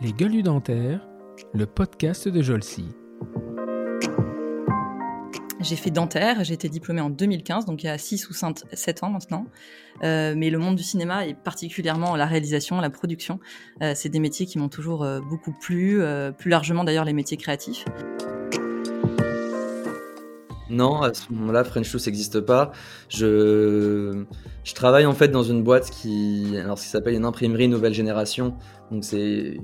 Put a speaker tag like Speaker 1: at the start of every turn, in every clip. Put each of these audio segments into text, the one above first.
Speaker 1: Les gueules dentaires, le podcast de Jolcy.
Speaker 2: J'ai fait dentaire, j'ai été diplômée en 2015, donc il y a 6 ou 7 ans maintenant. Euh, mais le monde du cinéma et particulièrement la réalisation, la production, euh, c'est des métiers qui m'ont toujours euh, beaucoup plu, plus largement d'ailleurs les métiers créatifs.
Speaker 3: Non, à ce moment-là, French Tools n'existe pas. Je, je travaille en fait dans une boîte qui, alors, qui s'appelle une imprimerie nouvelle génération. Donc c'est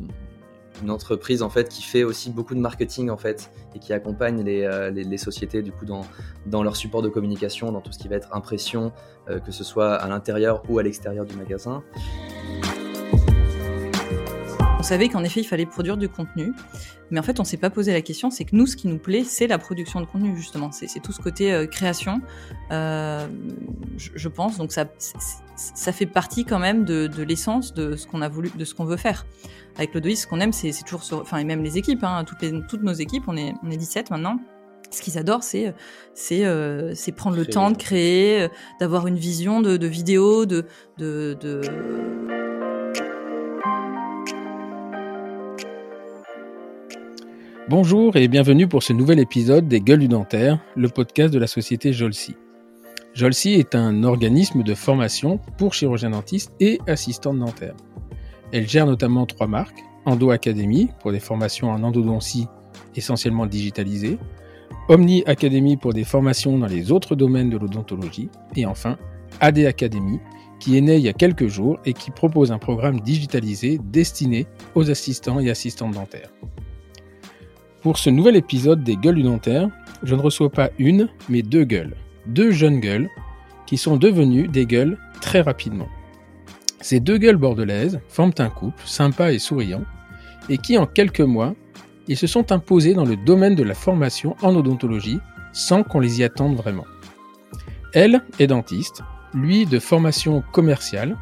Speaker 3: une entreprise qui fait aussi beaucoup de marketing en fait et qui accompagne les, euh, les, sociétés du coup dans, dans leur support de communication, dans tout ce qui va être impression, euh, que ce soit à l'intérieur ou à l'extérieur du magasin.
Speaker 2: On savait qu'en effet il fallait produire du contenu, mais en fait on s'est pas posé la question, c'est que nous ce qui nous plaît c'est la production de contenu justement, c'est tout ce côté euh, création, je, je, pense, donc ça ça fait partie quand même de, de l'essence de ce qu'on a voulu, de ce qu'on veut faire. Avec le ce qu'on aime, c'est toujours, sur, enfin, et même les équipes, hein, toutes, les, toutes nos équipes, on est, on est 17 maintenant. Ce qu'ils adorent, c'est, c'est, euh, prendre le temps de créer, euh, d'avoir une vision de, de vidéo, de, de, de...
Speaker 1: Bonjour et bienvenue pour ce nouvel épisode des Gueules du Dentaire, le podcast de la société Jolsi. Jolsi est un organisme de formation pour chirurgiens dentistes et assistants dentaires. Elle gère notamment trois marques, Endo Academy pour des formations en endodontie essentiellement digitalisées, Omni Academy pour des formations dans les autres domaines de l'odontologie, et enfin AD Academy qui est né il y a quelques jours et qui propose un programme digitalisé destiné aux assistants et assistantes dentaires. Pour ce nouvel épisode des gueules du dentaire, je ne reçois pas une, mais deux gueules deux jeunes gueules qui sont devenues des gueules très rapidement. Ces deux gueules bordelaises forment un couple sympa et souriant et qui en quelques mois, ils se sont imposés dans le domaine de la formation en odontologie sans qu'on les y attende vraiment. Elle est dentiste, lui de formation commerciale,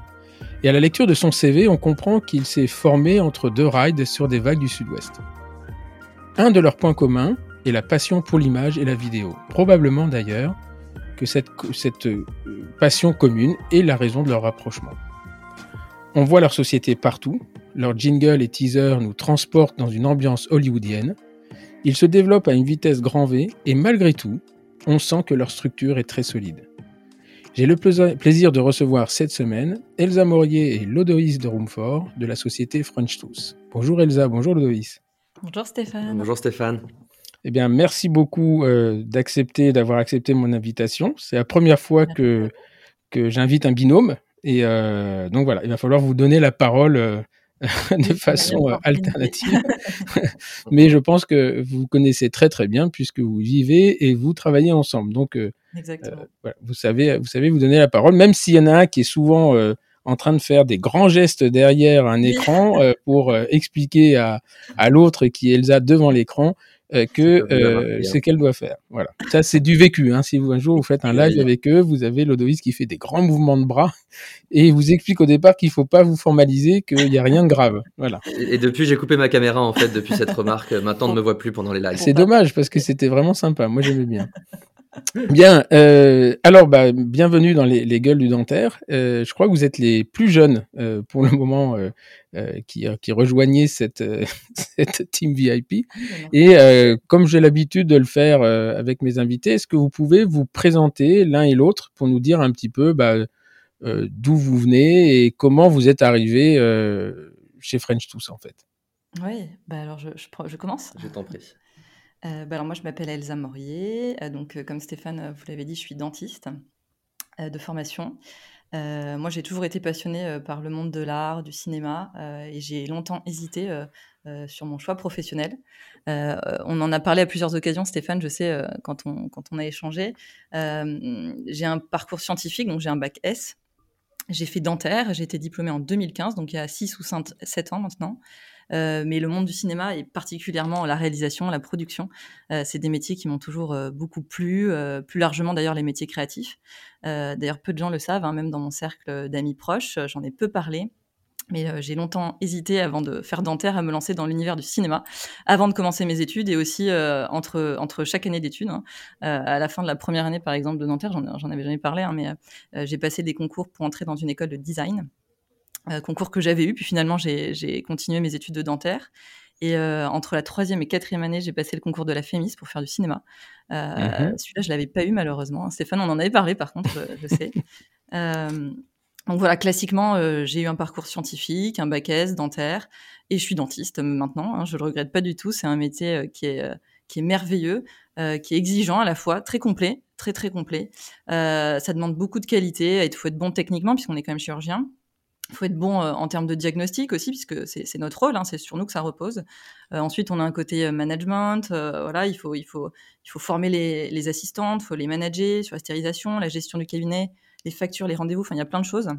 Speaker 1: et à la lecture de son CV, on comprend qu'il s'est formé entre deux rides sur des vagues du sud-ouest. Un de leurs points communs est la passion pour l'image et la vidéo, probablement d'ailleurs que cette, cette euh, passion commune est la raison de leur rapprochement. On voit leur société partout, leurs jingles et teasers nous transportent dans une ambiance hollywoodienne, ils se développent à une vitesse grand V et malgré tout, on sent que leur structure est très solide. J'ai le plaisir de recevoir cette semaine Elsa Morier et Lodoïs de Roomfort de la société French Tools. Bonjour Elsa, bonjour Lodoïs.
Speaker 2: Bonjour Stéphane.
Speaker 3: Bonjour Stéphane.
Speaker 1: Eh bien, merci beaucoup euh, d'accepter, d'avoir accepté mon invitation. C'est la première fois que, que j'invite un binôme. Et euh, donc voilà, il va falloir vous donner la parole euh, de façon alternative. Mais je pense que vous connaissez très très bien puisque vous vivez et vous travaillez ensemble. Donc, voilà, vous savez, vous savez vous donner la parole, même s'il y en a un qui est souvent en train de faire des grands gestes derrière un écran pour expliquer à, à l'autre qui est Elsa devant l'écran euh, que euh, ce qu'elle doit faire. Voilà. Ça, c'est du vécu. Hein. Si vous, un jour vous faites un live avec eux, vous avez l'Odoïs qui fait des grands mouvements de bras et il vous explique au départ qu'il faut pas vous formaliser, qu'il n'y a rien de grave. Voilà.
Speaker 3: Et, depuis, j'ai coupé ma caméra en fait depuis cette remarque. Maintenant, on ne me voit plus pendant les lives.
Speaker 1: C'est dommage parce que c'était vraiment sympa. Moi, j'aimais bien. Bien. Euh, alors, bah, bienvenue dans les, les gueules du dentaire. Euh, je crois que vous êtes les plus jeunes euh, pour le moment euh, euh, qui, qui rejoignez cette, cette team VIP. Et comme j'ai l'habitude de le faire avec mes invités, est-ce que vous pouvez vous présenter l'un et l'autre pour nous dire un petit peu bah, d'où vous venez et comment vous êtes arrivé chez French Tous en fait?
Speaker 2: Oui. Bah alors je, je, je commence.
Speaker 3: Je t'en prie.
Speaker 2: Euh, bah alors moi, je m'appelle Elsa Morier. Euh, donc, euh, comme Stéphane, vous l'avez dit, je suis dentiste de formation. moi, j'ai toujours été passionnée par le monde de l'art, du cinéma, et j'ai longtemps hésité sur mon choix professionnel. on en a parlé à plusieurs occasions, Stéphane, je sais, quand, on, quand on a échangé. j'ai un parcours scientifique, donc j'ai un bac S. J'ai fait dentaire, j'ai été diplômée en 2015, donc il y a 6 ou 7 ans maintenant. Euh, mais le monde du cinéma et particulièrement la réalisation, la production, euh, c'est des métiers qui m'ont toujours euh, beaucoup plu, plus largement d'ailleurs les métiers créatifs. d'ailleurs, peu de gens le savent, hein, même dans mon cercle d'amis proches, j'en ai peu parlé. Mais j'ai longtemps hésité avant de faire dentaire à me lancer dans l'univers du cinéma, avant de commencer mes études et aussi entre, entre chaque année d'études. Hein. à la fin de la première année, par exemple, de dentaire, j'en avais jamais parlé, hein, mais j'ai passé des concours pour entrer dans une école de design concours que j'avais eu. Puis finalement, j'ai continué mes études de dentaire. Et entre la troisième et quatrième année, j'ai passé le concours de la FEMIS pour faire du cinéma. Mmh celui-là, je l'avais pas eu malheureusement. Stéphane, on en avait parlé par contre, je, sais. donc voilà, classiquement, j'ai eu un parcours scientifique, un bac S, dentaire, et je suis dentiste maintenant. Hein, je le regrette pas du tout. C'est un métier qui est qui est merveilleux, qui est exigeant à la fois, très complet, très très complet. ça demande beaucoup de qualité. Il faut être bon techniquement puisqu'on est quand même chirurgien. Il faut être bon euh, en termes de diagnostic aussi, puisque c'est notre rôle, hein, c'est sur nous que ça repose. Euh, ensuite, on a un côté euh, management. voilà, il faut, il faut, il faut former les, assistantes, il faut les manager sur la stérilisation, la gestion du cabinet, les factures, les rendez-vous. Il y a plein de choses.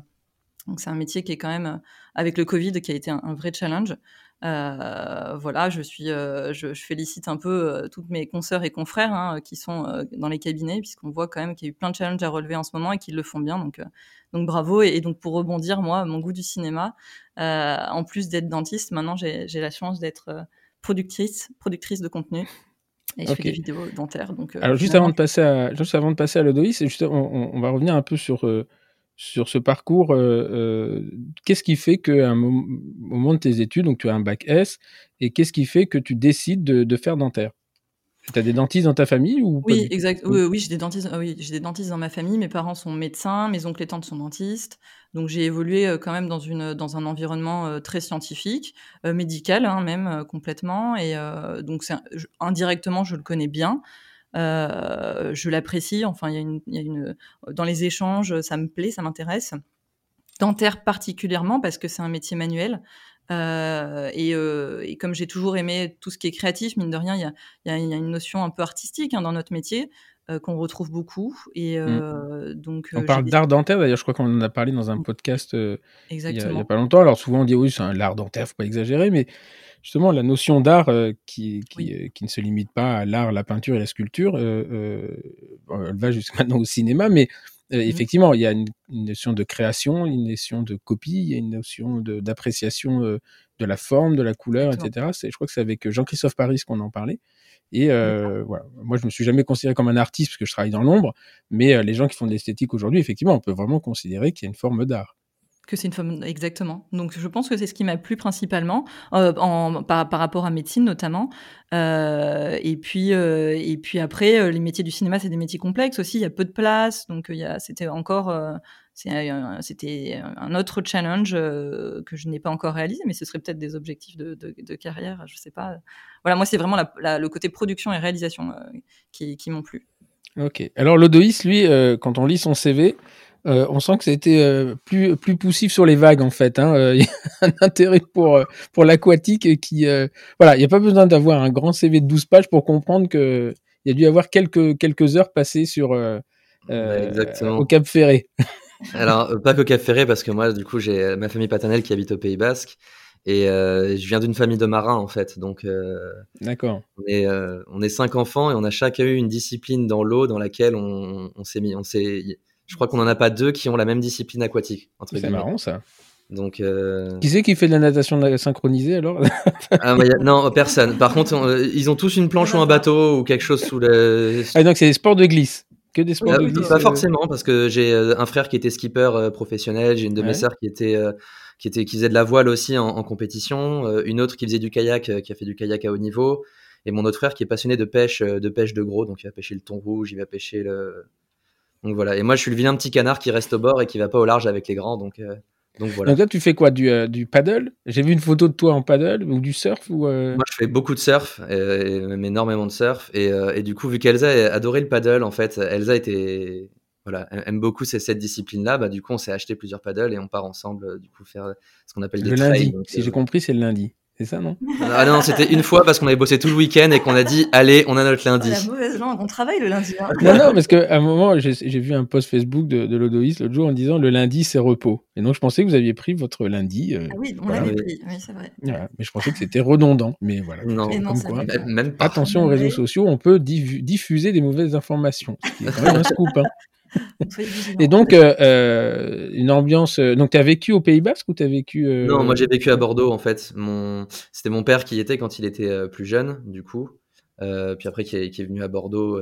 Speaker 2: Donc, c'est un métier qui est quand même, avec le Covid, qui a été un vrai challenge. Euh, voilà, je suis, euh, je, félicite un peu euh, toutes mes consoeurs et confrères hein, qui sont dans les cabinets, puisqu'on voit quand même qu'il y a eu plein de challenges à relever en ce moment et qu'ils le font bien. Donc, donc bravo. Et, donc pour rebondir, moi, mon goût du cinéma, en plus d'être dentiste, maintenant j'ai la chance d'être productrice, productrice de contenu. Et je fais des vidéos dentaires. Donc,
Speaker 1: Alors juste avant de passer à, juste avant de passer à l'Odoïs, on, on, va revenir un peu sur sur ce parcours, euh, euh, qu'est-ce qui fait qu'à un moment, de tes études, donc tu as un bac S, et qu'est-ce qui fait que tu décides de, faire dentaire? Tu as des dentistes dans ta famille ou
Speaker 2: Oui, exact. Oui, j'ai des dentistes. Ah oui, j'ai des dentistes dans ma famille. Mes parents sont médecins, mes oncles et tantes sont dentistes. Donc j'ai évolué euh, quand même dans une dans un environnement très scientifique, médical hein, même complètement. Et donc indirectement, je le connais bien. Euh, je l'apprécie. Enfin, il y, a dans les échanges, ça me plaît, ça m'intéresse. Dentaire particulièrement parce que c'est un métier manuel. Euh, et, euh, et, comme j'ai toujours aimé tout ce qui est créatif, mine de rien, il y a, y a, une notion un peu artistique hein, dans notre métier euh, qu'on retrouve beaucoup. Et mmh. euh, donc,
Speaker 1: on parle d'art dentaire d'ailleurs. Je crois qu'on en a parlé dans un mmh. podcast il y, a, pas longtemps. Alors souvent on dit oui, c'est un l'art dentaire, faut pas exagérer, mais justement la notion d'art euh, qui, qui, euh, qui, ne se limite pas à l'art, la peinture et la sculpture, euh, elle va jusqu'à maintenant au cinéma, mais mmh effectivement, il y a une, notion de création, une notion de copie, il y a une notion d'appréciation de, la forme, de la couleur, etc. Je crois que c'est avec Jean-Christophe Paris qu'on en parlait. Et voilà, moi je me suis jamais considéré comme un artiste parce que je travaille dans l'ombre, mais les gens qui font de l'esthétique aujourd'hui, effectivement, on peut vraiment considérer qu'il y a une forme d'art
Speaker 2: que c'est une femme exactement. Donc je pense que c'est ce qui m'a plu principalement euh, en, par, par, rapport à médecine notamment. Euh, et puis euh, et puis après euh, les métiers du cinéma c'est des métiers complexes aussi. Il y a peu de place donc il c'était encore c'était un autre challenge que je n'ai pas encore réalisé, mais ce serait peut-être des objectifs de, de, de, carrière, je sais pas. Voilà, moi c'est vraiment la, le côté production et réalisation qui, qui m'ont plu.
Speaker 1: Ok. Alors Lodoïs, lui, quand on lit son CV, euh, on sent que c'était euh, plus plus poussif sur les vagues en fait. Hein. Euh, il y a un intérêt pour pour l'aquatique qui voilà, il n'y a pas besoin d'avoir un grand CV de 12 pages pour comprendre que il y a dû y avoir quelques quelques heures passées sur au Cap Ferré.
Speaker 3: Alors pas qu'au Cap Ferré parce que moi du coup j'ai ma famille paternelle qui habite au Pays Basque et je viens d'une famille de marins en fait donc
Speaker 1: d'accord
Speaker 3: on est on est cinq enfants et on a chacun eu une discipline dans l'eau dans laquelle on, on s'est mis on s'est je crois qu'on n'en a pas deux qui ont la même discipline aquatique.
Speaker 1: C'est marrant ça.
Speaker 3: Donc, euh...
Speaker 1: Qui c'est qui fait de la natation synchronisée alors?
Speaker 3: Ah, Non, personne. Par contre, euh, ils ont tous une planche ou un bateau ou quelque chose sous le.
Speaker 1: Ah, donc c'est des sports de glisse. Que des sports de glisse
Speaker 3: Pas forcément, parce que j'ai euh, un frère qui était skipper euh, professionnel, j'ai une de mes sœurs qui était. qui, était, qui faisait de la voile aussi en, en compétition, une autre qui faisait du kayak, qui a fait du kayak à haut niveau, et mon autre frère qui est passionné de pêche, de pêche de gros, donc il va pêcher le thon rouge, il va pêcher le, donc voilà. Et moi, je suis le vilain petit canard qui reste au bord et qui va pas au large avec les grands. Donc, euh, donc voilà.
Speaker 1: Donc là, tu fais quoi du, euh, du paddle? J'ai vu une photo de toi en paddle ou du surf ou euh?
Speaker 3: Moi, je fais beaucoup de surf, et, même énormément de surf. Et, et du coup, vu qu'Elsa adorait le paddle, en fait, Elsa était voilà, aime beaucoup cette discipline-là. Bah, du coup, on s'est acheté plusieurs paddles et on part ensemble, du coup, faire ce qu'on appelle des
Speaker 1: le lundi. si j'ai compris, c'est le lundi. C'est ça, non?
Speaker 3: Ah non, c'était une fois parce qu'on avait bossé tout le week-end et qu'on a dit, allez, on a notre lundi.
Speaker 2: la mauvaise langue, on travaille le lundi. Hein.
Speaker 1: Non, non, parce qu'à un moment, j'ai vu un post Facebook de, de l'autre jour en disant le lundi, c'est repos. Et donc, je pensais que vous aviez pris votre lundi.
Speaker 2: Euh, ah oui, on l'avait pris, oui, c'est vrai.
Speaker 1: mais je pensais que c'était redondant. Mais voilà.
Speaker 3: Non, comme quoi,
Speaker 1: même Attention aux réseaux sociaux, on peut diffuser des mauvaises informations. Ce qui est quand même un scoop. Hein. Et donc, euh, euh, une ambiance. Euh, donc, tu as vécu au Pays Basque ou tu as vécu.
Speaker 3: Non, moi j'ai vécu à Bordeaux en fait. Mon... C'était mon père qui y était quand il était plus jeune, du coup. puis après, qui est, qui est, venu à Bordeaux.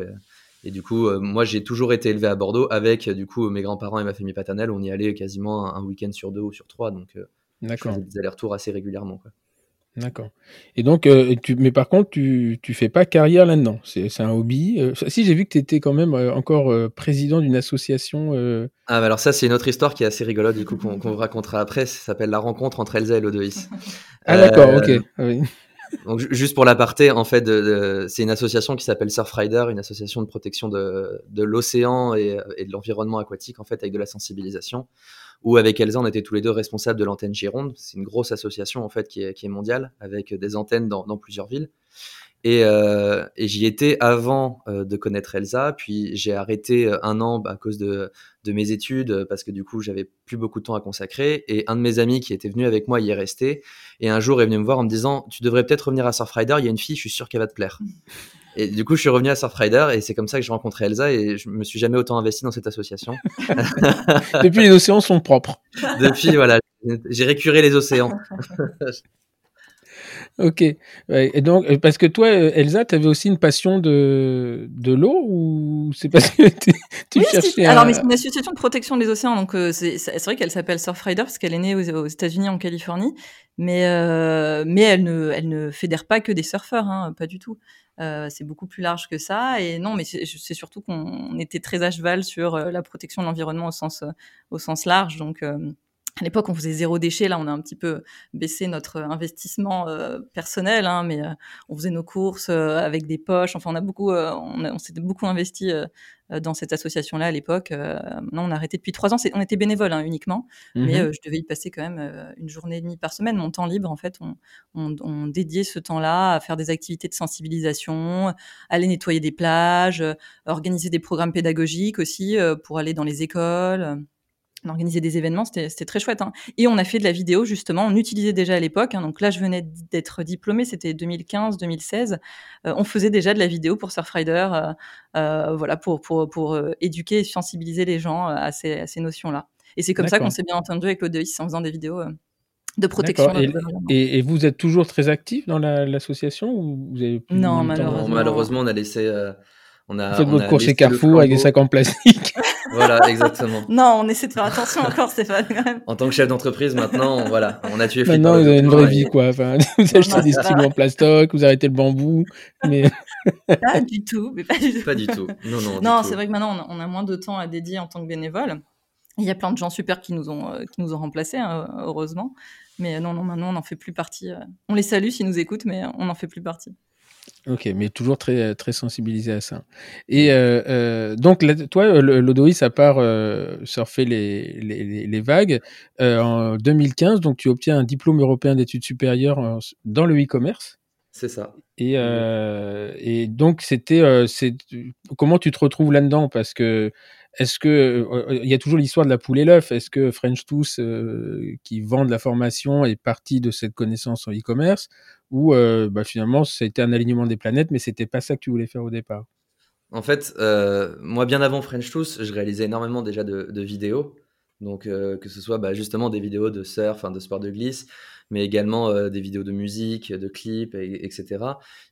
Speaker 3: Et du coup, moi, j'ai toujours été élevé à Bordeaux avec, du coup, mes grands-parents et ma famille paternelle. On y allait quasiment un, week-end sur deux ou sur trois. Donc, je faisais des allers-retours assez régulièrement. Quoi.
Speaker 1: D'accord. Et donc, euh, tu, mais par contre, tu, tu fais pas carrière là-dedans. C'est, c'est un hobby. Euh, si j'ai vu que tu étais quand même euh, encore président d'une association.
Speaker 3: Ah, bah alors ça, c'est une autre histoire qui est assez rigolote, du coup, qu'on, qu'on vous racontera après. Ça s'appelle La rencontre entre Elsa et Lodoïs.
Speaker 1: ah, d'accord, ok. Ah oui.
Speaker 3: Donc, juste pour l'aparté, en fait, de, c'est une association qui s'appelle Surfrider, une association de protection de, de l'océan et, et de l'environnement aquatique, en fait, avec de la sensibilisation où avec Elsa, on était tous les deux responsables de l'antenne Gironde. C'est une grosse association en fait qui est, mondiale avec des antennes dans, plusieurs villes. Euh, et, j'y étais avant euh, de connaître Elsa, puis j'ai arrêté euh, un an bah, à cause de, mes études parce que du coup j'avais plus beaucoup de temps à consacrer. Et un de mes amis qui était venu avec moi y est resté. Et un jour est venu me voir en me disant Tu devrais peut-être revenir à Surfrider, il y a une fille, je suis sûr qu'elle va te plaire. Et du coup, je suis revenu à Surfrider et c'est comme ça que j'ai rencontré Elsa et je me suis jamais autant investi dans cette association.
Speaker 1: Depuis, les océans sont propres.
Speaker 3: Depuis, voilà, j'ai récuré les océans.
Speaker 1: ok. Et donc, euh, parce que toi, euh, Elsa, tu avais aussi une passion de, de l'eau ou c'est parce que tu cherchais
Speaker 2: Alors, mais c'est une association de protection des océans. Donc, euh, c'est vrai qu'elle s'appelle Surfrider parce qu'elle est née aux, États-Unis, en Californie. Mais, mais elle, ne, elle ne fédère pas que des surfeurs, hein, pas du tout. Euh, c'est beaucoup plus large que ça. Et non, mais c'est surtout qu'on était très à cheval sur la protection de l'environnement au sens, au sens large. Donc, à l'époque, on faisait zéro déchet. Là, on a un petit peu baissé notre investissement personnel, hein, mais on faisait nos courses avec des poches. Enfin, on a beaucoup, on, on s'était beaucoup investi euh, dans cette association-là à l'époque. Euh, maintenant, on a arrêté depuis trois ans. On était bénévole hein, uniquement, mais mhm. euh, je devais y passer quand même une journée et demie par semaine. Mon temps libre, en fait, on, on, dédiait ce temps-là à faire des activités de sensibilisation, aller nettoyer des plages, organiser des programmes pédagogiques aussi pour aller dans les écoles on organisait des événements, c'était très chouette. Hein. Et on a fait de la vidéo, justement, on utilisait déjà à l'époque, hein. donc là je venais d'être diplômée, c'était 2015-2016, euh, on faisait déjà de la vidéo pour Surfrider, euh, euh, voilà, pour, pour, pour éduquer et sensibiliser les gens à ces, à ces notions-là. Et c'est comme ça qu'on s'est bien entendu avec l'ODEIS en faisant des vidéos de protection.
Speaker 1: Et, et, vous êtes toujours très actif dans l'association ou vous avez
Speaker 2: Non, malheureusement.
Speaker 3: malheureusement, on a laissé...
Speaker 1: on a, Faites votre cours chez Carrefour avec des sacs en plastique.
Speaker 3: Voilà, exactement.
Speaker 2: non, on essaie de faire attention encore, Stéphane.
Speaker 3: En tant que chef d'entreprise, maintenant, voilà, on a tué.
Speaker 1: Maintenant, vous avez une vraie vie, quoi. Enfin, vous achetez des stylos en plastoc, vous arrêtez le bambou, mais.
Speaker 2: pas du tout, mais pas du tout.
Speaker 3: Pas du tout. Non, non.
Speaker 2: Non, c'est vrai que maintenant, on a moins de temps à dédier en tant que bénévole. Il y a plein de gens super qui nous ont, euh, qui nous ont remplacés, hein, heureusement. Mais non, non, maintenant, on n'en fait plus partie. Euh. On les salue s'ils nous écoutent, mais on n'en fait plus partie.
Speaker 1: Ok, mais toujours très, très sensibilisé à ça. Et euh, euh, donc, toi, l'Odoïs, à part euh, surfer les, les, les vagues, en 2015, donc tu obtiens un diplôme européen d'études supérieures dans le e-commerce.
Speaker 3: C'est ça.
Speaker 1: Et, et donc, c'était, c'est comment tu te retrouves là-dedans? Parce que est-ce que il y a toujours l'histoire de la poule et l'œuf Est-ce que French Tooth, qui vend de la formation, est partie de cette connaissance en e-commerce? Ou euh, bah, finalement été un alignement des planètes, mais c'était pas ça que tu voulais faire au départ
Speaker 3: En fait, euh, moi bien avant French Tooth, je réalisais énormément déjà de, vidéos, donc euh, que ce soit bah, justement des vidéos de surf, de sport de glisse, mais également des vidéos de musique, de clips, etc.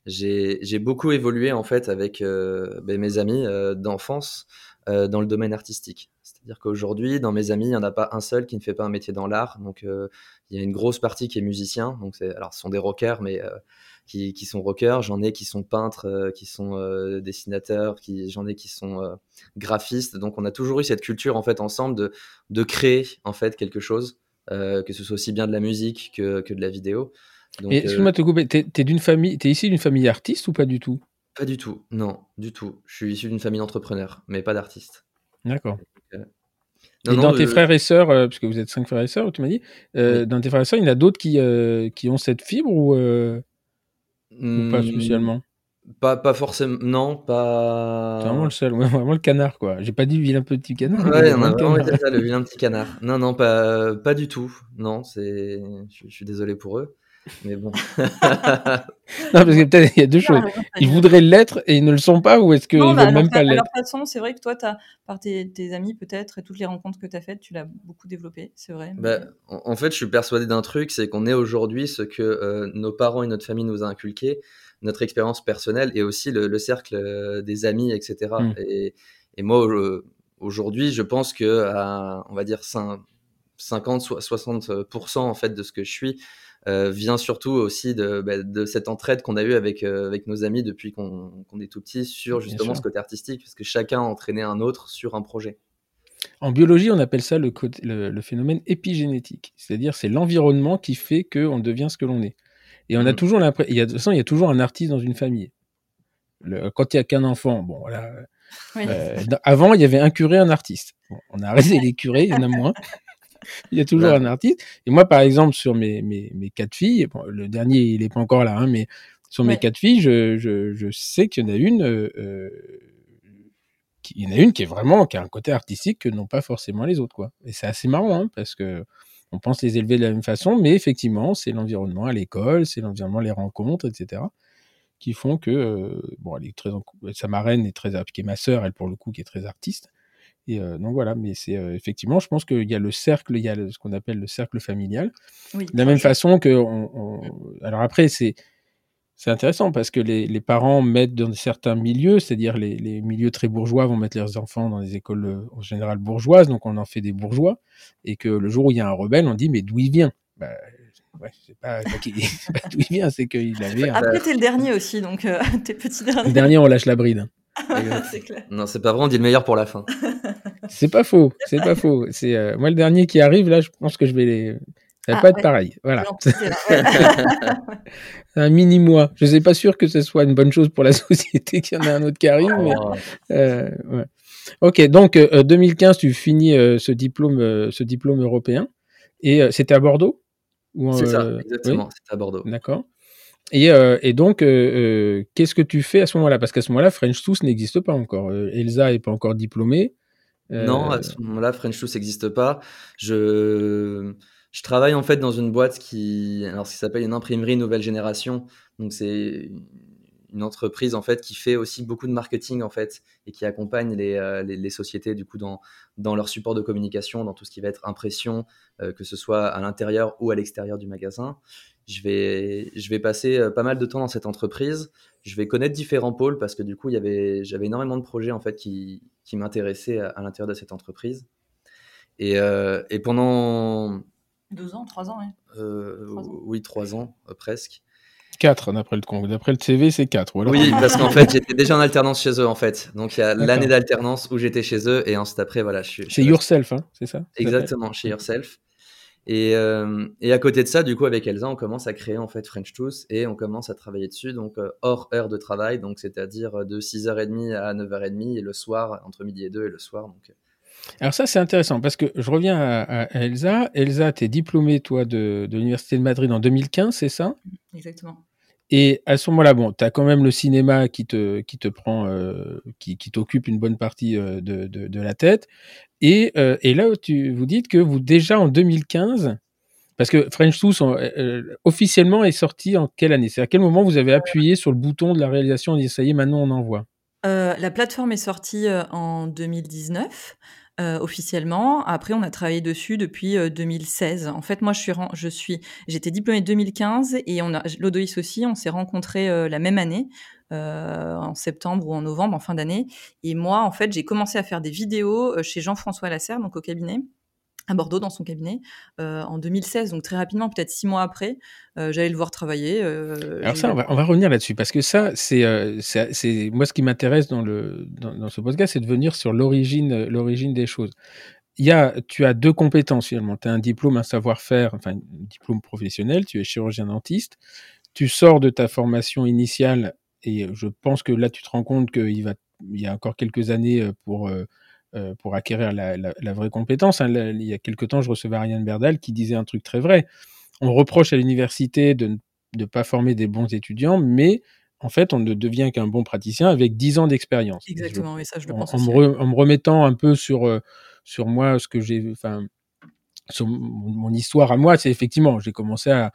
Speaker 3: J'ai beaucoup évolué en fait avec bah, mes amis d'enfance dans le domaine artistique. C'est-à-dire qu'aujourd'hui, dans mes amis, il n'y en a pas un seul qui ne fait pas un métier dans l'art. Donc, euh, il y a une grosse partie qui est musicien. Donc, alors, ce sont des rockers, mais euh, qui, qui, sont rockers. J'en ai qui sont peintres, euh, qui sont dessinateurs, qui, j'en ai qui sont graphistes. Donc, on a toujours eu cette culture, en fait, ensemble de, de créer, en fait, quelque chose, que ce soit aussi bien de la musique que, que de la vidéo.
Speaker 1: Donc, Et excuse-moi de te couper, t'es, es d'une famille, t'es issu d'une famille artiste ou pas du tout?
Speaker 3: Pas du tout, non, du tout. Je suis issu d'une famille d'entrepreneurs, mais pas d'artistes.
Speaker 1: D'accord. Et dans tes frères et sœurs, euh, parce que vous êtes cinq frères et sœurs, tu m'as dit, euh, dans tes frères et sœurs, il y en a d'autres qui, euh, qui ont cette fibre ou, ou pas hmm, spécialement?
Speaker 3: pas, pas forcément, non, pas.
Speaker 1: C'est vraiment le seul, vraiment le canard, quoi. J'ai pas dit vilain petit canard.
Speaker 3: Ouais, on a vraiment dit ça, le vilain petit canard. Non, non, pas, pas du tout. Non, c'est. je suis désolé pour eux. Mais bon. non,
Speaker 1: parce que peut-être il y a deux choses. Ils voudraient l'être et ils ne le sont pas, ou est-ce qu'ils ne veulent même pas l'être
Speaker 2: De toute façon, c'est vrai que toi, as, par tes, amis peut-être et toutes les rencontres que tu as faites, tu l'as beaucoup développé, c'est vrai.
Speaker 3: Bah, en fait, je suis persuadé d'un truc, c'est qu'on est aujourd'hui ce que euh, nos parents et notre famille nous a inculqué. notre expérience personnelle et aussi le, cercle des amis, etc. Mmh. Et, et, moi, aujourd'hui, je pense que à, on va dire 50, 60% en fait de ce que je suis euh, vient surtout aussi de, bah, de cette entraide qu'on a eue avec, euh, avec nos amis depuis qu'on est tout petit sur justement ce côté artistique, parce que chacun a entraîné un autre sur un projet.
Speaker 1: En biologie, on appelle ça le, le, phénomène épigénétique, c'est-à-dire c'est l'environnement qui fait qu'on devient ce que l'on est. Et on a mmh. toujours l'impression, de toute façon, il y a toujours un artiste dans une famille. quand il n'y a qu'un enfant, bon voilà. Euh, avant, il y avait un curé, un artiste. on a arrêté les curés, il y en a moins. Il y a toujours un artiste. Et moi, par exemple, sur mes, mes, mes quatre filles, le dernier, il n'est pas encore là, hein, mais sur mes quatre filles, je, je, je sais qu'il y en a une, euh, euh il y en a une qui est vraiment, qui a un côté artistique que n'ont pas forcément les autres, quoi. Et c'est assez marrant, hein, parce que on pense les élever de la même façon, mais effectivement, c'est l'environnement à l'école, c'est l'environnement, les rencontres, etc., qui font que, euh, bon, elle est très, sa marraine est très, qui est ma sœur, elle pour le coup, qui est très artiste, et euh, donc voilà, mais c'est euh, effectivement, je pense qu'il y a le cercle, il y a ce qu'on appelle le cercle familial. de la même façon que, on, alors après, c'est c'est intéressant parce que les, les, parents mettent dans certains milieux, c'est-à-dire les, les, milieux très bourgeois vont mettre leurs enfants dans des écoles en général bourgeoises, donc on en fait des bourgeois, et que le jour où il y a un rebelle, on dit mais d'où il vient? Bah, ouais, c'est pas, pas d'où il vient, c'est qu'il avait.
Speaker 2: Après, t'es le dernier aussi, donc t'es petit dernier.
Speaker 1: Le dernier, on lâche la bride.
Speaker 3: Non, c'est pas vrai, on dit le meilleur pour la fin.
Speaker 1: c'est pas faux, c'est pas faux. C'est euh, moi le dernier qui arrive là, je pense que je vais les. Ça va ah, pas être pareil. Voilà. un mini mois. Je suis pas sûr que ce soit une bonne chose pour la société qu'il y en ait un autre qui arrive. Mais, oh. euh, ouais. Ok, donc 2015, euh, tu finis ce diplôme, ce diplôme européen, et c'était à Bordeaux.
Speaker 3: C'est ça, exactement. C'était à Bordeaux.
Speaker 1: D'accord. Et, euh, et donc, euh, euh, qu'est-ce que tu fais à ce moment-là? Parce qu'à ce moment-là, French Tooth n'existe pas encore. Elsa n'est pas encore diplômée.
Speaker 3: Non, à ce moment-là, French Tooth n'existe pas. Je, je travaille en fait dans une boîte qui, alors, qui s'appelle une imprimerie nouvelle génération. Donc, c'est une entreprise en fait qui fait aussi beaucoup de marketing en fait et qui accompagne les, les, sociétés du coup dans, dans leur support de communication, dans tout ce qui va être impression, que ce soit à l'intérieur ou à l'extérieur du magasin je vais, je vais passer euh, pas mal de temps dans cette entreprise. Je vais connaître différents pôles parce que du coup, il y avait, j'avais énormément de projets en fait qui, qui m'intéressaient à, l'intérieur de cette entreprise. Et, euh, et, pendant
Speaker 2: deux ans, trois ans.
Speaker 3: Euh, oui, trois ans presque.
Speaker 1: Quatre d'après le d'après le CV, c'est quatre.
Speaker 3: Oui, parce qu'en fait, j'étais déjà en alternance chez eux en fait. Donc il y a l'année d'alternance où j'étais chez eux et ensuite après voilà, je suis
Speaker 1: chez Yourself, hein, c'est ça?
Speaker 3: Exactement, chez Yourself. Et, euh, et, à côté de ça, du coup, avec Elsa, on commence à créer en fait French Tooth et on commence à travailler dessus, donc euh, hors heure de travail, donc c'est-à-dire euh, de 6h30 à 9h30 et le soir, entre midi et 2 et le soir. Donc.
Speaker 1: Alors ça, c'est intéressant parce que je reviens à, Elsa. Elsa, tu es diplômée, toi, de, de l'Université de Madrid en 2015, c'est ça?
Speaker 2: Exactement.
Speaker 1: Et à ce moment-là, bon, tu as quand même le cinéma qui te, qui te prend, qui, qui t'occupe une bonne partie de, de, de, la tête. Et, euh, et là, tu, vous dites que vous, déjà en 2015, parce que French Tooth, euh, euh, officiellement, est sorti en quelle année? C'est à quel moment vous avez appuyé sur le bouton de la réalisation et dit ça y est, maintenant on envoie?
Speaker 2: La plateforme est sortie en 2019. Officiellement. Après, on a travaillé dessus depuis 2016. En fait, moi, je suis, je suis, j'étais diplômée 2015 et on a, l'Odoïs aussi, on s'est rencontrés la même année. Euh, en septembre ou en novembre, en fin d'année. Et moi, en fait, j'ai commencé à faire des vidéos euh, chez Jean-François Lasserre, donc au cabinet à Bordeaux dans son cabinet euh, en 2016, donc très rapidement, peut-être six mois après, j'allais le voir travailler.
Speaker 1: Alors ça, on va, on va revenir là-dessus parce que ça, c'est, c'est, moi ce qui m'intéresse dans le dans, ce podcast, c'est de venir sur l'origine l'origine des choses. Il y a, tu as deux compétences finalement. Tu as un diplôme, un savoir-faire, enfin un diplôme professionnel. Tu es chirurgien dentiste. Tu sors de ta formation initiale et je pense que là, tu te rends compte qu'il va, il y a encore quelques années pour, pour acquérir la, la, vraie compétence. Hein. il y a quelques temps, je recevais Ariane Berdal qui disait un truc très vrai. On reproche à l'université de ne pas former des bons étudiants, mais en fait, on ne devient qu'un bon praticien avec 10 ans d'expérience.
Speaker 2: Exactement, oui, ça, je le pense
Speaker 1: en, Me en, me remettant un peu sur, sur moi, ce que j'ai, enfin, sur mon, histoire à moi, c'est effectivement, j'ai commencé à,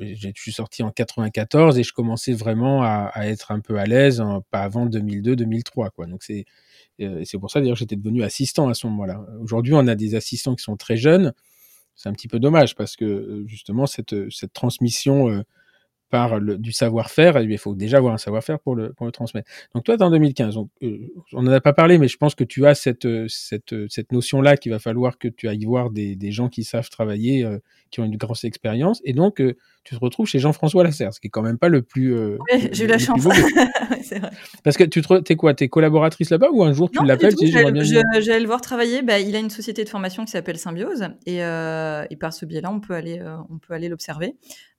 Speaker 1: je suis sorti en 94 et je commençais vraiment à, être un peu à l'aise, pas avant 2002-2003. Quoi. Donc c'est euh, c'est pour ça d'ailleurs j'étais devenu assistant à ce moment-là. Aujourd'hui, on a des assistants qui sont très jeunes. C'est un petit peu dommage parce que euh, justement cette, cette transmission euh, par le, du savoir-faire, il faut déjà avoir un savoir-faire pour le, pour le transmettre. Donc toi, tu en 2015, donc, euh, on n'en a pas parlé, mais je pense que tu as cette, cette, cette notion-là qu'il va falloir que tu ailles voir des, des gens qui savent travailler, euh, qui ont une grosse expérience, et donc euh, tu te retrouves chez Jean-François Lasserre, ce qui est quand même pas le plus...
Speaker 2: oui, j'ai eu la chance.
Speaker 1: vrai. Parce que tu es quoi T'es collaboratrice là-bas ou un jour tu l'appelles
Speaker 2: J'allais le voir travailler, bah, il a une société de formation qui s'appelle Symbiose, et, et par ce biais-là, on peut aller, on peut aller l'observer.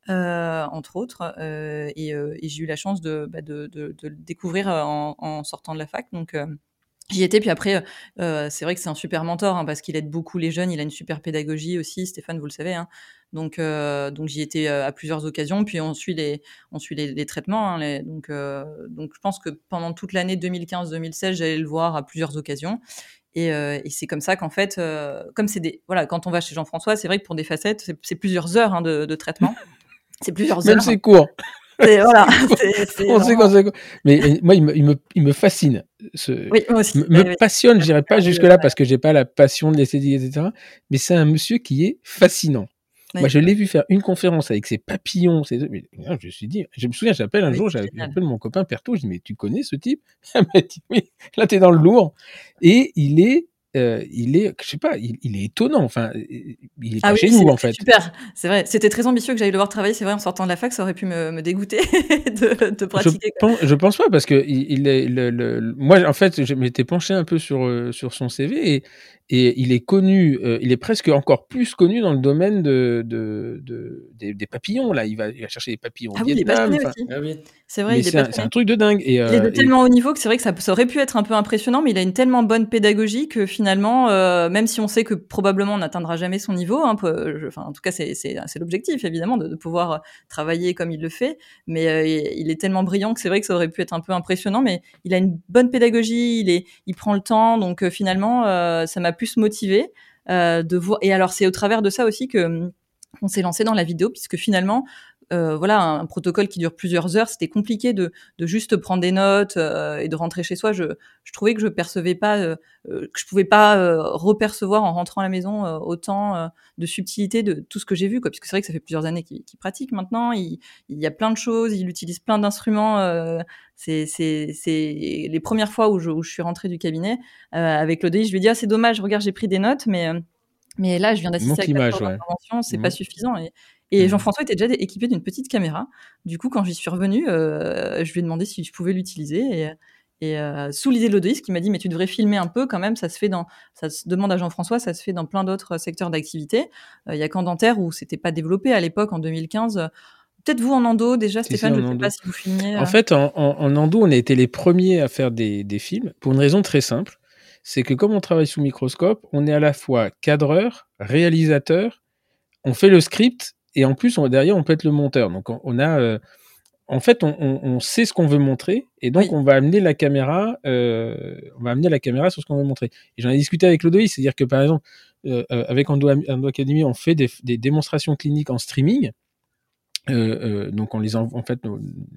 Speaker 2: Euh, entre autres. Euh, et, euh, et j'ai eu la chance de, bah, de, de, de, le découvrir en, en, sortant de la fac. Donc, J'y étais, puis après, euh, c'est vrai que c'est un super mentor hein, parce qu'il aide beaucoup les jeunes. Il a une super pédagogie aussi, Stéphane, vous le savez. Hein. Donc, euh, donc j'y étais à plusieurs occasions. Puis on suit les, on suit les, les traitements. Hein, donc, euh, donc, je pense que pendant toute l'année 2015-2016, j'allais le voir à plusieurs occasions. Et, et c'est comme ça qu'en fait, comme c'est des, voilà, quand on va chez Jean-François, c'est vrai que pour des facettes, c'est plusieurs heures hein, de, de traitement. C'est plusieurs
Speaker 1: heures. Même c'est court.
Speaker 2: voilà,
Speaker 1: Mais moi, il me, il me, il me fascine. Ce,
Speaker 2: oui, moi aussi.
Speaker 1: Me, passionne, je dirais pas jusque-là parce que j'ai pas la passion de l'esthétique, etc. Mais c'est un monsieur qui est fascinant. Moi, je l'ai vu faire une conférence avec ses papillons. Ses... Mais, je me suis dit, je me souviens, j'appelle un jour, j'appelle mon copain Perto, je dis, mais tu connais ce type? Il m'a dit, oui, là, t'es dans le lourd. Et il est euh, il est, je sais pas, il, il, est étonnant. Enfin, il est ah pas chez nous en fait.
Speaker 2: Super, c'est vrai. C'était très ambitieux que j'aille le voir travailler. C'est vrai, en sortant de la fac, ça aurait pu me, me dégoûter de, de, pratiquer.
Speaker 1: Je pense, je pense, pas parce que il, est, le, le, moi en fait, je m'étais penché un peu sur euh, sur son CV et et il est connu, euh, il est presque encore plus connu dans le domaine de, de, de des, des, papillons. Là, il va, il va chercher des papillons
Speaker 2: ah
Speaker 1: oui,
Speaker 2: Vietnam. aussi. Ah oui. C'est vrai,
Speaker 1: c'est un, un, truc de dingue. Et,
Speaker 2: il est de tellement haut niveau que c'est vrai que ça, ça, aurait pu être un peu impressionnant, mais il a une tellement bonne pédagogie que finalement, euh, même si on sait que probablement on n'atteindra jamais son niveau, hein, je, enfin, en tout cas c'est l'objectif évidemment de, de, pouvoir travailler comme il le fait, mais euh, il est tellement brillant que c'est vrai que ça aurait pu être un peu impressionnant, mais il a une bonne pédagogie, il, est, il prend le temps, donc euh, finalement ça m'a plus motivé euh, de voir. Et alors c'est au travers de ça aussi que hum, on s'est lancé dans la vidéo, puisque finalement, euh, voilà, un, protocole qui dure plusieurs heures, c'était compliqué de, de, juste prendre des notes euh, et de rentrer chez soi. Je, je, trouvais que je percevais pas, euh, que je pouvais pas repercevoir en rentrant à la maison autant de subtilité de tout ce que j'ai vu, quoi. Puisque c'est vrai que ça fait plusieurs années qu'il qu pratique maintenant. Il, il, y a plein de choses, il utilise plein d'instruments. c'est les premières fois où je, où je suis rentrée du cabinet avec l'ODI, je lui ai dit ah c'est dommage, regarde j'ai pris des notes, mais mais là, je viens d'assister à
Speaker 1: la
Speaker 2: ouais. c'est pas suffisant. Et, et mmh. Jean-François était déjà équipé d'une petite caméra. Du coup, quand j'y suis revenue, euh, je lui ai demandé si je pouvais l'utiliser. Et, et euh, sous l'idée de qui m'a dit mais tu devrais filmer un peu quand même. Ça se fait dans, ça se demande à Jean-François, ça se fait dans plein d'autres secteurs d'activité. Euh, il y a qu'en dentaire où c'était pas développé à l'époque en 2015. Peut-être vous en endo déjà, Stéphane, je ne sais pas si vous filmiez.
Speaker 1: En fait, en, en, en, endo, on a été les premiers à faire des, des films pour une raison très simple. C'est que comme on travaille sous microscope, on est à la fois cadreur, réalisateur, on fait le script et en plus, on, derrière, on peut être le monteur. Donc, on, a, euh, en fait, on, sait ce qu'on veut montrer, et donc oui. on va amener la caméra, euh, on va amener la caméra sur ce qu'on veut montrer. Et j'en ai discuté avec Lodoïs, c'est-à-dire que par exemple, euh, avec Endo, Endo Academy, on fait des, des, démonstrations cliniques en streaming. Euh, euh, donc on les en, en fait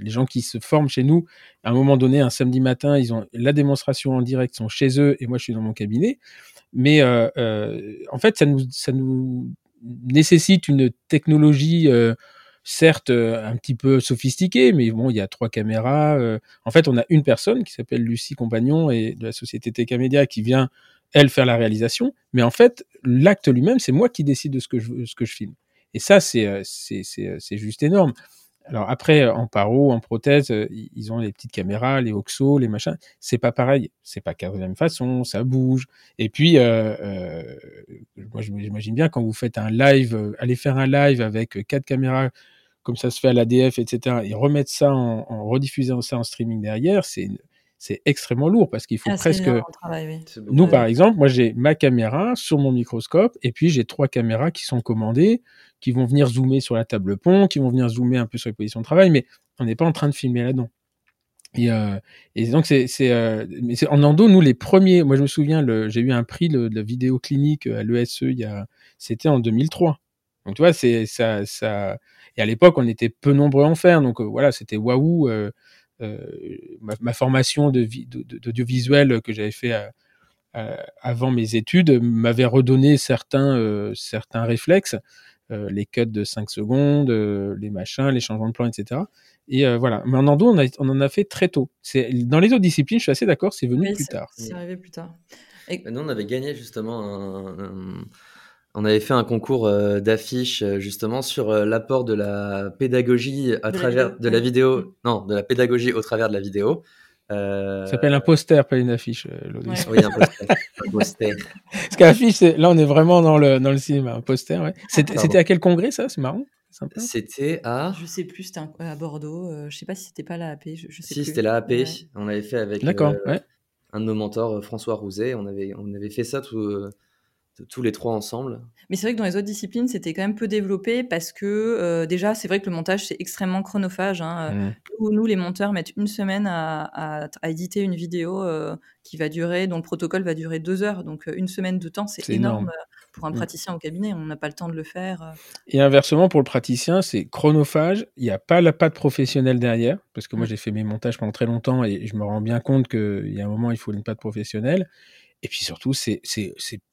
Speaker 1: les gens qui se forment chez nous à un moment donné un samedi matin ils ont la démonstration en direct sont chez eux et moi je suis dans mon cabinet mais euh, en fait ça nous ça nous nécessite une technologie, euh, certes euh, un petit peu sophistiquée, mais bon, il y a trois caméras. Euh. En fait, on a une personne qui s'appelle Lucie Compagnon et de la société TK Media qui vient elle faire la réalisation. Mais en fait, l'acte lui-même, c'est moi qui décide de ce que je, ce que je filme. Et ça, c'est c'est juste énorme. Alors après, en paro, en prothèse, ils ont les petites caméras, les oxo, les machins. C'est pas pareil. C'est pas cadré la même façon, ça bouge. Et puis, euh, euh, moi, j'imagine bien quand vous faites un live, euh, allez faire un live avec quatre caméras, comme ça se fait à l'ADF, etc., et remettre ça en, en rediffusant ça en streaming derrière, c'est c'est extrêmement lourd parce qu'il faut ah, presque.
Speaker 2: Travail, oui.
Speaker 1: Nous, par exemple, moi, j'ai ma caméra sur mon microscope et puis j'ai trois caméras qui sont commandées, qui vont venir zoomer sur la table pont, qui vont venir zoomer un peu sur les positions de travail, mais on n'est pas en train de filmer là-dedans. Et, euh, et, donc c'est euh, en endo nous les premiers. Moi je me souviens, j'ai eu un prix de, la vidéo clinique à l'ESE c'était en 2003. Donc tu vois, c'est ça, ça. Et à l'époque on était peu nombreux à en faire, donc euh, voilà, c'était waouh. Euh, euh, ma, ma, formation de d'audiovisuel de, que j'avais fait à, à, avant mes études m'avait redonné certains certains réflexes les cuts de 5 secondes, les machins, les changements de plan, etc. Et voilà. Mais en endo, on, on, en a fait très tôt. C'est dans les autres disciplines, je suis assez d'accord, c'est venu plus tard.
Speaker 2: C'est arrivé plus tard.
Speaker 3: Et... Nous, on avait gagné justement un on avait fait un concours euh, d'affiches euh, justement sur euh, l'apport de la pédagogie à travers de la vidéo, non, de la pédagogie au travers de la vidéo.
Speaker 1: Ça s'appelle un poster, pas une affiche.
Speaker 3: Oui, un poster. un poster.
Speaker 1: Parce qu'affiche, là, on est vraiment dans le, dans le cinéma. Un poster, ouais. C'était à quel congrès, ça? C'est marrant.
Speaker 3: C'était à.
Speaker 2: Je sais plus, c'était à Bordeaux. je sais pas si c'était pas l'AAP. Je, je sais
Speaker 3: si, c'était l'AAP. On avait fait avec un de nos mentors, François Rouzet. On avait, on avait fait ça tout tous les trois ensemble.
Speaker 2: Mais c'est vrai que dans les autres disciplines, c'était quand même peu développé parce que euh, déjà, c'est vrai que le montage, c'est extrêmement chronophage. Hein. Mmh. Nous, les monteurs, mettent une semaine à, éditer une vidéo euh, qui va durer, dont le protocole va durer deux heures. Donc, euh, une semaine de temps, c'est énorme. pour un mmh. praticien au cabinet. On n'a pas le temps de le faire.
Speaker 1: Et inversement, pour le praticien, c'est chronophage. Il n'y a pas la patte professionnelle derrière. Parce que moi, mmh. j'ai fait mes montages pendant très longtemps et je me rends bien compte qu'il y a un moment, il faut une patte professionnelle. Et puis surtout, c'est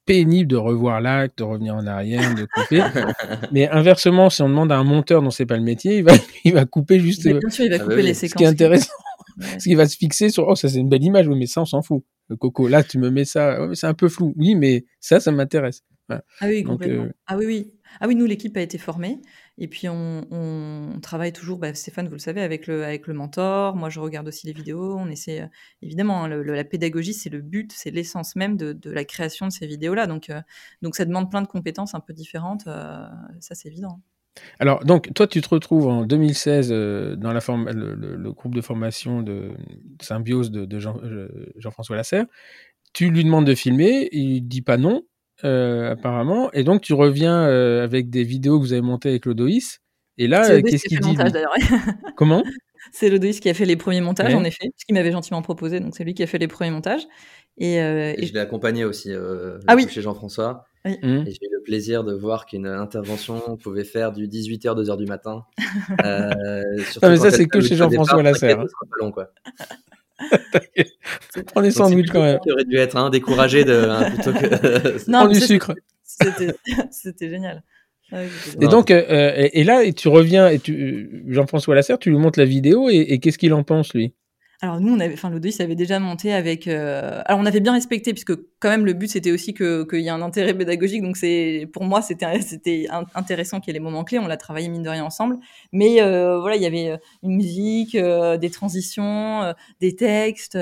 Speaker 1: pénible de revoir l'acte, de revenir en arrière, de couper. Mais inversement, si on demande à un monteur dont c'est pas le métier, il va, il va couper juste.
Speaker 2: bien sûr, il va ah bah couper les séquences.
Speaker 1: Ce qui est intéressant, parce qu'il va se fixer sur oh ça c'est une belle image, oui mais ça on s'en fout. Le coco, là tu me mets ça, oh, c'est un peu flou. Oui mais ça ça m'intéresse.
Speaker 2: Ah oui complètement. Euh, ah oui oui. Ah oui nous l'équipe a été formée et puis on, travaille toujours, bah, Stéphane, vous le savez, avec le, avec le mentor. Moi, je regarde aussi les vidéos. On essaie, euh, évidemment, hein, la pédagogie, c'est le but, c'est l'essence même de, la création de ces vidéos-là. Donc, euh, donc, ça demande plein de compétences un peu différentes. Euh, ça, c'est évident.
Speaker 1: Alors, donc, toi, tu te retrouves en 2016 dans la forme, le, groupe de formation de Symbiose de, Jean, Jean-François Lasserre. Tu lui demandes de filmer, il dit pas non. Euh, apparemment. Et donc, tu reviens euh, avec des vidéos que vous avez montées avec Lodoïs. Et là, euh, qu'est-ce qu'il dit Comment?
Speaker 2: C'est Lodoïs qui a fait les premiers montages, en effet, ce qu'il m'avait gentiment proposé. Donc, c'est lui qui a fait les premiers montages. Et,
Speaker 3: je l'ai accompagné aussi ah, oui. chez Jean-François. Mmh. Et j'ai eu le plaisir de voir qu'une intervention pouvait faire du 18h, 2h du matin.
Speaker 1: non, mais ça, c'est que chez Jean-François Lasserre. Long, quoi. Prends des sandwichs quand même.
Speaker 3: Qui aurait dû être hein, découragé de hein, plutôt que.
Speaker 1: non, du sucre.
Speaker 2: C'était génial.
Speaker 1: et donc, euh, euh, et, là, et tu reviens, et tu, Jean-François Lasserre, tu lui montres la vidéo, et qu'est-ce qu'il en pense, lui?
Speaker 2: Alors nous, on avait, enfin l'Odis avait déjà monté avec. Euh, alors on avait bien respecté puisque quand même le but c'était aussi que qu'il y ait un intérêt pédagogique. Donc c'est pour moi c'était c'était intéressant qu'il y ait les moments clés. On l'a travaillé mine de rien ensemble. Mais euh, voilà, il y avait une musique, euh, des transitions, des textes.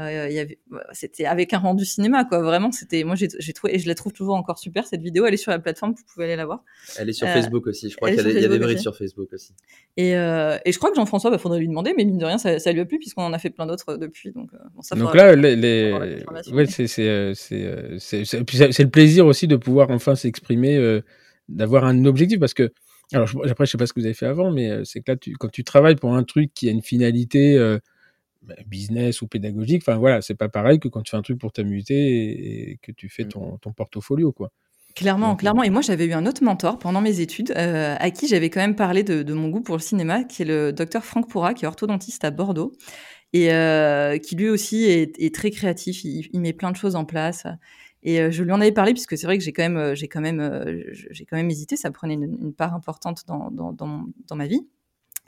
Speaker 2: Euh, c'était avec un rendu cinéma, quoi. Vraiment, c'était. Moi, j'ai trouvé et je la trouve toujours encore super cette vidéo. Elle est sur la plateforme, vous pouvez aller la voir.
Speaker 3: Elle est sur Facebook aussi. Je crois qu'il y, a des brides sur Facebook aussi.
Speaker 2: Et, euh, et je crois que Jean-François, il bah, faudrait lui demander, mais mine de rien, ça, ça lui a plu puisqu'on en a fait plein d'autres depuis. Donc, euh,
Speaker 1: bon, ça donc là, les, les... Ouais, c'est c'est le plaisir aussi de pouvoir enfin s'exprimer, d'avoir un objectif parce que. Alors après, je sais pas ce que vous avez fait avant, mais c'est que là, tu, quand tu travailles pour un truc qui a une finalité business ou pédagogique. Enfin voilà, c'est pas pareil que quand tu fais un truc pour t'amuser et, que tu fais mmh. ton, ton portfolio quoi.
Speaker 2: Clairement, clairement. Et moi, j'avais eu un autre mentor pendant mes études, euh, à qui j'avais quand même parlé de, mon goût pour le cinéma, qui est le docteur Franck Pourra, qui est orthodontiste à Bordeaux, et euh, qui lui aussi est, très créatif. Il, met plein de choses en place. Et euh, je lui en avais parlé puisque c'est vrai que j'ai quand même, j'ai quand même, j'ai quand même hésité. Ça prenait une, part importante dans, dans, dans ma vie.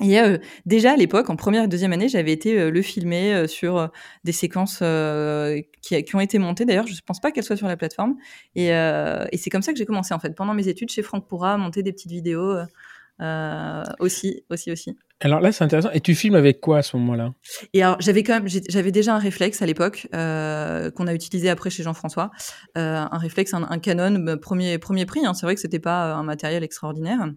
Speaker 2: Et euh, déjà à l'époque, en première et deuxième année, j'avais été euh, le filmer euh, sur des séquences qui, qui, ont été montées. D'ailleurs, je ne pense pas qu'elles soient sur la plateforme. Et, et c'est comme ça que j'ai commencé en fait. Pendant mes études chez Franck Pourra, à monter des petites vidéos aussi, aussi, aussi.
Speaker 1: Alors là, c'est intéressant. Et tu filmes avec quoi à ce moment-là?
Speaker 2: Et alors, j'avais quand même, j'avais déjà un réflexe à l'époque qu'on a utilisé après chez Jean-François, un réflexe, un, Canon bah, premier premier prix. Hein. C'est vrai que c'était pas un matériel extraordinaire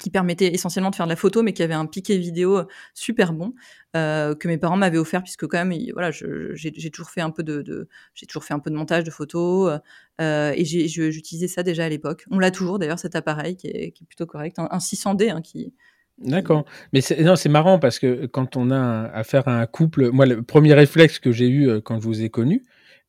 Speaker 2: qui permettait essentiellement de faire de la photo, mais qui avait un piqué vidéo super bon euh, que mes parents m'avaient offert, puisque quand même, voilà, j'ai toujours fait un peu de, j'ai toujours fait un peu de montage de photos euh, et j'utilisais ça déjà à l'époque. On l'a toujours d'ailleurs cet appareil qui est, plutôt correct, un, 600D hein, qui
Speaker 1: D'accord. Mais non, c'est marrant parce que quand on a affaire à un couple, moi, le premier réflexe que j'ai eu euh, quand je vous ai connu,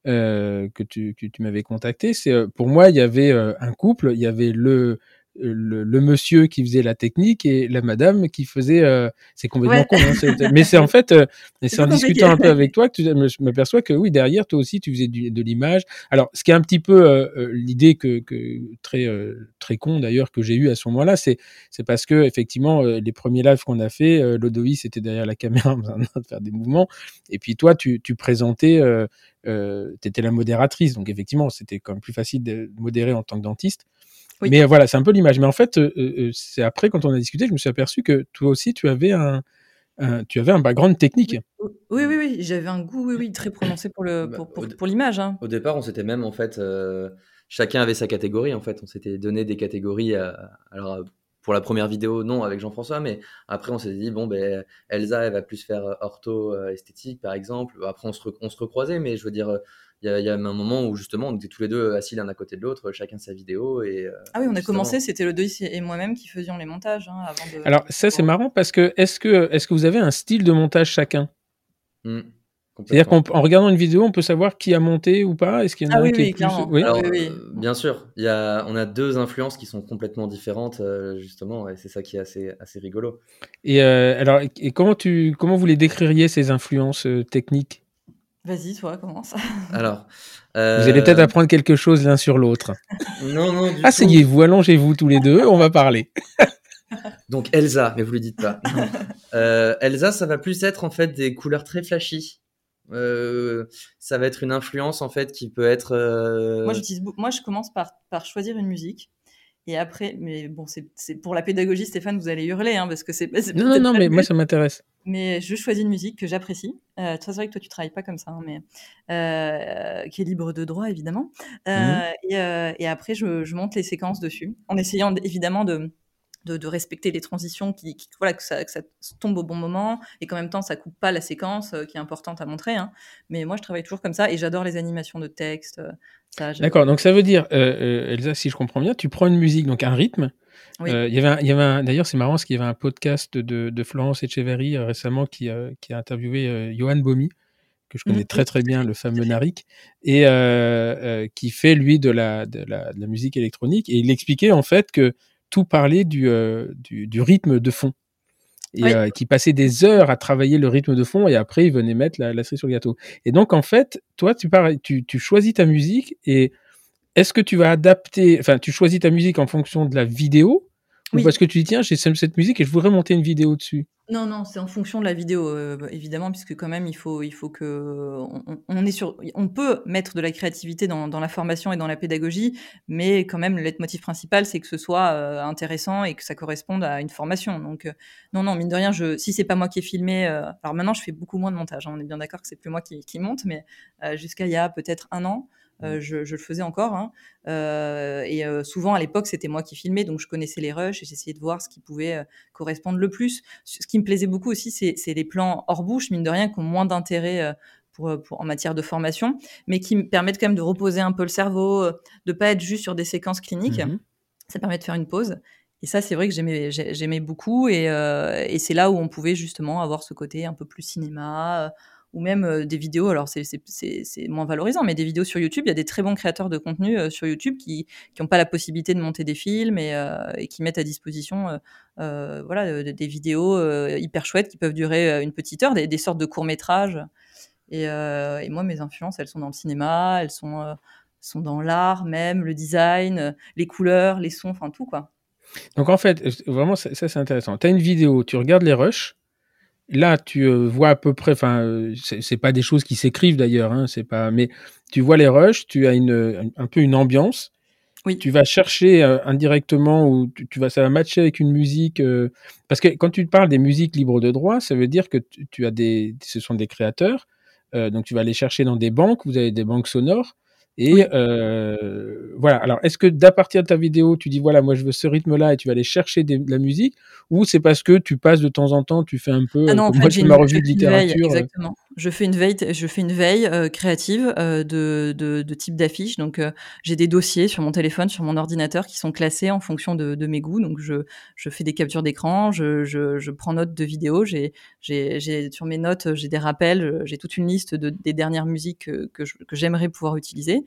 Speaker 1: que tu, tu, tu m'avais contacté, c'est pour moi, il y avait un couple, il y avait le le, monsieur qui faisait la technique et la madame qui faisait. Euh, c'est complètement con. Hein, mais c'est en fait, euh, c'est en discutant un peu avec toi que tu, je m'aperçois que oui, derrière toi aussi, tu faisais de l'image. Alors, ce qui est un petit peu euh, l'idée que, que, très très con d'ailleurs que j'ai eu à ce moment-là, c'est c'est parce que effectivement les premiers lives qu'on a fait, Lodoïs était derrière la caméra en train de faire des mouvements, et puis toi, tu, tu présentais. Euh, tu étais la modératrice, donc effectivement, c'était quand même plus facile de modérer en tant que dentiste. Mais voilà, c'est un peu l'image. Mais en fait, euh, euh, c'est après, quand on a discuté, je me suis aperçu que toi aussi, tu avais un, tu avais un background technique.
Speaker 2: Oui, oui, oui, j'avais un goût oui, oui, très prononcé pour le bah, pour, pour, l'image. Hein.
Speaker 3: Au départ, on s'était même en fait, chacun avait sa catégorie. En fait, on s'était donné des catégories. alors pour la première vidéo, non, avec Jean-François, mais après, on s'est dit, bon, ben, Elsa, elle va plus faire ortho esthétique, par exemple. Après, on se, on se recroisait, mais je veux dire, il y, a, un moment où justement on était tous les deux assis l'un à côté de l'autre, chacun sa vidéo. Et, euh,
Speaker 2: ah oui, on a commencé, c'était le deux et moi-même qui faisions les montages. Hein, avant
Speaker 1: de... Alors ça c'est marrant parce que est-ce que, est que vous avez un style de montage chacun? Mmh, C'est-à-dire qu'en regardant une vidéo, on peut savoir qui a monté ou pas? Est-ce qu'il y en a
Speaker 2: ah
Speaker 1: un
Speaker 2: qui
Speaker 1: est plus...
Speaker 2: oui,
Speaker 3: euh, Bien sûr, il y a, on a deux influences qui sont complètement différentes euh, justement, et c'est ça qui est assez, assez rigolo.
Speaker 1: Et alors, et comment, tu, comment vous les décririez ces influences techniques?
Speaker 2: Vas-y, toi, commence.
Speaker 3: Alors.
Speaker 1: Vous allez peut-être euh, apprendre quelque chose l'un sur l'autre.
Speaker 3: Non, non.
Speaker 1: Asseyez-vous, allongez-vous tous les deux, on va parler.
Speaker 3: Donc Elsa, mais vous le dites pas. Euh, Elsa, ça va plus être en fait des couleurs très flashy. Euh, ça va être une influence en fait qui peut être.
Speaker 2: Moi, j'utilise. Moi, je commence par, par choisir une musique. Et après, mais bon, c'est pour la pédagogie, Stéphane, vous allez hurler, hein, parce que c'est.
Speaker 1: Non, non, non, mais moi, ça m'intéresse.
Speaker 2: Mais je choisis une musique que j'apprécie. Euh, c'est vrai que toi, tu travailles pas comme ça, hein, mais euh, qui est libre de droit, évidemment. Euh, mmh et, euh, et, après, je, je, monte les séquences dessus, en essayant évidemment de de, respecter les transitions, qui, voilà, que ça, tombe au bon moment et qu'en même temps ça coupe pas la séquence qui est importante à montrer. Hein. Mais moi je travaille toujours comme ça et j'adore les animations de texte.
Speaker 1: D'accord, donc ça veut dire, Elsa, si je comprends bien, tu prends une musique, donc un rythme. Il y avait, y avait d'ailleurs, c'est marrant parce qu'il y avait un podcast de, de Florence Echeverry récemment qui, qui a interviewé Johan Bomi que je connais mmh. très très bien, le fameux Narik, et qui fait lui de la, de la, de la musique électronique. Et il expliquait en fait que tout parler du, euh, du, rythme de fond. Et euh, qui passait des heures à travailler le rythme de fond et après il venait mettre la, la cerise sur le gâteau. Et donc en fait, toi tu, tu, tu choisis ta musique et est-ce que tu vas adapter, enfin tu choisis ta musique en fonction de la vidéo ou parce que tu dis tiens j'ai cette musique et je voudrais monter une vidéo dessus?
Speaker 2: Non, non, c'est en fonction de la vidéo, euh, évidemment, puisque quand même, il faut, il faut que on, est sur, on peut mettre de la créativité dans, dans, la formation et dans la pédagogie, mais quand même, le leitmotiv principal, c'est que ce soit euh, intéressant et que ça corresponde à une formation. Donc, euh, non, non, mine de rien, je, si c'est pas moi qui ai filmé, alors maintenant, je fais beaucoup moins de montage. Hein, on est bien d'accord que c'est plus moi qui, qui monte, mais jusqu'à il y a peut-être un an, euh, je, le faisais encore. Hein. Euh, et euh, souvent, à l'époque, c'était moi qui filmais, donc je connaissais les rushs et j'essayais de voir ce qui pouvait correspondre le plus. Ce qui me plaisait beaucoup aussi, c'est les plans hors bouche, mine de rien, qui ont moins d'intérêt. Pour, en matière de formation, mais qui me permettent quand même de reposer un peu le cerveau, de pas être juste sur des séquences cliniques. Mmh Ça permet de faire une pause. Et ça, c'est vrai que j'aimais beaucoup. Et, et c'est là où on pouvait justement avoir ce côté un peu plus cinéma, ou même euh, des vidéos, alors c'est moins valorisant, mais des vidéos sur YouTube, il y a des très bons créateurs de contenu euh, sur YouTube qui n'ont pas la possibilité de monter des films et, euh, qui mettent à disposition voilà, des vidéos hyper chouettes qui peuvent durer une petite heure, des, sortes de courts-métrages. Et, et, moi, mes influences, elles sont dans le cinéma, elles sont, sont dans l'art même, le design, les couleurs, les sons, enfin tout quoi.
Speaker 1: Donc en fait, vraiment, ça, ça c'est intéressant. Tu as une vidéo, tu regardes les rushs, Là, tu euh, vois à peu près, enfin, euh, c'est pas des choses qui s'écrivent d'ailleurs, hein, c'est pas, mais tu vois les rushs, tu as une, un peu une ambiance.
Speaker 2: Oui.
Speaker 1: Tu vas chercher euh, indirectement ou tu, vas, ça va matcher avec une musique. parce que quand tu parles des musiques libres de droit, ça veut dire que tu, as des, ce sont des créateurs. donc tu vas aller chercher dans des banques. Vous avez des banques sonores. Et euh, voilà. Alors, est-ce que d'à partir de ta vidéo, tu dis voilà, moi je veux ce rythme-là et tu vas aller chercher de la musique, ou c'est parce que tu passes de temps en temps, tu fais un peu
Speaker 2: ah non,
Speaker 1: en fait,
Speaker 2: moi, ma revue de littérature. Euh exactement. Je fais une veille, je fais une veille euh, créative euh, de, de, de, type d'affiche. Donc, euh, j'ai des dossiers sur mon téléphone, sur mon ordinateur, qui sont classés en fonction de, de mes goûts. Donc, je, je fais des captures d'écran, je, je, je, prends note de vidéos. J'ai, j'ai, sur mes notes, j'ai des rappels, j'ai toute une liste de, des dernières musiques que, que, j'aimerais pouvoir utiliser.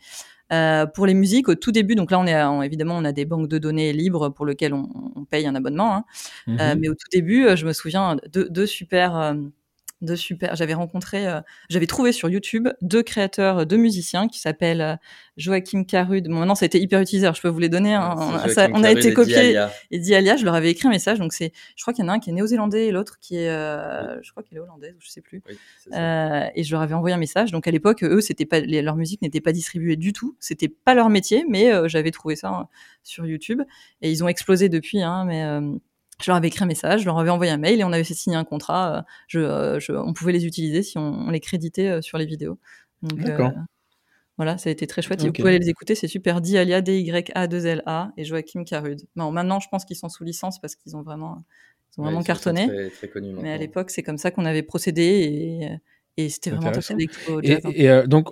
Speaker 2: Euh, pour les musiques, au tout début, donc là, on est évidemment, on a des banques de données libres pour lesquelles on, on paye un abonnement. Hein. Mmh mais au tout début, je me souviens de deux super de super. J'avais rencontré, euh, j'avais trouvé sur YouTube deux créateurs, deux musiciens qui s'appellent euh, Joachim Carud. Bon, maintenant, ça a été hyper utilisé. Je peux vous les donner. Hein. on, a été copié. Et Dialia, je leur avais écrit un message. Donc c'est, je crois qu'il y en a un qui est néo-zélandais et l'autre qui est, euh, je crois qu'il est hollandais ou je sais plus. et je leur avais envoyé un message. Donc à l'époque, eux, c'était pas, leur musique n'était pas distribuée du tout. C'était pas leur métier, mais j'avais trouvé ça sur YouTube. Et ils ont explosé depuis. Hein, mais je leur avais écrit un message, je leur avais envoyé un mail et on avait fait signer un contrat. Euh, je, euh, je, on pouvait les utiliser si on, les créditait euh, sur les vidéos. D'accord. voilà, ça a été très chouette. Vous pouvez les écouter, c'est super. Dialia, D-Y-A-2-L-A et Joachim Carud. Bon, maintenant, je pense qu'ils sont sous licence parce qu'ils ont vraiment, ils ont vraiment cartonné. Très, très Mais à l'époque, c'est comme ça qu'on avait procédé et, et c'était vraiment top
Speaker 1: Et, et euh, donc,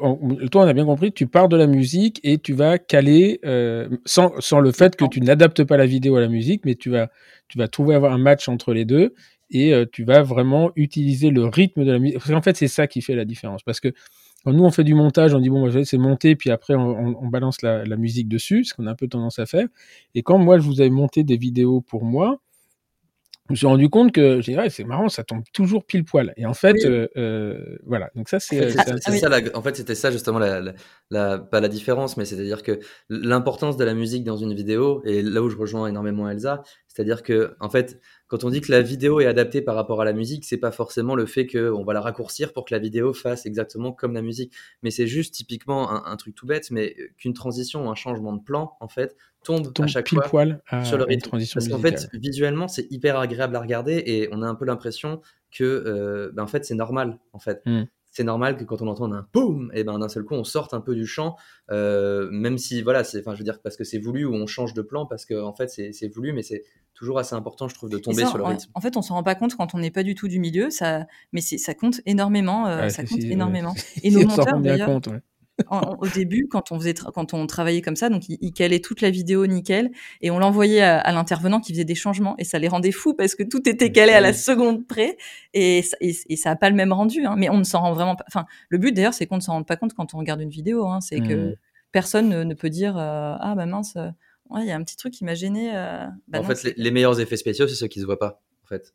Speaker 1: toi, on a bien compris, tu pars de la musique et tu vas caler, euh, sans, sans, le fait que tu n'adaptes pas la vidéo à la musique, mais tu vas, tu vas trouver avoir un match entre les deux et euh, tu vas vraiment utiliser le rythme de la musique. Parce qu'en fait, c'est ça qui fait la différence. Parce que quand nous, on fait du montage, on dit, bon, c'est monter, puis après, on, on balance la, la, musique dessus, ce qu'on a un peu tendance à faire. Et quand moi, je vous avais monté des vidéos pour moi, je me suis rendu compte que j'ai ouais, c'est marrant, ça tombe toujours pile poil. Et en fait, euh, euh, voilà. Donc ça, c'est.
Speaker 3: En fait, ça, la, en fait, c'était ça justement la, la, pas la différence, mais c'est-à-dire que l'importance de la musique dans une vidéo, et là où je rejoins énormément Elsa, c'est-à-dire que en fait, quand on dit que la vidéo est adaptée par rapport à la musique, c'est pas forcément le fait qu'on va la raccourcir pour que la vidéo fasse exactement comme la musique, mais c'est juste typiquement un, truc tout bête, mais qu'une transition ou un changement de plan, en fait, tombe, à chaque
Speaker 1: pile
Speaker 3: fois
Speaker 1: poil
Speaker 3: sur le rythme. Parce qu'en fait, visuellement, c'est hyper agréable à regarder et on a un peu l'impression que, euh, ben, en fait, c'est normal, en fait. Hmm. C'est normal que quand on entend un boum, et ben d'un seul coup on sorte un peu du champ, euh, même si voilà, c'est, enfin je veux dire parce que c'est voulu ou on change de plan parce que en fait c'est, voulu, mais c'est toujours assez important, je trouve, de tomber sur le rythme.
Speaker 2: En fait, on s'en rend pas compte quand on n'est pas du tout du milieu, ça, mais ça compte énormément, euh, ça compte énormément.
Speaker 1: Et nos monteurs, d'ailleurs,
Speaker 2: au début, quand on faisait, quand on travaillait comme ça, donc ils, calaient toute la vidéo nickel et on l'envoyait à, l'intervenant qui faisait des changements et ça les rendait fous parce que tout était calé à la seconde près et, et, ça a pas le même rendu. Hein, mais on ne s'en rend vraiment pas. Enfin, le but d'ailleurs, c'est qu'on ne s'en rende pas compte quand on regarde une vidéo. Hein, c'est que mmh. personne ne, peut dire euh, ah bah mince, euh, il y a un petit truc qui m'a gêné. Euh,
Speaker 3: bah en fait, les, meilleurs effets spéciaux, c'est ceux qui se voient pas. En fait.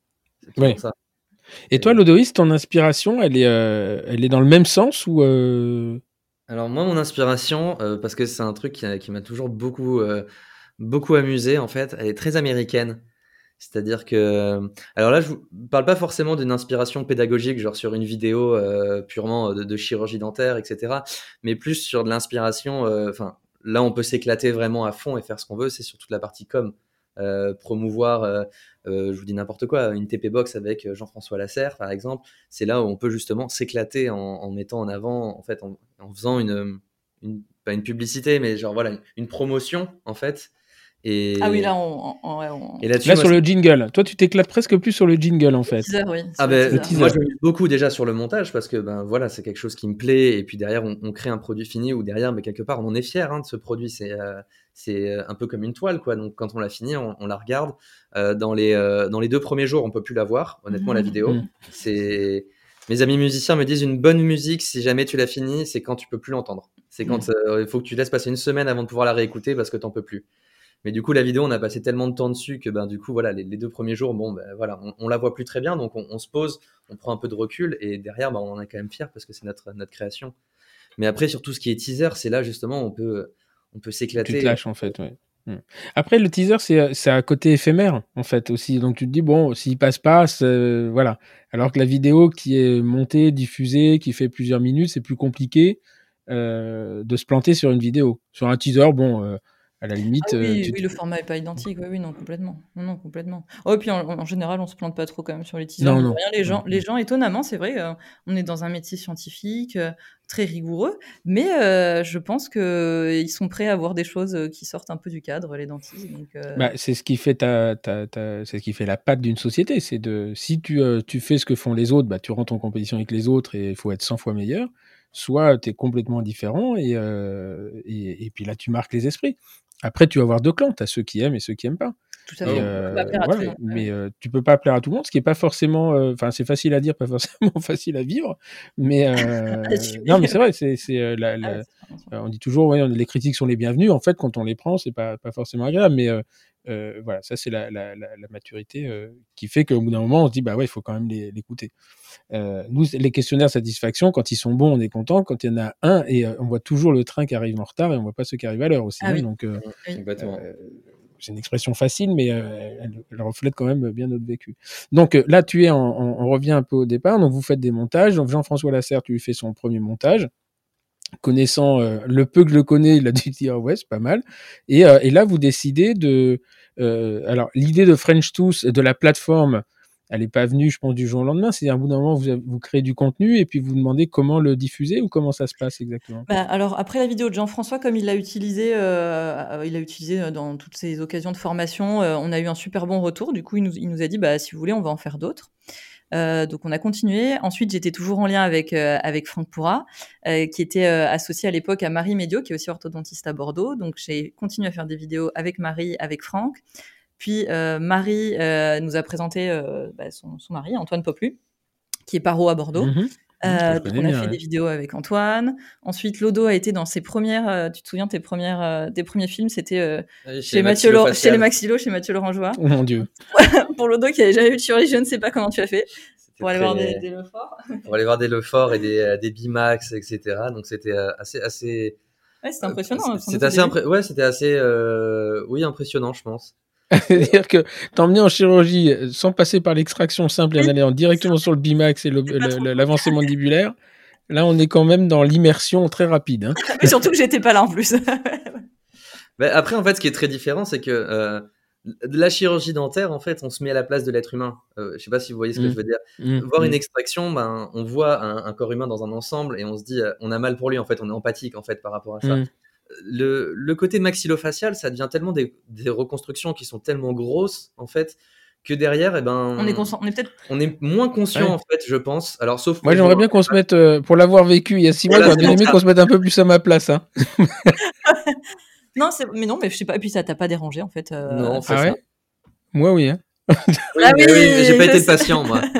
Speaker 1: Oui. Ça. Et toi, Lodoïs, ton inspiration, elle est, elle est dans le même sens ou
Speaker 3: alors moi, mon inspiration, euh, parce que c'est un truc qui, m'a toujours beaucoup, euh, beaucoup amusé en fait, elle est très américaine. C'est-à-dire que, alors là, je vous parle pas forcément d'une inspiration pédagogique, genre sur une vidéo euh, purement de, chirurgie dentaire, etc. Mais plus sur de l'inspiration. Enfin, là, on peut s'éclater vraiment à fond et faire ce qu'on veut. C'est sur toute la partie com. Euh, promouvoir, euh, euh, je vous dis n'importe quoi, une TP Box avec Jean-François Lasserre, par exemple, c'est là où on peut justement s'éclater en, mettant en avant, en fait, en, faisant une, pas une publicité, mais genre voilà, une promotion, en fait,
Speaker 2: ah oui, là, on,
Speaker 1: Et là, sur le jingle. Toi, tu t'éclates presque plus sur le jingle, en fait.
Speaker 2: oui,
Speaker 3: ah ben, moi, je beaucoup déjà sur le montage parce que ben voilà, c'est quelque chose qui me plaît. Et puis derrière, on, crée un produit fini ou derrière, mais quelque part, on en est fier hein, de ce produit. C'est euh, c'est euh, un peu comme une toile, quoi. Donc quand on l'a fini, on, la regarde. Euh, dans les dans les deux premiers jours, on peut plus la voir. Honnêtement, la mmh. vidéo, mmh. c'est mes amis musiciens me disent une bonne musique, si jamais tu l'as fini, c'est quand tu peux plus l'entendre. C'est quand mmh. il faut que tu laisses passer une semaine avant de pouvoir la réécouter parce que t'en peux plus. Mais du coup, la vidéo, on a passé tellement de temps dessus que ben, du coup, voilà, les, deux premiers jours, bon, ben, voilà, on, la voit plus très bien, donc on, se pose, on prend un peu de recul et derrière, ben, on en est quand même fier parce que c'est notre, notre création. Mais après, sur tout ce qui est teaser, c'est là justement on peut, on peut s'éclater.
Speaker 1: Tu te lâches en fait, ouais. Hmm. Après, le teaser, c'est un côté éphémère, en fait, aussi. Donc, tu te dis, bon, s'il passe pas, voilà. Alors que la vidéo qui est montée, diffusée, qui fait plusieurs minutes, c'est plus compliqué euh, de se planter sur une vidéo. Sur un teaser, bon, euh, à la limite.
Speaker 2: Ah oui,
Speaker 1: euh,
Speaker 2: oui, le format est pas identique. Oui, oui, non, complètement. Non, non, complètement. Oh, et puis en, en général, on se plante pas trop quand même sur les teasers.
Speaker 1: Non, non.
Speaker 2: rien, les gens,
Speaker 1: Non.
Speaker 2: les gens, étonnamment, c'est vrai, euh, on est dans un métier scientifique euh, très rigoureux, mais je pense que ils sont prêts à voir des choses qui sortent un peu du cadre, les dentistes.
Speaker 1: Bah, c'est ce qui fait ta, ta, ta- c'est ce qui fait la patte d'une société. C'est de si tu, tu fais ce que font les autres, bah, tu rentres en compétition avec les autres et il faut être 100 fois meilleur. Soit tu es complètement différent et, euh, et, et puis là tu marques les esprits. Après tu vas avoir deux clans, tu as ceux qui aiment et ceux qui aiment pas.
Speaker 2: tout à fait.
Speaker 1: euh,
Speaker 2: tout le
Speaker 1: voilà, mais euh, tu peux pas plaire à tout le monde, ce qui est pas forcément, euh, enfin c'est facile à dire, pas forcément facile à vivre, mais euh, non mais c'est vrai, c'est la,
Speaker 2: Ah,
Speaker 1: la- on dit toujours, ouais, les critiques sont les bienvenues. En fait, quand on les prend, c'est pas, pas forcément agréable. Mais euh, voilà, ça, c'est la, la, la, la maturité euh, qui fait qu'au bout d'un moment, on se dit, bah ouais, il faut quand même les- l'écouter. Euh, nous, les questionnaires satisfaction, quand ils sont bons, on est content. Quand il y en a un, et euh, on voit toujours le train qui arrive en retard et on voit pas ceux qui arrivent à l'heure aussi.
Speaker 2: Ah
Speaker 1: hein.
Speaker 2: oui.
Speaker 1: donc, euh, euh, c'est une expression facile, mais euh, elle, elle reflète quand même bien notre vécu. Donc euh, là, tu es, en, on, on revient un peu au départ. Donc vous faites des montages. Donc Jean-François Lasserre, tu lui fais son premier montage. Connaissant euh, le peu que je le connais, il a dû dire ouais, c'est pas mal. Et, euh, et là, vous décidez de. euh, alors l'idée de French Tooth, de la plateforme, elle n'est pas venue, je pense, du jour au lendemain. C'est à un bout d'un moment, vous, vous créez du contenu et puis vous demandez comment le diffuser ou comment ça se passe exactement?
Speaker 2: Bah, alors après la vidéo de Jean-François, comme il l'a utilisé, utilisé dans toutes ses occasions de formation, on a eu un super bon retour. Du coup, il nous, il nous a dit, bah, si vous voulez, on va en faire d'autres. Euh, donc on a continué. Ensuite, j'étais toujours en lien avec euh, avec Franck Pourra, euh, qui était associé à l'époque à Marie Médio, qui est aussi orthodontiste à Bordeaux. Donc j'ai continué à faire des vidéos avec Marie, avec Franck. Puis Marie nous a présenté bah, son, mari, Antoine Poplu, qui est paro à Bordeaux.
Speaker 1: Mhm.
Speaker 2: Euh, donc on a
Speaker 1: bien,
Speaker 2: fait
Speaker 1: ouais.
Speaker 2: des vidéos avec Antoine. Ensuite, Lodo a été dans ses premières. euh, tu te souviens tes premières, euh, tes premiers films, c'était euh, chez Mathieu, chez les Maxillo, chez Mathieu Laurent Joie.
Speaker 1: Oh mon dieu.
Speaker 2: Pour Lodo qui avait jamais eu de chirurgie, je ne sais pas comment tu as fait pour aller
Speaker 3: très-
Speaker 2: voir des, des Lefort.
Speaker 3: pour aller voir des Lefort et des, des Bimax, etc. Donc c'était assez, assez,
Speaker 2: Ouais, c'était impressionnant. hein,
Speaker 3: C'était assez, impré- ouais, c'était assez, euh, oui, impressionnant, je pense.
Speaker 1: C'est-à-dire que t'emmener en chirurgie euh, sans passer par l'extraction simple et en allant directement sur le bimax et l'avancée mandibulaire, là on est quand même dans l'immersion très rapide. hein.
Speaker 2: Mais surtout que j'étais pas là en plus.
Speaker 3: Mais après, en fait, ce qui est très différent, c'est que euh, de la chirurgie dentaire, en fait, on se met à la place de l'être humain. Euh, je sais pas si vous voyez ce que
Speaker 1: Mm.
Speaker 3: je veux dire.
Speaker 1: Mm,
Speaker 3: Voir
Speaker 1: mm.
Speaker 3: une extraction, ben, on voit un, un corps humain dans un ensemble et on se dit, euh, on a mal pour lui, en fait, on est empathique, en fait, par rapport à ça. Le, le côté maxillofacial, ça devient tellement des, des reconstructions qui sont tellement grosses, en fait, que derrière, eh ben,
Speaker 2: on est on est peut-être.
Speaker 3: on est moins conscient,
Speaker 1: Ouais.
Speaker 3: en fait, je pense. Alors, sauf
Speaker 1: Moi j'aimerais bien qu'on se mette, euh, pour l'avoir vécu il y a six mois, j'aurais bien aimé qu'on se mette un peu plus à ma place. Hein.
Speaker 2: Non, mais non, mais je sais pas. Et puis ça t'a pas dérangé en fait. euh,
Speaker 3: Non, c'est
Speaker 1: Ah
Speaker 3: ça.
Speaker 1: ouais? Moi oui. Hein.
Speaker 3: Oui,
Speaker 2: Ah oui,
Speaker 3: oui, mais j'ai pas été patient, moi.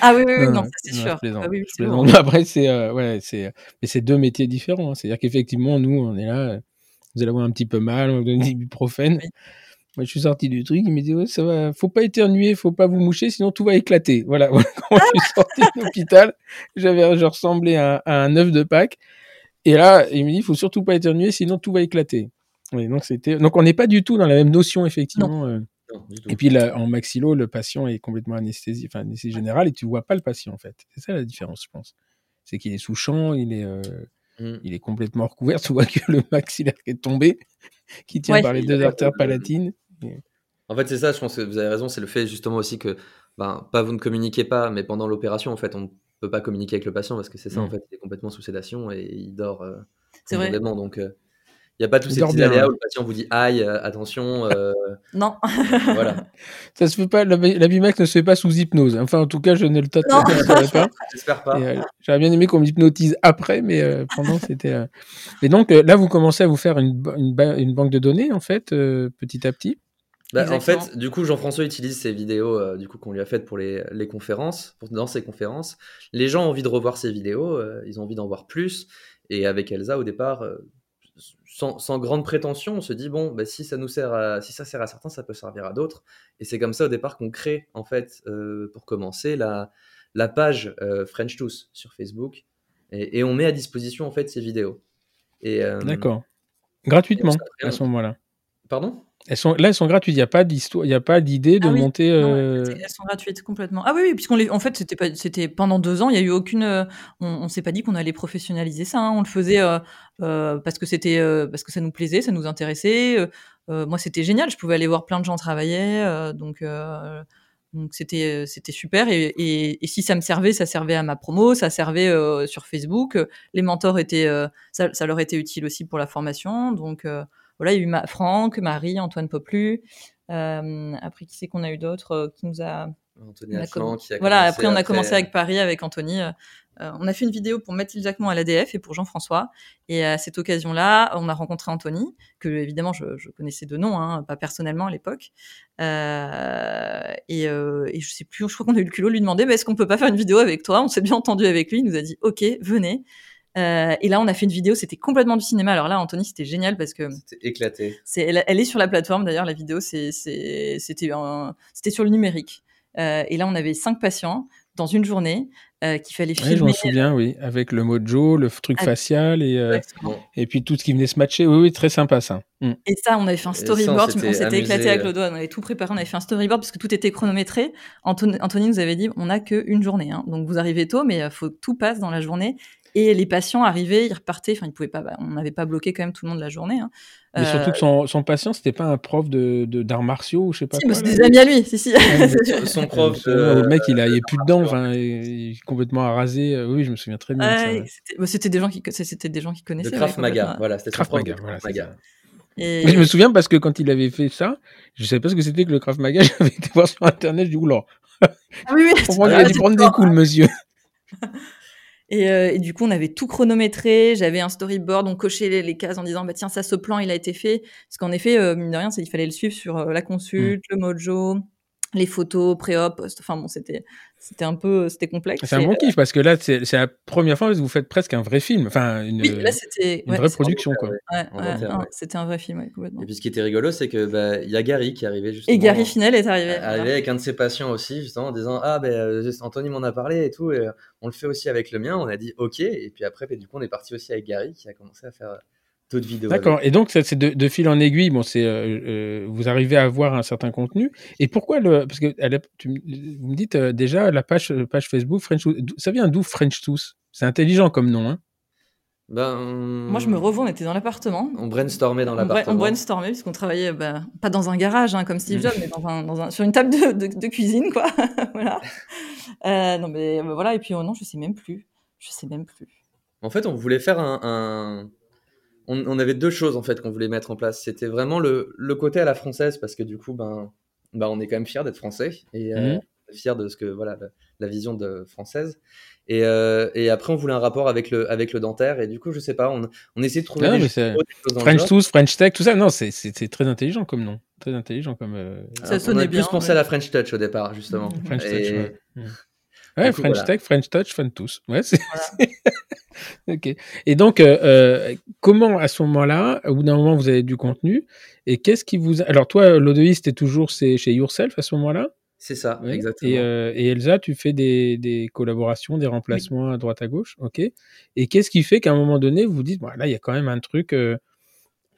Speaker 2: Ah oui, oui, oui,
Speaker 1: Non,
Speaker 2: non,
Speaker 1: non,
Speaker 2: ça c'est sûr.
Speaker 1: je plaisante,
Speaker 2: Ah oui, oui,
Speaker 1: je
Speaker 2: c'est
Speaker 1: plaisante.
Speaker 2: bon.
Speaker 1: Après c'est, euh, ouais, c'est, mais c'est deux métiers différents. hein. C'est-à-dire qu'effectivement nous on est là, vous allez avoir un petit peu mal, on va vous donner des ibuprofène. Moi je suis sorti du truc, il me dit ouais ça va, faut pas éternuer, faut pas vous moucher, sinon tout va éclater. Voilà, voilà comment je suis sorti de l'hôpital. J'avais, je ressemblais à, à un œuf de Pâques. Et là, il me dit, il faut surtout pas éternuer, sinon tout va éclater. Donc c'était, donc on n'est pas du tout dans la même notion effectivement. euh.
Speaker 3: Non, du.
Speaker 1: Et puis là, en maxillo, le patient est complètement anesthésié, enfin anesthésie générale, et tu vois pas le patient en fait. C'est ça la différence, je pense. C'est qu'il est sous champ, il est, euh,
Speaker 3: Mm.
Speaker 1: il est complètement recouvert. Tu vois que le maxillaire est tombé, qui tient
Speaker 2: Ouais.
Speaker 1: par les deux artères palatines.
Speaker 3: En fait, c'est ça, je pense que vous avez raison, c'est le fait justement aussi que, ben, pas vous ne communiquez pas, mais pendant l'opération, en fait, on ne peut pas communiquer avec le patient parce que c'est ça,
Speaker 1: Mm.
Speaker 3: en fait, il est complètement sous sédation et il dort euh,
Speaker 2: C'est vrai.
Speaker 3: Donc, euh, il n'y a pas tous ces petits
Speaker 1: bien,
Speaker 3: aléas
Speaker 1: ouais.
Speaker 3: où le patient vous dit aïe, euh, attention, euh,
Speaker 2: Non.
Speaker 3: voilà.
Speaker 1: Ça se fait pas, la, la Bimax ne se fait pas sous hypnose. Enfin, en tout cas, je ne le tâte pas.
Speaker 3: J'espère pas.
Speaker 1: Euh, J'aurais bien aimé qu'on m'hypnotise après, mais euh, pendant c'était. euh, Et donc euh, là, vous commencez à vous faire une, une, ba- une banque de données en fait, euh, petit à petit.
Speaker 3: Bah, en fait, du coup, Jean-François utilise ces vidéos euh, du coup qu'on lui a faites pour les, les conférences, pour, dans ses conférences. Les gens ont envie de revoir ces vidéos, euh, ils ont envie d'en voir plus. Et avec Elsa, au départ, euh, sans, sans grande prétention, on se dit bon, bah, si ça nous sert, à, si ça sert à certains, ça peut servir à d'autres. Et c'est comme ça au départ qu'on crée, en fait, euh, pour commencer, la, la page euh, French Tooth sur Facebook, et, et on met à disposition en fait ces vidéos. Euh,
Speaker 1: D'accord. Gratuitement à ce moment-là.
Speaker 3: Pardon?
Speaker 1: Elles sont, là, elles sont gratuites. Il n'y a pas d'histoire, il n'y a pas d'idée de
Speaker 2: Ah oui,
Speaker 1: monter.
Speaker 2: non,
Speaker 1: euh,
Speaker 2: elles sont gratuites complètement. Ah oui, oui, puisqu'on les, en fait, c'était pas, c'était pendant deux ans, il y a eu aucune, euh, on, on s'est pas dit qu'on allait professionnaliser ça. hein. On le faisait euh, euh, parce que c'était, euh, parce que ça nous plaisait, ça nous intéressait. Moi, c'était génial. Je pouvais aller voir plein de gens travailler, euh, donc. euh, donc c'était c'était super et, et, et si ça me servait, ça servait à ma promo, ça servait euh, sur Facebook. Les mentors étaient, euh, ça, ça leur était utile aussi pour la formation. Donc euh, voilà, il y a eu ma, Franck, Marie, Antoine Poplu. Euh, après, qui c'est qu'on a eu d'autres euh, qui nous a.
Speaker 3: Anthony Atlan qui a
Speaker 2: voilà, après on a commencé avec Paris, avec Anthony. euh, on a fait une vidéo pour Mathilde Jacquemont à l'ADF et pour Jean-François. Et à cette occasion-là, on a rencontré Anthony, que évidemment je, je connaissais de nom, hein, pas personnellement à l'époque. Euh, et, euh, et je sais plus, je crois qu'on a eu le culot de lui demander, bah, est-ce qu'on peut pas faire une vidéo avec toi? On s'est bien entendu avec lui, il nous a dit, ok, venez. Euh, et là, on a fait une vidéo, c'était complètement du cinéma. Alors là, Anthony, c'était génial parce que
Speaker 3: C'était éclaté.
Speaker 2: c'est, elle, elle est sur la plateforme d'ailleurs. La vidéo, c'est, c'est, c'était, un- c'était sur le numérique. Euh, et là, on avait cinq patients dans une journée euh, qu'il fallait
Speaker 1: Ouais, je m'en
Speaker 2: filmer.
Speaker 1: souviens, oui, avec le mojo, le truc facial et, euh,
Speaker 2: Exactement.
Speaker 1: et puis tout ce qui venait se matcher. Oui, oui, très sympa ça. Mm.
Speaker 2: Et ça, on avait fait un
Speaker 3: Et ça, on
Speaker 2: storyboard.
Speaker 3: s'était
Speaker 2: on s'était
Speaker 3: amusé,
Speaker 2: éclaté avec le doigt. On avait tout préparé. On avait fait un storyboard parce que tout était chronométré. Anthony, Anthony nous avait dit, on n'a qu'une journée. Hein. Donc vous arrivez tôt, mais il faut que tout passe dans la journée. Et les patients arrivaient, ils repartaient. Enfin, ils pouvaient pas. bah, on n'avait pas bloqué quand même tout le monde la journée. Hein.
Speaker 1: Mais
Speaker 2: Euh,
Speaker 1: surtout que son, son patient, c'était pas un prof de, de- d'arts martiaux ou je sais pas
Speaker 2: si,
Speaker 1: quoi.
Speaker 2: des amis à lui. Si, si.
Speaker 3: Son- Son prof.
Speaker 1: Euh, le mec, il a, il est plus dedans, enfin, il est complètement arasé. Euh, Oui, je me souviens très bien. de ça,
Speaker 2: Ouais,
Speaker 1: ouais.
Speaker 2: c'était bah, c'était des gens qui, c'était des gens qui connaissaient.
Speaker 3: Krav
Speaker 2: ouais,
Speaker 3: Maga. Voilà, c'était son
Speaker 1: Krav
Speaker 3: prof
Speaker 1: Maga,
Speaker 3: de
Speaker 1: voilà,
Speaker 3: Krav
Speaker 1: c'est
Speaker 3: Maga.
Speaker 1: ça.
Speaker 2: Et-
Speaker 1: Mais je me souviens parce que quand il avait fait ça, je savais pas ce que c'était que le Krav Maga. J'avais été voir sur internet, je dis oula,
Speaker 2: Ah oui, oui.
Speaker 1: je comprends qu'il a dû prendre des coups, le monsieur?
Speaker 2: Et, euh, et du coup, on avait tout chronométré. J'avais un storyboard, on cochait les, les cases en disant bah tiens ça, ce plan, il a été fait. Parce qu'en effet, euh, mine de rien, c'est- il fallait le suivre sur euh, la consulte,
Speaker 1: Mm.
Speaker 2: le mojo, les photos, pré-op, post. Enfin bon, c'était c'était un peu c'était complexe.
Speaker 1: C'est un bon
Speaker 2: euh,
Speaker 1: kiff parce que là, c'est c'est la première fois que vous faites presque un vrai film, enfin une,
Speaker 2: oui, là c'était
Speaker 1: une
Speaker 2: ouais,
Speaker 1: vraie production quoi.
Speaker 3: Ouais.
Speaker 2: ouais, c'était un vrai film, ouais, complètement.
Speaker 3: Et puis ce qui était rigolo, c'est que bah, il y a Gary qui arrivait justement.
Speaker 2: Et Gary Finel est arrivé.
Speaker 3: arrivé
Speaker 2: voilà.
Speaker 3: avec un de ses patients aussi, justement, en disant Ah, ben euh, Anthony m'en a parlé et tout, et euh, on le fait aussi avec le mien. On a dit Ok, et puis après, ben, du coup, on est parti aussi avec Gary qui a commencé à faire euh, d'autres vidéos.
Speaker 1: D'accord. Et donc, c'est de, de fil en aiguille. Bon, c'est euh, euh, vous arrivez à avoir un certain contenu. Et pourquoi le Parce que elle tu vous me dites euh, déjà la page page Facebook French. Ça vient d'où French Tooth? C'est intelligent comme nom. Hein
Speaker 3: Ben,
Speaker 2: Moi, je me revois, on était dans l'appartement.
Speaker 3: On brainstormait dans
Speaker 2: On, bra- on
Speaker 3: l'appartement.
Speaker 2: brainstormait puisqu'on travaillait bah, pas dans un garage hein, comme Steve Jobs, mais dans un, dans un- sur une table de, de- de cuisine, quoi. voilà. Euh, non, mais voilà. Et puis, oh non, je sais même plus. Je sais même plus.
Speaker 3: En fait, on voulait faire un. un- On, on avait deux choses en fait qu'on voulait mettre en place. C'était vraiment le, le côté à la française parce que du coup, ben, ben on est quand même fier d'être français et euh,
Speaker 1: Mhm.
Speaker 3: fier de ce que voilà la, la vision de française. Et, euh, et après, on voulait un rapport avec le avec le dentaire et du coup, je sais pas, on, on essayait de trouver
Speaker 1: Ah,
Speaker 3: des,
Speaker 1: mais
Speaker 3: choses,
Speaker 1: c'est-
Speaker 3: des choses
Speaker 1: French. Tooth, French Tech, tout ça. Non, c'est très intelligent comme nom. Très intelligent comme. euh,
Speaker 2: Ça
Speaker 3: Alors, on
Speaker 2: sonnait
Speaker 3: a
Speaker 2: bien,
Speaker 3: plus pensé
Speaker 2: ouais.
Speaker 3: à la French Touch au départ justement.
Speaker 1: French Touch. Ouais. Ouais, French
Speaker 3: voilà.
Speaker 1: Tech, French Touch, Fun Tooth. Ouais, c'est. ok. Et donc, euh, euh, comment à ce moment-là, au bout d'un moment, vous avez du contenu et qu'est-ce qui vous. Alors, toi, l'Odeis, c'était toujours chez Yourself à ce moment-là?
Speaker 3: C'est ça,
Speaker 1: Oui.
Speaker 3: exactement.
Speaker 1: Et, euh, et Elsa, tu fais des, des collaborations, des remplacements à droite à gauche, ok. Et qu'est-ce qui fait qu'à un moment donné, vous vous dites, bon, là, il y a quand même un truc, euh,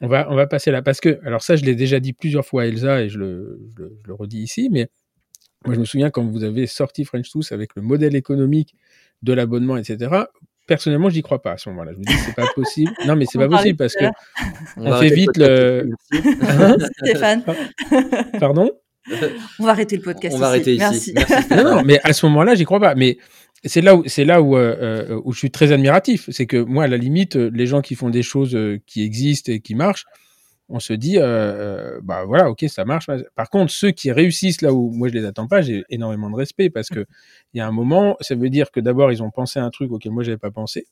Speaker 1: on, va, on va passer là? Parce que, alors ça, je l'ai déjà dit plusieurs fois à Elsa et je le, je le, je le redis ici, mais moi, je me souviens quand vous avez sorti French Tooth avec le modèle économique de l'abonnement, etc. Personnellement, j'y crois pas à ce moment-là. Je me dis, c'est pas possible. Non, mais c'est pas possible parce que, on fait vite le-. Hein
Speaker 2: Stéphane,
Speaker 1: pardon?
Speaker 2: On va arrêter le podcast.
Speaker 3: On va arrêter ici.
Speaker 2: Merci.
Speaker 3: Merci.
Speaker 1: Non, non, mais à ce moment-là, j'y crois pas. Mais c'est là où c'est là où, euh, euh, où je suis très admiratif. C'est que moi, à la limite, euh, les gens qui font des choses qui existent et qui marchent, on se dit, euh, euh, bah voilà, ok, ça marche. Par contre, ceux qui réussissent là où moi je les attends pas, j'ai énormément de respect parce que il y a un moment, ça veut dire que d'abord ils ont pensé à un truc auquel moi j'avais pas pensé,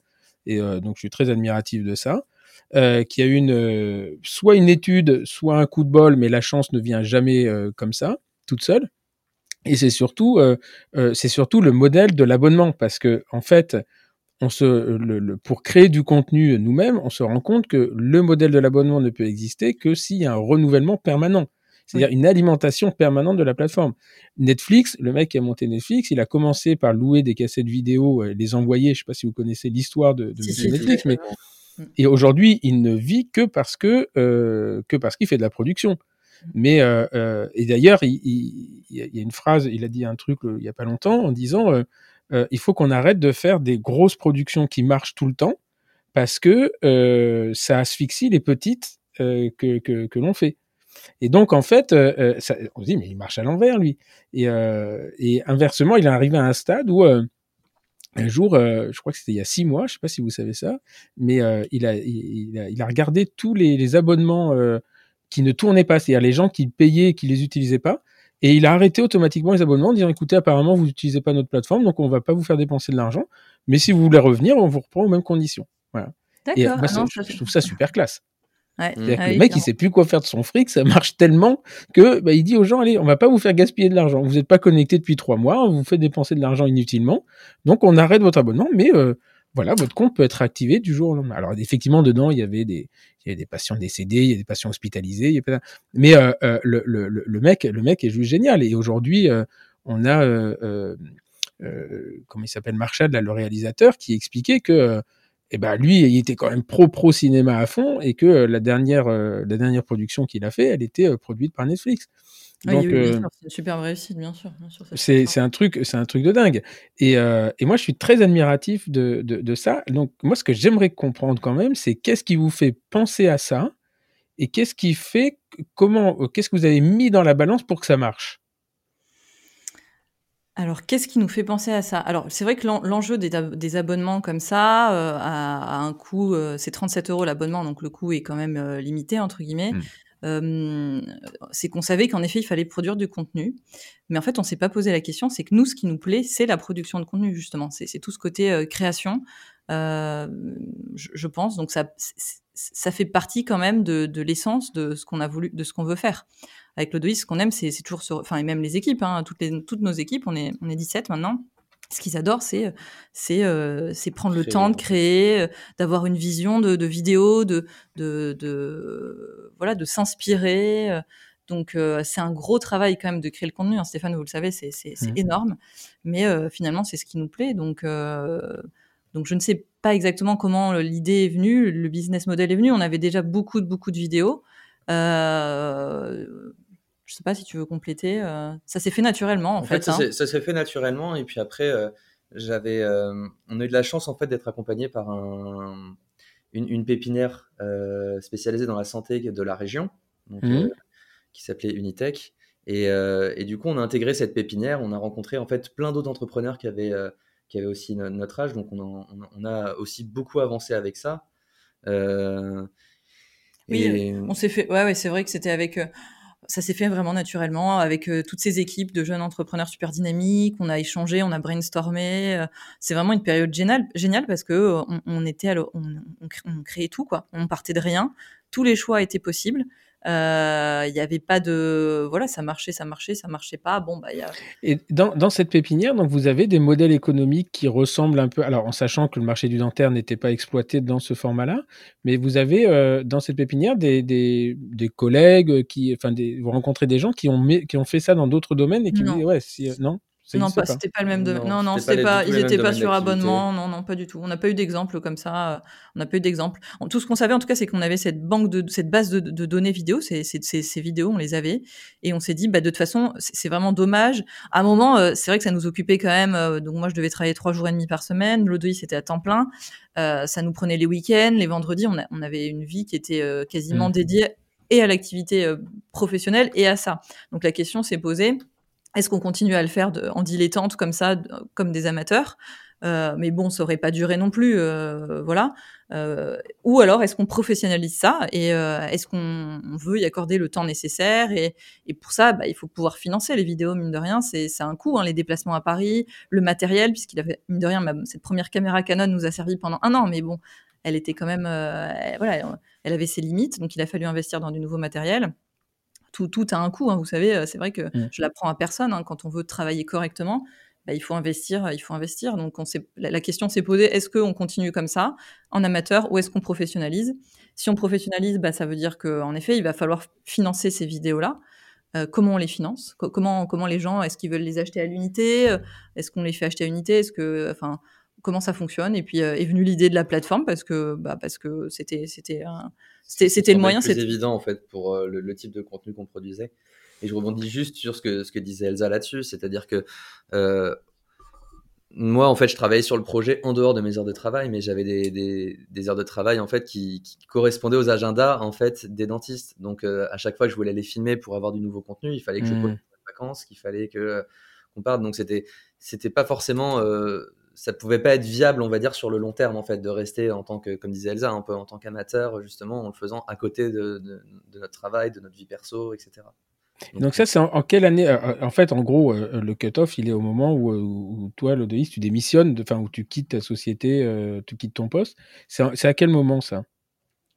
Speaker 1: et euh, donc je suis très admiratif de ça. Euh, qu'il y a une euh, soit une étude, soit un coup de bol, mais la chance ne vient jamais comme ça, toute seule. Et c'est surtout, c'est surtout le modèle de l'abonnement parce que en fait, on se, le, le- pour créer du contenu nous-mêmes, on se rend compte que le modèle de l'abonnement ne peut exister que s'il y a un renouvellement permanent, c'est-à-dire une alimentation permanente de la plateforme. Netflix, le mec qui a monté Netflix, il a commencé par louer des cassettes vidéo, euh, les envoyer. Je sais pas si vous connaissez l'histoire de, Netflix, mais et aujourd'hui, il ne vit que parce que euh, que parce qu'il fait de la production. Mais et d'ailleurs, il, il, y a une phrase, il a dit un truc il y a pas longtemps en disant il faut qu'on arrête de faire des grosses productions qui marchent tout le temps parce que ça asphyxie les petites que, que, que l'on fait. Et donc, en fait, euh, ça, on se dit, mais il marche à l'envers, lui. Et, euh, inversement, il est arrivé à un stade où, euh, un jour, je crois que c'était il y a six mois, je sais pas si vous savez ça, mais il, a, regardé tous les, les abonnements qui ne tournaient pas, c'est-à-dire les gens qui payaient et qui les utilisaient pas. Et il a arrêté automatiquement les abonnements en disant écoutez, apparemment, vous n'utilisez pas notre plateforme, donc on va pas vous faire dépenser de l'argent. Mais si vous voulez revenir, on vous reprend aux mêmes conditions. Voilà. Et moi, ah je trouve ça super classe. Ouais. Ah le mec, il sait plus quoi faire de son fric, ça marche tellement que bah, il dit aux gens allez, on va pas vous faire gaspiller de l'argent. Vous n'êtes pas connecté depuis trois mois, on vous fait dépenser de l'argent inutilement, donc on arrête votre abonnement, mais euh, voilà, votre compte peut être activé du jour au lendemain. Alors effectivement, dedans, il y avait des, il y avait des patients décédés, il y a des patients hospitalisés, mais euh, euh, le, le, le, mec, le mec est juste génial. Et aujourd'hui, euh, on a comment il s'appelle Marshall, le réalisateur, qui expliquait que et ben lui, il était quand même pro pro cinéma à fond et que la dernière la dernière production qu'il a fait, elle était produite par Netflix.
Speaker 2: Donc, oui, c'est une superbe réussite, bien sûr.
Speaker 1: c'est un truc, c'est un truc de dingue. Et, et, moi, je suis très admiratif de, de, de ça. Donc, moi, ce que j'aimerais comprendre quand même, c'est qu'est-ce qui vous fait penser à ça et qu'est-ce qui fait, comment, qu'est-ce que vous avez mis dans la balance pour que ça marche?
Speaker 2: Alors, qu'est-ce qui nous fait penser à ça? Alors, c'est vrai que l'enjeu des, abonnements comme ça, euh, à, un coût, euh, c'est 37 euros l'abonnement, donc le coût est quand même euh, limité, entre guillemets. Mmh. C'est qu'on savait qu'en effet, il fallait produire du contenu. Mais en fait, on s'est pas posé la question, c'est que nous, ce qui nous plaît, c'est la production de contenu, justement. C'est tout ce côté création, je, pense. Donc, ça, ça fait partie quand même de, l'essence de ce qu'on a voulu, de ce qu'on veut faire avec l'Odoïs, ce qu'on aime, c'est toujours sur, enfin, et même les équipes, hein, toutes, toutes nos équipes, on est, on est 17 maintenant. Ce qu'ils adorent, c'est c'est euh, c'est prendre le temps de créer, euh, d'avoir une vision de, de vidéo, de, de, de voilà, de s'inspirer. Euh. Donc c'est un gros travail quand même de créer le contenu. Hein, Stéphane, vous le savez, c'est mmh. énorme. Mais finalement, c'est ce qui nous plaît. Donc donc je ne sais pas exactement comment l'idée est venue, le business model est venu. On avait déjà beaucoup de beaucoup de vidéos. Euh, je sais pas si tu veux compléter. Euh, ça s'est fait naturellement, en, fait.
Speaker 3: Hein. ça s'est fait naturellement. Et puis après, euh, j'avais, euh, on a eu de la chance en fait d'être accompagné par un, une, pépinière spécialisée dans la santé de la région, mmh. qui s'appelait Unitech. Et, et, du coup, on a intégré cette pépinière. On a rencontré en fait plein d'autres entrepreneurs qui avaient, qui avaient aussi notre âge. Donc, on, on, a aussi beaucoup avancé avec ça.
Speaker 2: oui, on s'est fait. Ouais, ouais c'est vrai que c'était avec ça s'est fait vraiment naturellement avec euh, toutes ces équipes de jeunes entrepreneurs super dynamiques. On a échangé, on a brainstormé. Euh, c'est vraiment une période géniale, géniale parce que euh, on, était, on, créait tout quoi. On partait de rien. Tous les choix étaient possibles. Il n'y avait pas de voilà, ça marchait, ça marchait, ça marchait pas. Bon bah y a...
Speaker 1: Et dans, dans, cette pépinière, donc vous avez des modèles économiques qui ressemblent un peu. Alors en sachant que le marché du dentaire n'était pas exploité dans ce format-là, mais vous avez dans cette pépinière des, des, des collègues qui, enfin, des, vous rencontrez des gens qui ont qui ont fait ça dans d'autres domaines et qui disent ouais, si, non?
Speaker 2: Non, pas, c'était pas le même de... Non, non, c'était pas, ils n'étaient pas sur abonnement. Non, non, pas du tout. On n'a pas eu d'exemple comme ça. On n'a pas eu d'exemple. Tout ce qu'on savait, en tout cas, c'est qu'on avait cette banque de, cette base de, données vidéo. Ces, ces, ces, vidéos, on les avait. Et on s'est dit, bah, de toute façon, c'est vraiment dommage. À un moment, euh, c'est vrai que ça nous occupait quand même. Euh, donc, moi, je devais travailler trois jours et demi par semaine. L'Odoï, c'était à temps plein. Euh, ça nous prenait les week-ends, les vendredis. On, on avait une vie qui était quasiment mmh. dédiée et à l'activité professionnelle et à ça. Donc, la question s'est posée est-ce qu'on continue à le faire en dilettante comme ça, comme des amateurs? Euh, mais bon, ça aurait pas duré non plus, euh, voilà. Euh, ou alors, est-ce qu'on professionnalise ça et est-ce qu'on veut y accorder le temps nécessaire et, pour ça, bah, il faut pouvoir financer les vidéos, mine de rien, c'est un coût, hein, les déplacements à Paris, le matériel, puisqu'il avait, mine de rien, cette première caméra Canon nous a servi pendant un an, mais bon, elle était quand même, voilà, elle avait ses limites, donc il a fallu investir dans du nouveau matériel tout, tout a un coût. Hein, vous savez, euh, c'est vrai que mmh. je l'apprends à personne. Hein, quand on veut travailler correctement, bah, il faut investir. Il faut investir. Donc, on la, la, question s'est posée est-ce qu'on continue comme ça en amateur ou est-ce qu'on professionnalise? Si on professionnalise, bah, ça veut dire qu'en effet, il va falloir financer ces vidéos-là. Euh, comment on les finance? Comment, comment les gens, est-ce qu'ils veulent les acheter à l'unité? Est-ce qu'on les fait acheter à l'unité? Est-ce que, enfin, comment ça fonctionne. Et puis est venue l'idée de la plateforme parce que bah, parce que c'était c'était c'était le moyen.
Speaker 3: C'était évident en fait pour le, type de contenu qu'on produisait. Et je rebondis juste sur ce que ce que disait Elsa là-dessus, c'est-à-dire que moi, en fait, je travaillais sur le projet en dehors de mes heures de travail, mais j'avais des, des, des, heures de travail en fait qui, qui, correspondaient aux agendas en fait des dentistes. Donc, euh, à chaque fois que je voulais les filmer pour avoir du nouveau contenu, il fallait que je mmh. des vacances, qu'il fallait que qu'on parte. Donc, c'était c'était pas forcément, euh, ça pouvait pas être viable, on va dire, sur le long terme en fait, de rester en tant que, comme disait Elsa, un peu en tant qu'amateur justement, en le faisant à côté de, notre travail, de notre vie perso, etc.
Speaker 1: Donc ça, c'est en, quelle année euh, euh, En fait, en gros, euh, le cut-off, il est au moment où, toi, l'ODIS, tu démissionnes, enfin, où tu quittes ta société, tu quittes ton poste. C'est à quel moment ça?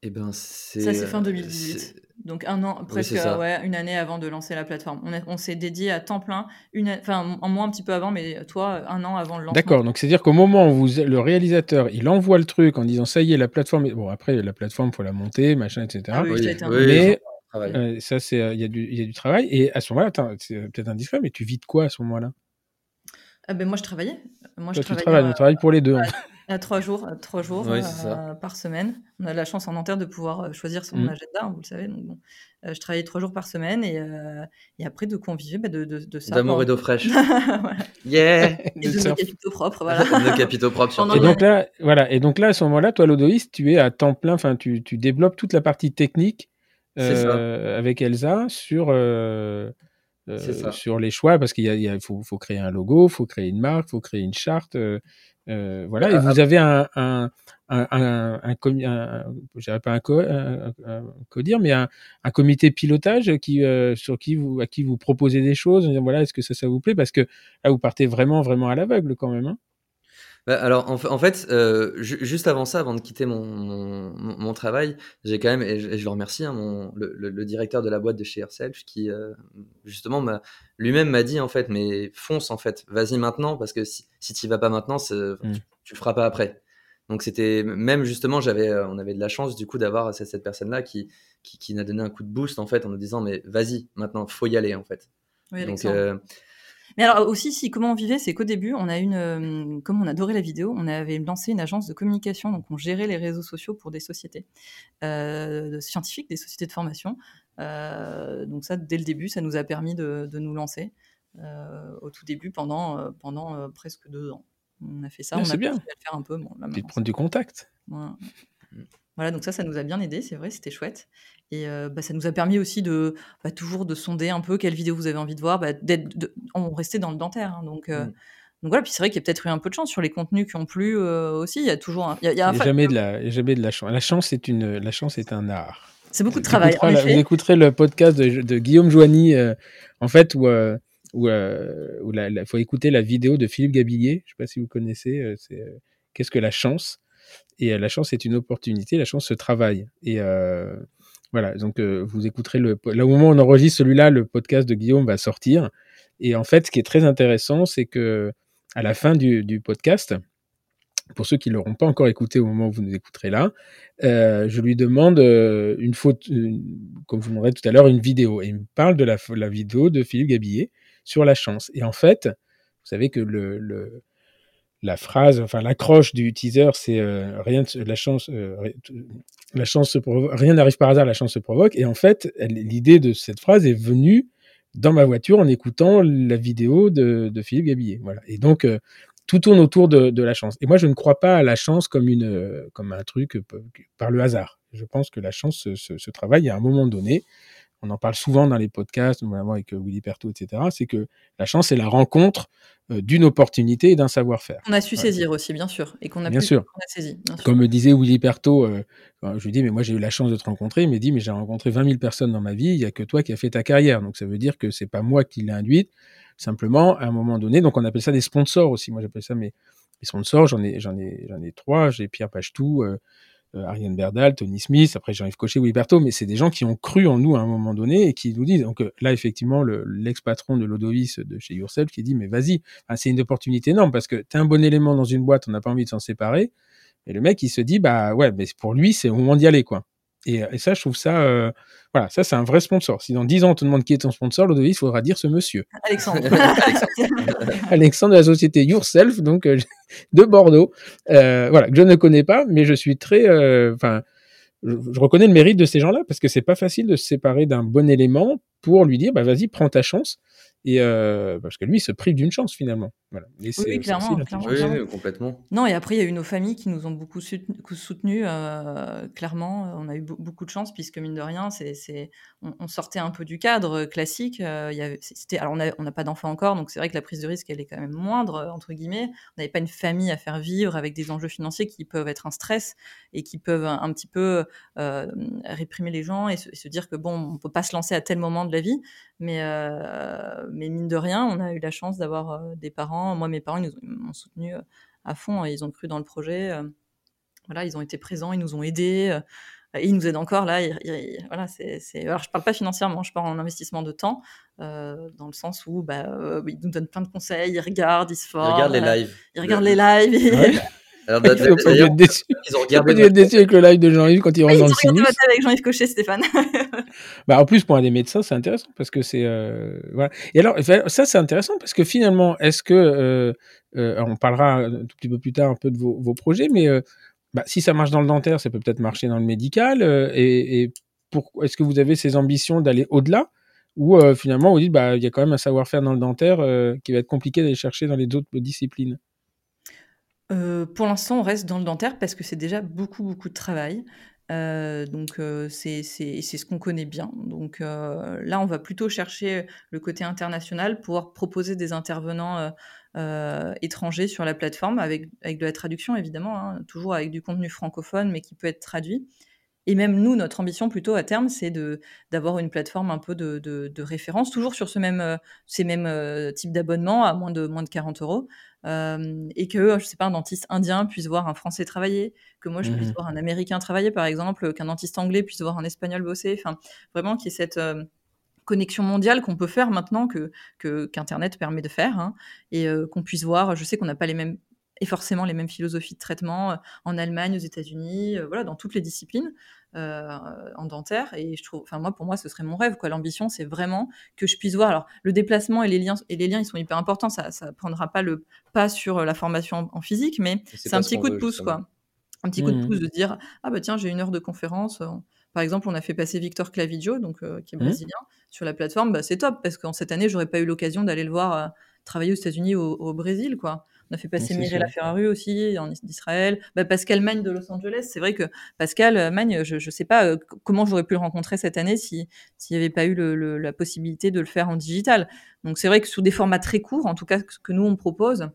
Speaker 3: Eh ben, Ça,
Speaker 2: c'est fin 2018. Donc un an, presque ouais, une année avant de lancer la plateforme. On, on s'est dédié à temps plein, une, enfin en moins un petit peu avant, mais toi, un an avant le lancement.
Speaker 1: D'accord, donc c'est-à-dire qu'au moment où vous, le réalisateur, il envoie le truc en disant ça y est, la plateforme, bon après, la plateforme, il faut la monter, machin, etc.
Speaker 2: Ah oui, oui,
Speaker 1: mais euh, ça, c'est, il y, a du, y a du travail. Et à ce moment-là, c'est peut-être indiscret, mais tu vis de quoi à ce moment-là?
Speaker 2: Ah ben moi, je travaillais. Moi,
Speaker 1: je tu travailles, travaille pour les deux.
Speaker 2: Hein. À trois jours, trois jours euh, par semaine. On a la chance en Nanterre de pouvoir euh, choisir son mmh. agenda, hein, vous le savez. Donc, bon, je travaillais trois jours par semaine et, et après de conviver bah, de, de, de, ça.
Speaker 3: D'amour et d'eau fraîche. Yeah
Speaker 2: Et de, nos capitaux propres, voilà.
Speaker 3: nos capitaux propres.
Speaker 1: et donc là, voilà. Et donc là, à ce moment-là, toi, l'odoïste, tu es à temps plein. Enfin, tu, tu développes toute la partie technique euh, avec Elsa sur, euh, euh, sur les choix, parce qu'il y a, faut, faut, créer un logo, faut créer une marque, faut créer une charte. Voilà, et vous avez un, un, un, un, un, pas un, co, un, dire, mais un, un comité pilotage qui, sur qui vous, à qui vous proposez des choses, voilà, est-ce que ça, ça vous plaît? Parce que là, vous partez vraiment, vraiment à l'aveugle quand même. Hein
Speaker 3: bah, alors, en, fait, euh, juste avant ça, avant de quitter mon, mon, travail, j'ai quand même, et je, le remercie, hein, mon, le, directeur de la boîte de chez Yourself, qui euh, justement lui-même m'a dit en fait, mais fonce en fait, vas-y maintenant, parce que si, si tu vas pas maintenant, mmh. tu, le feras pas après. Donc c'était même justement, j'avais, euh, on avait de la chance du coup d'avoir cette, cette personne-là qui, qui, qui, nous a donné un coup de boost en fait en nous disant mais vas-y maintenant, faut y aller en fait.
Speaker 2: Oui, Donc mais alors aussi, si comment on vivait, c'est qu'au début, on a une, euh, comme on adorait la vidéo, on avait lancé une agence de communication, donc on gérait les réseaux sociaux pour des sociétés euh, scientifiques, des sociétés de formation. Euh, donc ça, dès le début, ça nous a permis de, nous lancer au tout début pendant pendant presque deux ans. On a fait ça,
Speaker 1: on
Speaker 2: a
Speaker 1: bien.
Speaker 2: le faire un peu. Bon,
Speaker 1: là, prendre du contact.
Speaker 2: Voilà, donc ça, ça nous a bien aidé, c'est vrai, c'était chouette. Et bah, ça nous a permis aussi de bah, toujours de sonder un peu quelle vidéo vous avez envie de voir, bah, d'être, on restait dans le dentaire. Hein, donc, mmh. donc voilà, puis c'est vrai qu'il y a peut-être eu un peu de chance sur les contenus qui ont plu aussi. Il y a toujours, il y a,
Speaker 1: jamais de la, jamais de la chance. La chance est une, la chance est un art.
Speaker 2: C'est beaucoup de travail.
Speaker 1: Vous écouterez, vous écouterez le podcast de, Guillaume Joigny, en fait, où où il faut écouter la vidéo de Philippe Gabillier. Je ne sais pas si vous connaissez. c'est qu'est-ce que la chance? Et la chance est une opportunité, la chance se travaille. Et euh, voilà, donc euh, vous écouterez le. Là, au moment où on enregistre celui-là, le podcast de Guillaume va sortir. Et en fait, ce qui est très intéressant, c'est que à la fin du, podcast, pour ceux qui ne l'auront pas encore écouté au moment où vous nous écouterez là, euh, je lui demande euh, une faute, comme vous demanderez tout à l'heure, une vidéo. Et il me parle de la, vidéo de Philippe Gabillet sur la chance. Et en fait, vous savez que le la phrase, enfin l'accroche du teaser, c'est euh, rien, la chance, euh, la chance rien n'arrive par hasard, la chance se provoque. Et en fait, l'idée de cette phrase est venue dans ma voiture en écoutant la vidéo de, Philippe Gabillet. Voilà. Et donc euh, tout tourne autour de, la chance. Et moi, je ne crois pas à la chance comme une, comme un truc par le hasard. Je pense que la chance se travaille à un moment donné on en parle souvent dans les podcasts, notamment avec euh, Willy Perto, etc., c'est que la chance, c'est la rencontre euh, d'une opportunité et d'un savoir-faire.
Speaker 2: On a su saisir aussi, bien sûr, et qu'on a,
Speaker 1: bien sûr.
Speaker 2: saisi.
Speaker 1: Comme me disait Willy Perto, euh, je lui dis, mais moi j'ai eu la chance de te rencontrer, il m'a dit, mais j'ai rencontré 20 000 personnes dans ma vie, il n'y a que toi qui as fait ta carrière. Donc ça veut dire que c'est pas moi qui l'ai induite, simplement, à un moment donné, donc on appelle ça des sponsors aussi. Moi j'appelle ça mes, sponsors, j'en ai, j'en ai, j'en ai trois, j'ai Pierre Pachetou, euh, Ariane Berdal, Tony Smith, après Jean-Yves Cochet, Wilberto, mais c'est des gens qui ont cru en nous à un moment donné et qui nous disent. Donc euh, là, effectivement, l'ex-patron de l'Odovis de chez Yourself qui dit mais vas-y, c'est une opportunité énorme parce que tu un bon élément dans une boîte, on n'a pas envie de s'en séparer. Et le mec, il se dit bah ouais, mais pour lui, c'est au moment d'y aller quoi. Et, et, ça, je trouve ça, voilà, ça c'est un vrai sponsor. Si dans 10 ans on te demande qui est ton sponsor, Ludovic, il faudra dire ce monsieur.
Speaker 2: Alexandre.
Speaker 1: Alexandre de la société Yourself, donc de Bordeaux. voilà, que je ne connais pas, mais je suis très, enfin je, reconnais le mérite de ces gens-là parce que c'est pas facile de se séparer d'un bon élément pour lui dire bah vas-y prends ta chance et euh, parce que lui il se prive d'une chance finalement voilà.
Speaker 2: oui, clairement,
Speaker 3: Oui, complètement.
Speaker 2: Non, et après, il y a eu nos familles qui nous ont beaucoup soutenus. Euh, clairement, on a eu beaucoup de chance, puisque mine de rien, c'est, on, sortait un peu du cadre classique. Euh, il y avait, c'était, alors, on n'a pas d'enfants encore, donc c'est vrai que la prise de risque, elle est quand même moindre, entre guillemets. On n'avait pas une famille à faire vivre avec des enjeux financiers qui peuvent être un stress et qui peuvent un, petit peu euh, réprimer les gens et se, dire que, bon, on peut pas se lancer à tel moment de la vie. Mais, mais mine de rien, on a eu la chance d'avoir des parents moi, mes parents, ils m'ont soutenu euh, à fond. Ils ont cru dans le projet. Euh, voilà, ils ont été présents, ils nous ont aidés. Euh, et ils nous aident encore là. voilà, c'est, Alors, je parle pas financièrement, je parle en investissement de temps, dans le sens où bah, ils nous donnent plein de conseils, ils regardent, ils se forment.
Speaker 3: Ils regardent les lives.
Speaker 2: Ils regardent les lives.
Speaker 1: Alors, ils ont déçu. Ils ont regardé être déçu avec le live de Jean-Yves quand il rentre dans le sinus.
Speaker 2: avec Jean-Yves Cochet, Stéphane.
Speaker 1: bah, en plus, pour un des médecins, c'est intéressant parce que c'est. Euh, voilà. Et alors, ça, c'est intéressant parce que finalement, est-ce que. Euh, euh, on parlera un tout petit peu plus tard un peu de vos, vos projets, mais euh, bah, si ça marche dans le dentaire, ça peut peut-être marcher dans le médical. Euh, et, et pour, est-ce que vous avez ces ambitions d'aller au-delà ou finalement vous dites bah il y a quand même un savoir-faire dans le dentaire qui va être compliqué d'aller chercher dans les autres disciplines?
Speaker 2: Euh, pour l'instant, on reste dans le dentaire parce que c'est déjà beaucoup, beaucoup de travail. Euh, donc euh, c'est ce qu'on connaît bien. Donc là, on va plutôt chercher le côté international, pouvoir proposer des intervenants étrangers sur la plateforme avec, avec de la traduction évidemment, hein, toujours avec du contenu francophone mais qui peut être traduit. Et même nous, notre ambition plutôt à terme, c'est d'avoir une plateforme un peu de, de, référence, toujours sur ce même, ces mêmes types d'abonnements à moins de, moins de 40 euros, euh, et que, je sais pas, un dentiste indien puisse voir un Français travailler, que moi je puisse mmh voir un Américain travailler, par exemple, qu'un dentiste anglais puisse voir un Espagnol bosser. Enfin, vraiment qu'il y ait cette euh, connexion mondiale qu'on peut faire maintenant que qu'Internet permet de faire, hein, et euh, qu'on puisse voir. Je sais qu'on n'a pas les mêmes et forcément les mêmes philosophies de traitement en Allemagne, aux États-Unis, voilà, dans toutes les disciplines. Euh, en dentaire. Et je trouve, enfin moi, pour moi, ce serait mon rêve. Quoi. L'ambition, c'est vraiment que je puisse voir. Alors, le déplacement et les liens, et les liens, ils sont hyper importants. Ça, ça prendra pas le pas sur la formation en, physique, mais c'est un petit coup de pouce, quoi. Un petit coup de mmh. pouce de dire ah bah tiens, j'ai une heure de conférence. Par exemple, on a fait passer Victor Clavidio, donc qui est mmh. brésilien, sur la plateforme. Bah, c'est top parce qu'en cette année, j'aurais pas eu l'occasion d'aller le voir travailler aux États-Unis, au, au, Brésil, quoi. On a fait passer Mirella Ferraru aussi en Israël. Bah, Pascal Magne de Los Angeles. C'est vrai que Pascal euh, Magne, je ne sais pas euh, comment j'aurais pu le rencontrer cette année s'il n'y avait pas eu le, la possibilité de le faire en digital. Donc c'est vrai que sous des formats très courts, en tout cas ce que nous on propose,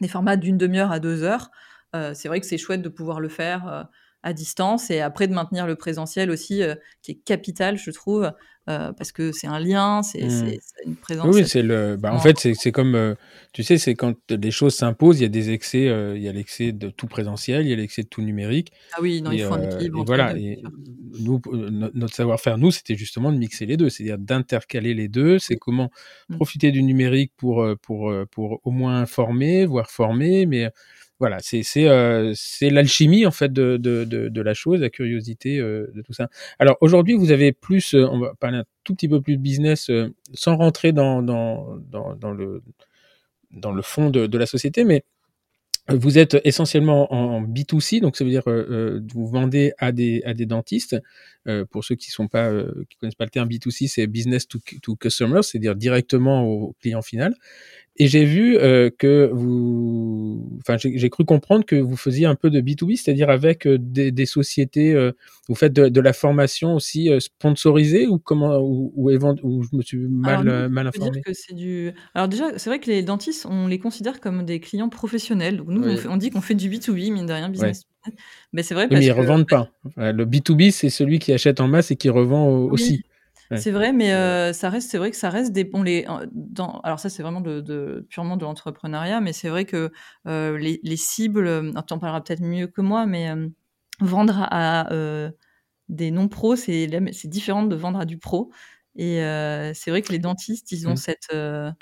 Speaker 2: des formats d'une demi-heure à deux heures, euh, c'est vrai que c'est chouette de pouvoir le faire à distance et après de maintenir le présentiel aussi, qui est capital, je trouve, parce que c'est un lien, c'est mmh. une présence.
Speaker 1: Oui, c'est le. Bah, en fait, c'est comme, tu sais, c'est quand les choses s'imposent, il y a des excès, il y a l'excès de tout présentiel, il y a l'excès de tout numérique.
Speaker 2: Ah oui, non, il faut un équilibre.
Speaker 1: voilà, et nous, notre savoir-faire, nous, c'était justement de mixer les deux, c'est-à-dire d'intercaler les deux. C'est comment mmh. profiter du numérique pour, pour, pour au moins former, voire former, mais voilà, c'est euh, c'est l'alchimie en fait de, de, la chose, la curiosité euh, de tout ça. Alors aujourd'hui, vous avez plus, euh, on va parler un tout petit peu plus de business, sans rentrer dans dans, dans le dans le fond de, la société, mais vous êtes essentiellement en B2C, donc ça veut dire vous vendez à des à des dentistes. Pour ceux qui sont pas qui connaissent pas le terme B2C, c'est business to, to customer, c'est-à-dire directement au client final. Et j'ai vu euh, que vous, enfin, j'ai cru comprendre que vous faisiez un peu de B2B, c'est-à-dire avec euh, des, des, sociétés, euh, vous faites de, de, la formation aussi sponsorisée ou comment, ou, ou, ou, je me suis mal,
Speaker 2: Alors,
Speaker 1: mal informé.
Speaker 2: Dire que c'est du. Alors déjà, c'est vrai que les dentistes, on les considère comme des clients professionnels. Donc nous, oui. on, on, dit qu'on fait du B2B, mine de rien, business. Mais c'est vrai.
Speaker 1: Oui, mais ils
Speaker 2: que...
Speaker 1: revendent pas. Le B2B, c'est celui qui achète en masse et qui revend aussi.
Speaker 2: C'est vrai, mais euh, ça reste, c'est vrai que ça reste des, on les, dans, alors ça c'est vraiment de, de, purement de l'entrepreneuriat, mais c'est vrai que euh, les, les, cibles, tu en parleras peut-être mieux que moi, mais euh, vendre à, des non-pros, c'est, c'est différent de vendre à du pro. Et c'est vrai que les dentistes, ils ont mmh. cette.
Speaker 1: non,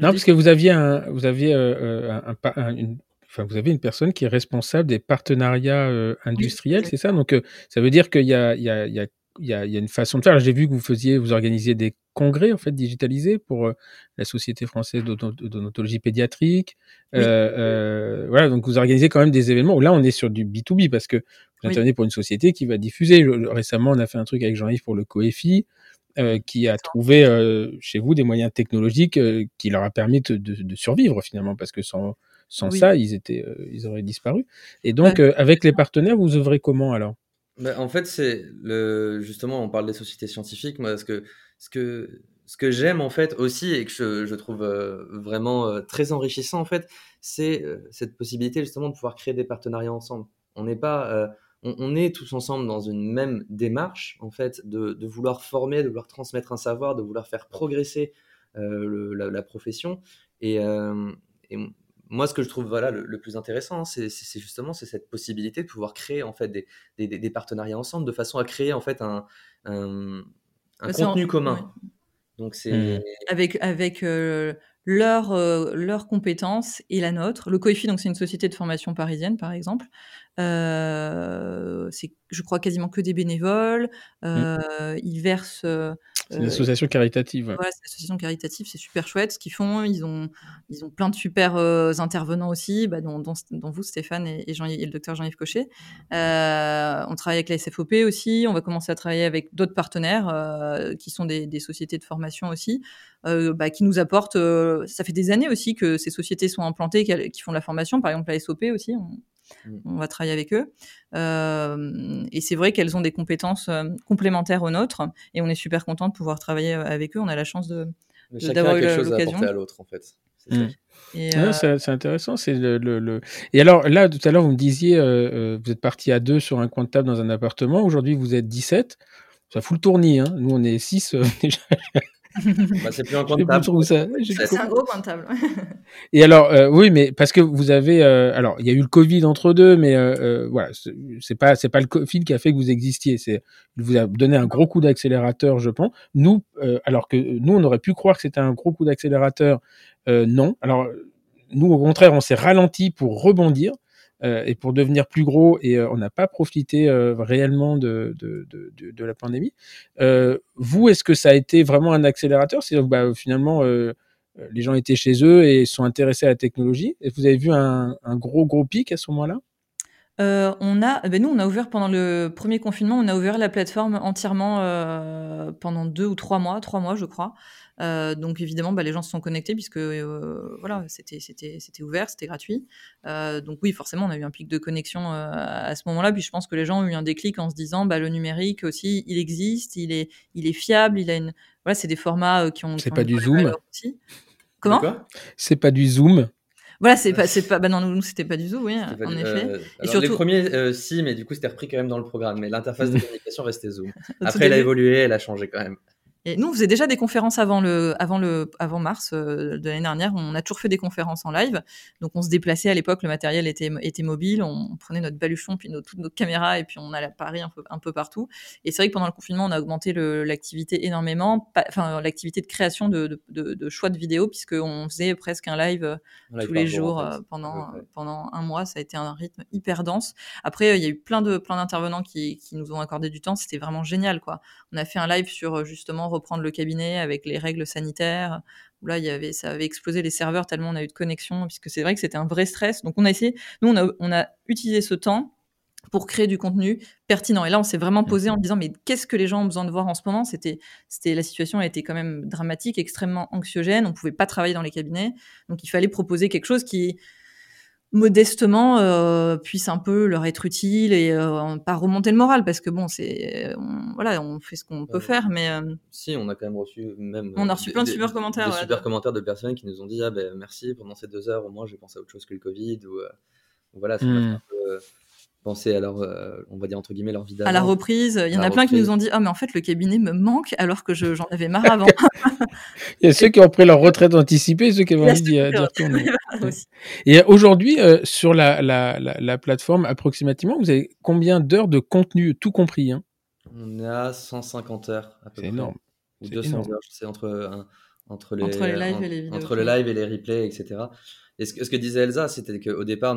Speaker 1: parce que vous aviez un, vous aviez un, un, une enfin, vous avez une personne qui est responsable des partenariats industriels, c'est ça? Donc, ça veut dire qu'il y y y a il y, a, il y a, une façon de faire. J'ai vu que vous faisiez, vous organisiez des congrès en fait digitalisés pour euh, la Société française d'odontologie pédiatrique. Euh, euh, voilà, donc vous organisez quand même des événements où là on est sur du B2B parce que vous intervenez pour une société qui va diffuser. récemment, on a fait un truc avec Jean-Yves pour le COEFI. qui a trouvé chez vous des moyens technologiques qui leur a permis de, de, survivre finalement parce que sans, sans ça ils étaient ils auraient disparu et donc avec les partenaires vous œuvrez comment alors?
Speaker 3: Bah, en fait, c'est le justement, on parle des sociétés scientifiques. Moi, ce que ce que ce que j'aime en fait aussi et que je, trouve euh, vraiment euh, très enrichissant en fait, c'est euh, cette possibilité justement de pouvoir créer des partenariats ensemble. On n'est pas on, est tous ensemble dans une même démarche en fait de, vouloir former, de vouloir transmettre un savoir, de vouloir faire progresser la, profession et moi, ce que je trouve voilà, le, plus intéressant, c'est justement c'est cette possibilité de pouvoir créer en fait des, des, des, partenariats ensemble de façon à créer en fait un, un, un contenu commun.
Speaker 2: Donc c'est mmh. avec avec euh, leurs euh, leurs compétences et la nôtre. Le COIFI, donc c'est une société de formation parisienne par exemple. Euh, c'est je crois quasiment que des bénévoles. Mmh. Ils versent
Speaker 1: c'est une association caritative.
Speaker 2: Ouais, c'est une association caritative, c'est super chouette ce qu'ils font. Ils ont, ils ont plein de super euh, intervenants aussi, bah, dont, dont, dont, vous, Stéphane, et, et, Jean, et le docteur Jean-Yves Cochet. Euh, on travaille avec la SFOP aussi. On va commencer à travailler avec d'autres partenaires euh, qui sont des, des, sociétés de formation aussi, euh, bah, qui nous apportent. Euh, ça fait des années aussi que ces sociétés sont implantées, qui, qui font de la formation. Par exemple, la SOP aussi. On. On va travailler avec eux. Euh, et c'est vrai qu'elles ont des compétences euh, complémentaires aux nôtres. Et on est super content de pouvoir travailler euh, avec eux. On a la chance de,
Speaker 3: d'avoir eu l'occasion. à l'autre, en fait.
Speaker 1: Mm. C'est intéressant. C'est le, le, Et alors là, tout à l'heure, vous me disiez, vous êtes parti à deux sur un coin de table dans un appartement. Aujourd'hui, vous êtes 17. Ça fout le tournis. Hein. Nous, on est 6 déjà.
Speaker 3: bah, c'est plus un comptable.
Speaker 2: C'est un gros comptable.
Speaker 1: Et alors, euh, oui, mais parce que vous avez, euh, alors, il y a eu le Covid entre deux, mais euh, euh voilà, c'est pas, c'est pas le Covid qui a fait que vous existiez. C'est, il vous a donné un gros coup d'accélérateur, je pense. Nous, euh, alors que nous, on aurait pu croire que c'était un gros coup d'accélérateur, non. Alors, nous, au contraire, on s'est ralenti pour rebondir. Euh, et pour devenir plus gros et euh, on n'a pas profité euh, réellement de, de, de, la pandémie. vous, est-ce que ça a été vraiment un accélérateur? C'est bah, finalement les gens étaient chez eux et sont intéressés à la technologie. Et vous avez vu un, un gros gros pic à ce moment-là?
Speaker 2: On a, ben nous, on a ouvert pendant le premier confinement, on a ouvert la plateforme entièrement pendant deux ou trois mois, trois mois, je crois. Euh, donc évidemment, bah, les gens se sont connectés puisque euh, voilà, c'était c'était c'était ouvert, c'était gratuit. Euh, donc oui, forcément, on a eu un pic de connexion euh, à ce moment-là. Puis je pense que les gens ont eu un déclic en se disant, bah, le numérique aussi, il existe, il est il est fiable, il a une voilà, c'est des formats qui ont.
Speaker 1: C'est pas du Zoom.
Speaker 2: Comment?
Speaker 1: C'est pas du Zoom.
Speaker 2: Voilà, c'est pas, c'est pas, bah non, nous, c'était pas du Zoom, oui, en effet.
Speaker 3: Euh, et surtout... Les premiers, euh, si, mais du coup, c'était repris quand même dans le programme. Mais l'interface de communication restait Zoom. Après, elle a évolué, elle a changé quand même.
Speaker 2: Et nous, on faisait déjà des conférences avant le, avant le, avant mars euh, de l'année dernière. On a toujours fait des conférences en live. Donc, on se déplaçait à l'époque. Le matériel était, était mobile. On, prenait notre baluchon puis nos, toutes nos caméras et puis on allait à Paris un peu, un peu partout. Et c'est vrai que pendant le confinement, on a augmenté l'activité énormément. enfin, l'activité de création de, de, de, choix de vidéos puisqu'on faisait presque un live, euh, tous les jours euh, pendant, pendant un mois. Ça a été un rythme hyper dense. Après, il y a eu plein de, plein d'intervenants qui, qui nous ont accordé du temps. C'était vraiment génial, quoi. On a fait un live sur justement reprendre le cabinet avec les règles sanitaires. Où là, il y avait, ça avait explosé les serveurs tellement on a eu de connexion, puisque c'est vrai que c'était un vrai stress. Donc on a essayé, nous on a, on a utilisé ce temps pour créer du contenu pertinent. Et là, on s'est vraiment posé en disant, mais qu'est-ce que les gens ont besoin de voir en ce moment? C'était, c'était la situation a été quand même dramatique, extrêmement anxiogène. On pouvait pas travailler dans les cabinets, donc il fallait proposer quelque chose qui modestement euh, puisse un peu leur être utile et euh, pas remonter le moral parce que bon c'est voilà on fait ce qu'on peut faire mais euh,
Speaker 3: si on a quand même reçu même
Speaker 2: on a reçu plein de super commentaires
Speaker 3: des super commentaires de personnes qui nous ont dit ah ben merci pendant ces deux heures au moins j'ai pensé à autre chose que le Covid ou, voilà ça mmh. un peu penser à leur, euh, on va dire entre guillemets, leur vie
Speaker 2: À la reprise, il y en a plein qui nous ont dit Ah, mais en fait, le cabinet me manque alors que j'en avais marre avant.
Speaker 1: il y a ceux qui ont pris leur retraite anticipée et ceux qui avaient envie d'y retourner. et aujourd'hui, euh, sur la, la, la, plateforme, approximativement, vous avez combien d'heures de contenu, tout compris hein?
Speaker 3: On est à 150 heures.
Speaker 1: C'est énorme.
Speaker 3: Ou 200 heures, je sais, entre, entre, les,
Speaker 2: entre les lives et les vidéos.
Speaker 3: Entre le live et les replays, etc. Et ce que, ce que disait Elsa, c'était qu'au départ,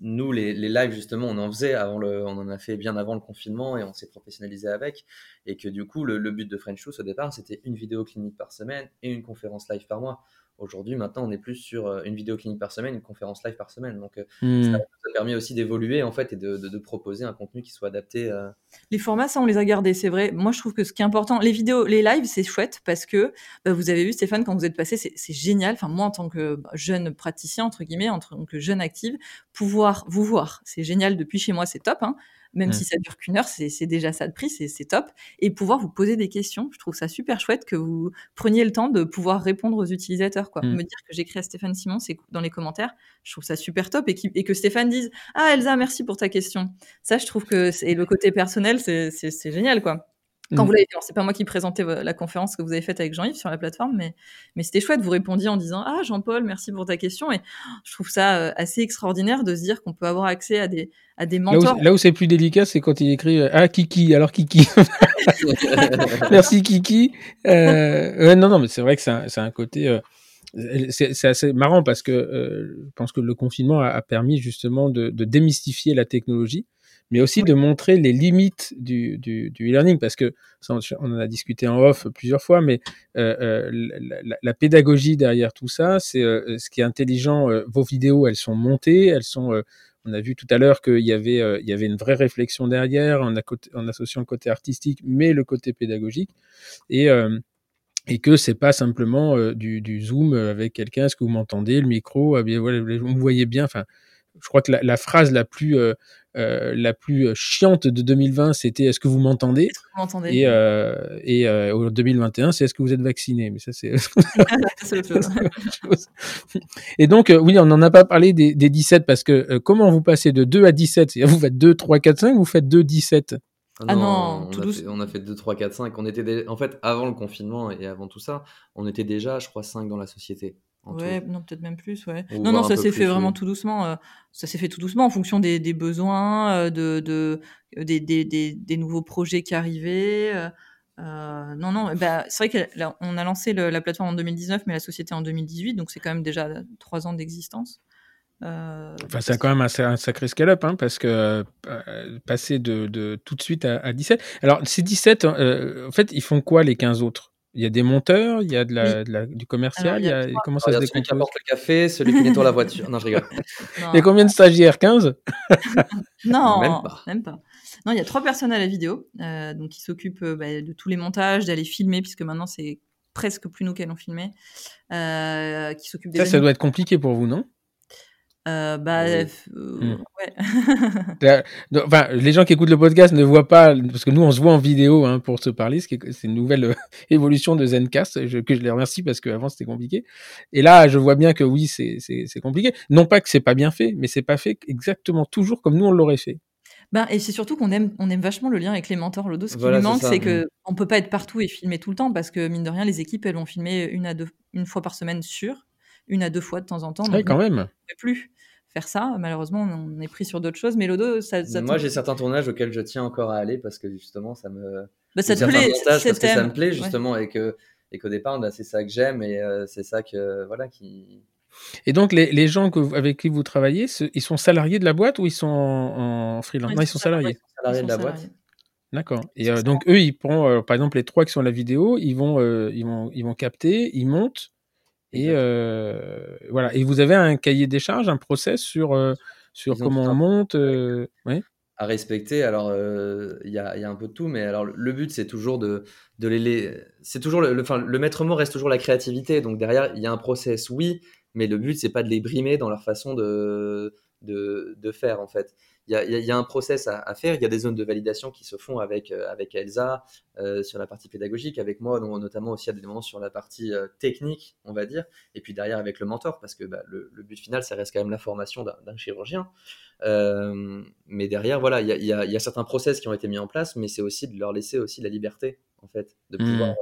Speaker 3: nous, les, lives, justement, on en faisait avant le, on en a fait bien avant le confinement et on s'est professionnalisé avec. Et que du coup, le, le but de French Shoes au départ, c'était une vidéo clinique par semaine et une conférence live par mois. Aujourd'hui, maintenant, on est plus sur euh, une vidéo clinique par semaine, une conférence live par semaine. Donc, euh, hmm. ça, ça, permet aussi d'évoluer en fait et de, de, de, proposer un contenu qui soit adapté. À...
Speaker 2: Les formats, ça, on les a gardés, c'est vrai. Moi, je trouve que ce qui est important, les vidéos, les lives, c'est chouette parce que bah, vous avez vu, Stéphane, quand vous êtes passé, c'est génial. Enfin, moi, en tant que bah, jeune praticien, entre guillemets, en tant que jeune active, pouvoir vous voir, c'est génial depuis chez moi, c'est top. Hein même mmh. si ça dure qu'une heure, c'est déjà ça de prix, c'est top. Et pouvoir vous poser des questions, je trouve ça super chouette que vous preniez le temps de pouvoir répondre aux utilisateurs. Quoi. Mmh. Me dire que j'écris à Stéphane Simon, c'est dans les commentaires, je trouve ça super top. Et, et, que Stéphane dise Ah, Elsa, merci pour ta question. Ça, je trouve que c'est le côté personnel, c'est génial. quoi. Quand vous mmh. l'avez c'est pas moi qui présentais la conférence que vous avez faite avec Jean-Yves sur la plateforme, mais, mais c'était chouette. Vous répondiez en disant Ah, Jean-Paul, merci pour ta question. Et je trouve ça euh, assez extraordinaire de se dire qu'on peut avoir accès à des, à des mentors.
Speaker 1: Là où, c'est plus délicat, c'est quand il écrit euh, Ah, Kiki, alors Kiki. merci Kiki. Euh, non, non, mais c'est vrai que c'est un, un, côté. Euh, c'est assez marrant parce que euh, je pense que le confinement a, a permis justement de, de, démystifier la technologie mais aussi de montrer les limites du, du, du e-learning, parce que on en a discuté en off plusieurs fois, mais euh, euh, la, la, pédagogie derrière tout ça, c'est euh, ce qui est intelligent. Euh, vos vidéos, elles sont montées, elles sont on a vu tout à l'heure qu'il y avait, il y avait une vraie réflexion derrière, en, en, associant le côté artistique, mais le côté pédagogique. Et, et que c'est pas simplement du, du, zoom avec quelqu'un, est-ce que vous m'entendez, le micro, bien voilà, vous me voyez bien. Enfin, je crois que la, la phrase la plus euh, la plus chiante de 2020, c'était Est-ce que vous m'entendez? Et, euh, et euh, au 2021, c'est Est-ce que vous êtes vacciné? Mais ça, c'est. et donc, oui, on n'en a pas parlé des, des 17 parce que comment vous passez de 2 à 17 Vous faites 2, 3, 4, 5 vous faites 2, 17
Speaker 2: ah non,
Speaker 3: on, a fait, on, a fait, 2, 3, 4, 5. On était En fait, avant le confinement et avant tout ça, on était déjà, je crois, 5 dans la société.
Speaker 2: Ouais, non, peut-être même plus, ouais. non, non, ça s'est fait vraiment tout doucement. Euh, ça s'est fait tout doucement en fonction des, des besoins, euh, de, de, euh, des, des, des, des, nouveaux projets qui arrivaient. Euh, non, non, bah, c'est vrai qu'on a lancé le, la plateforme en 2019, mais la société en 2018, donc c'est quand même déjà trois ans d'existence.
Speaker 1: Euh, enfin, c'est quand même un, un sacré scale-up, hein, parce que euh, passer de, de, tout de suite à, à 17. Alors, ces 17, en fait, ils font quoi les 15 autres? Il y a des monteurs, il y a de la, de la du commercial, il y a, il y a comment ça se
Speaker 3: décompose Celui qui apporte le café, celui qui nettoie la voiture. Non, je rigole.
Speaker 1: Il y a combien de stagiaires? 15
Speaker 2: Non, même pas. même pas. Non, il y a trois personnes à la vidéo, euh, donc qui s'occupent euh, bah, de tous les montages, d'aller filmer, puisque maintenant c'est presque plus nous qui allons filmer, euh, qui s'occupent
Speaker 1: des. Ça, ça doit être compliqué pour vous, non?
Speaker 2: Euh, bah, euh, mmh.
Speaker 1: ouais. enfin, les gens qui écoutent le podcast ne voient pas, parce que nous, on se voit en vidéo hein, pour se parler, c'est une nouvelle euh, évolution de Zencast, je, que je les remercie parce qu'avant c'était compliqué. Et là, je vois bien que oui, c'est compliqué. Non pas que c'est pas bien fait, mais c'est pas fait exactement toujours comme nous on l'aurait fait.
Speaker 2: Ben, et c'est surtout qu'on aime, on aime vachement le lien avec les mentors. Lodo, ce qui lui manque, c'est que mmh. on peut pas être partout et filmer tout le temps parce que mine de rien, les équipes, elles vont filmer une à deux, une fois par semaine sur une à deux fois de temps en temps.
Speaker 1: Oui, quand même.
Speaker 2: On plus faire ça. Malheureusement, on est pris sur d'autres choses. Mais Lodo, ça. ça
Speaker 3: Moi, j'ai certains tournages auxquels je tiens encore à aller parce que justement, ça me.
Speaker 2: Bah, ça te plaît.
Speaker 3: Parce que ça me plaît justement et que et qu'au départ, bah, c'est ça que j'aime et euh, c'est ça que voilà qui.
Speaker 1: Et donc, les, les gens que avec qui vous travaillez, ils sont salariés de la boîte ou ils sont en, en freelance? Non, ils sont salariés. Ils sont
Speaker 3: salariés de la boîte.
Speaker 1: D'accord. Et euh, donc eux, ils prennent, euh, par exemple, les trois qui sont à la vidéo, ils vont, ils vont, ils vont capter, ils montent, et euh, voilà. Et vous avez un cahier des charges, un process sur euh, sur comment on monte. Euh, ouais.
Speaker 3: À respecter. Alors, il y a, y, a, un peu de tout, mais alors le but c'est toujours de de les, c'est toujours le, enfin, le maître mot reste toujours la créativité. Donc derrière, il y a un process, oui, mais le but c'est pas de les brimer dans leur façon de de, de faire en fait il y a, un process à, faire. Il y a des zones de validation qui se font avec, euh, avec Elsa euh, sur la partie pédagogique, avec moi, notamment aussi à des moments sur la partie euh, technique, on va dire, et puis derrière avec le mentor, parce que bah, le, but final, ça reste quand même la formation d'un chirurgien. mais derrière, voilà, il y a, certains process qui ont été mis en place, mais c'est aussi de leur laisser aussi la liberté, en fait, de mmh. pouvoir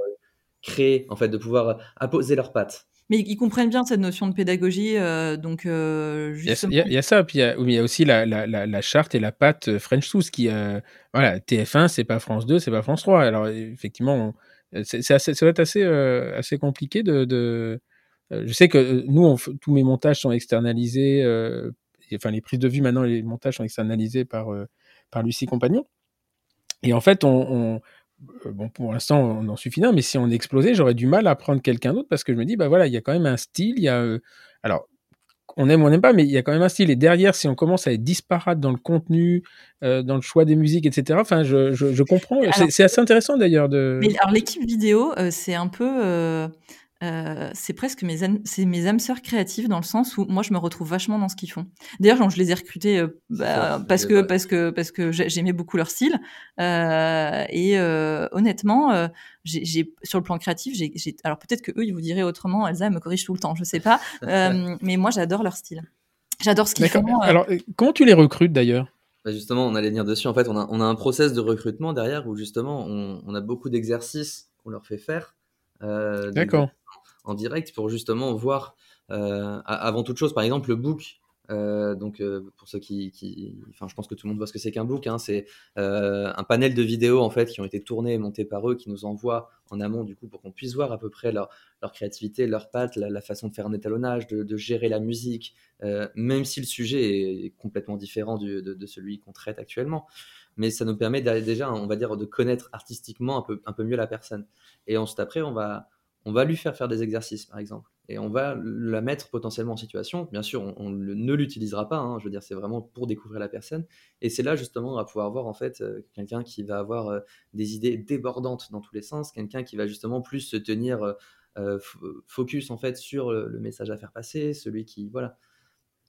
Speaker 3: créer, en fait, de pouvoir apposer leurs pattes
Speaker 2: mais ils comprennent bien cette notion de pédagogie. Euh, donc,
Speaker 1: euh, justement... il, y a, il, y a, ça, puis il y a, il y a aussi la, la, la, la, charte et la patte euh, French Tools qui, euh, voilà, TF1, c'est pas France 2, c'est pas France 3. Alors, effectivement, assez, ça va être assez, assez compliqué de, de, je sais que nous, on, tous mes montages sont externalisés. enfin, les prises de vue maintenant, les montages sont externalisés par par Lucie Compagnon. Et en fait, on, bon, pour l'instant, on en suffit d'un, mais si on explosait, j'aurais du mal à prendre quelqu'un d'autre parce que je me dis, bah voilà, il y a quand même un style, il y a, alors, on aime ou on n'aime pas, mais il y a quand même un style. Et derrière, si on commence à être disparate dans le contenu, euh, dans le choix des musiques, etc., enfin, je, je, comprends. C'est assez intéressant d'ailleurs de.
Speaker 2: Mais alors, l'équipe vidéo, euh, c'est un peu. Euh, c'est presque mes âmes, c'est mes âmes sœurs créatives dans le sens où moi je me retrouve vachement dans ce qu'ils font. D'ailleurs, je les ai recrutés euh, bah, parce, que, parce que parce que j'aimais beaucoup leur style euh, et honnêtement, j'ai sur le plan créatif, j'ai alors peut-être que eux ils vous diraient autrement. Elsa me corrige tout le temps, je sais pas, mais moi j'adore leur style. J'adore ce qu'ils font.
Speaker 1: Alors comment tu les recrutes d'ailleurs?
Speaker 3: Bah, justement, on allait venir dessus. En fait, on a, on a un process de recrutement derrière où justement on, on a beaucoup d'exercices qu'on leur fait faire.
Speaker 1: D'accord
Speaker 3: en direct pour justement voir, euh, avant toute chose, par exemple, le book. Euh, donc, euh, pour ceux qui, enfin, je pense que tout le monde voit ce que c'est qu'un book. Hein, c'est un panel de vidéos en fait qui ont été tournées et montées par eux, qui nous envoient en amont du coup pour qu'on puisse voir à peu près leur, leur créativité, leur patte, la, façon de faire un étalonnage, de, gérer la musique, même si le sujet est complètement différent de, de, celui qu'on traite actuellement. Mais ça nous permet déjà, on va dire, de connaître artistiquement un peu, un peu mieux la personne. Et ensuite après, on va, on va lui faire faire des exercices, par exemple, et on va la mettre potentiellement en situation. Bien sûr, on, ne l'utilisera pas, hein, je veux dire, c'est vraiment pour découvrir la personne. Et c'est là, justement, on va pouvoir voir, en fait, euh, quelqu'un qui va avoir euh, des idées débordantes dans tous les sens, quelqu'un qui va justement plus se tenir euh, focus, en fait, sur le, message à faire passer, celui qui, voilà.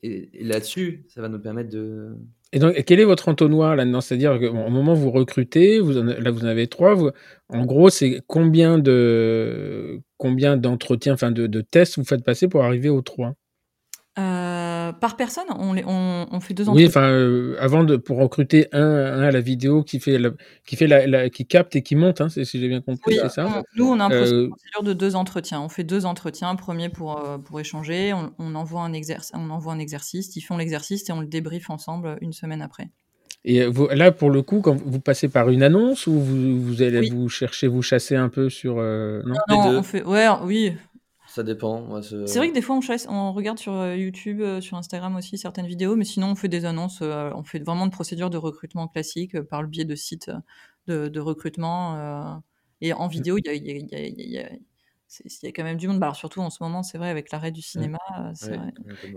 Speaker 3: Et là-dessus, ça va nous permettre de,
Speaker 1: et donc, quel est votre entonnoir là-dedans C'est-à-dire qu'au moment où vous recrutez, vous là vous en avez trois. en gros, c'est combien de combien d'entretiens, enfin de, de, tests vous faites passer pour arriver aux trois?
Speaker 2: Euh, par personne, on, on, fait deux
Speaker 1: entretiens. Oui, enfin, euh, avant de pour recruter un, un, à la vidéo qui fait qui fait la, qui capte et qui monte, hein, si j'ai bien compris, c'est ça.
Speaker 2: nous, on a un euh, procédure de deux entretiens. On fait deux entretiens. Premier pour pour échanger, on, envoie un exercice, on envoie un exercice. Ils font l'exercice et on le débriefe ensemble une semaine après.
Speaker 1: Et là, pour le coup, quand vous passez par une annonce ou vous, vous allez vous chercher, vous chasser un peu sur. non,
Speaker 2: non, on fait. Ouais, oui.
Speaker 3: Ça dépend.
Speaker 2: c'est vrai que des fois, on, chasse, on regarde sur euh, YouTube, euh, sur Instagram aussi certaines vidéos, mais sinon, on fait des annonces, euh, on fait vraiment de procédures de recrutement classiques par le biais de sites de, recrutement. et en vidéo, il y a, y, a, quand même du monde. Bah, surtout en ce moment, c'est vrai, avec l'arrêt du cinéma.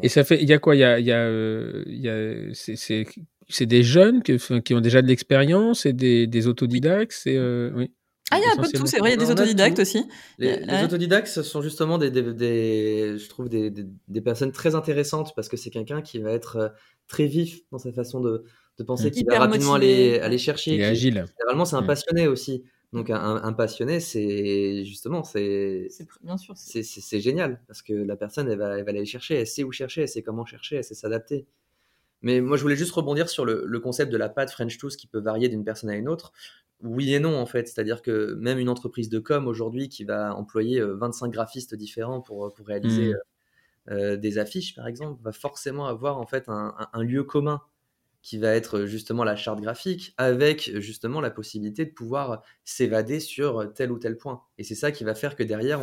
Speaker 1: Et ça fait, il y a quoi? Il y a, y a, c'est des jeunes qui, qui, ont déjà de l'expérience et des, des autodidactes. C'est oui.
Speaker 2: Ah, il y a un peu de tout, c'est vrai, il y a des autodidactes aussi.
Speaker 3: Les, autodidactes, ce sont justement des, des, je trouve des, des, personnes très intéressantes parce que c'est quelqu'un qui va être euh, très vif dans sa façon de, de penser, qui va rapidement aller, aller chercher.
Speaker 1: Il est agile.
Speaker 3: Généralement, c'est un mm. passionné aussi. Donc un, un passionné, c'est justement, c'est
Speaker 2: bien sûr,
Speaker 3: c'est génial parce que la personne, elle va, elle va aller chercher, elle sait où chercher, elle sait comment chercher, elle sait s'adapter. Mais moi, je voulais juste rebondir sur le, le concept de la patte French Toast qui peut varier d'une personne à une autre oui et non en fait. C'est-à-dire que même une entreprise de com aujourd'hui qui va employer 25 euh, graphistes différents pour, euh, pour réaliser mmh. euh, des affiches par exemple, va forcément avoir en fait un lieu commun qui va être justement la charte graphique, avec justement la possibilité de pouvoir s'évader sur tel ou tel point. Et c'est ça qui va faire que derrière,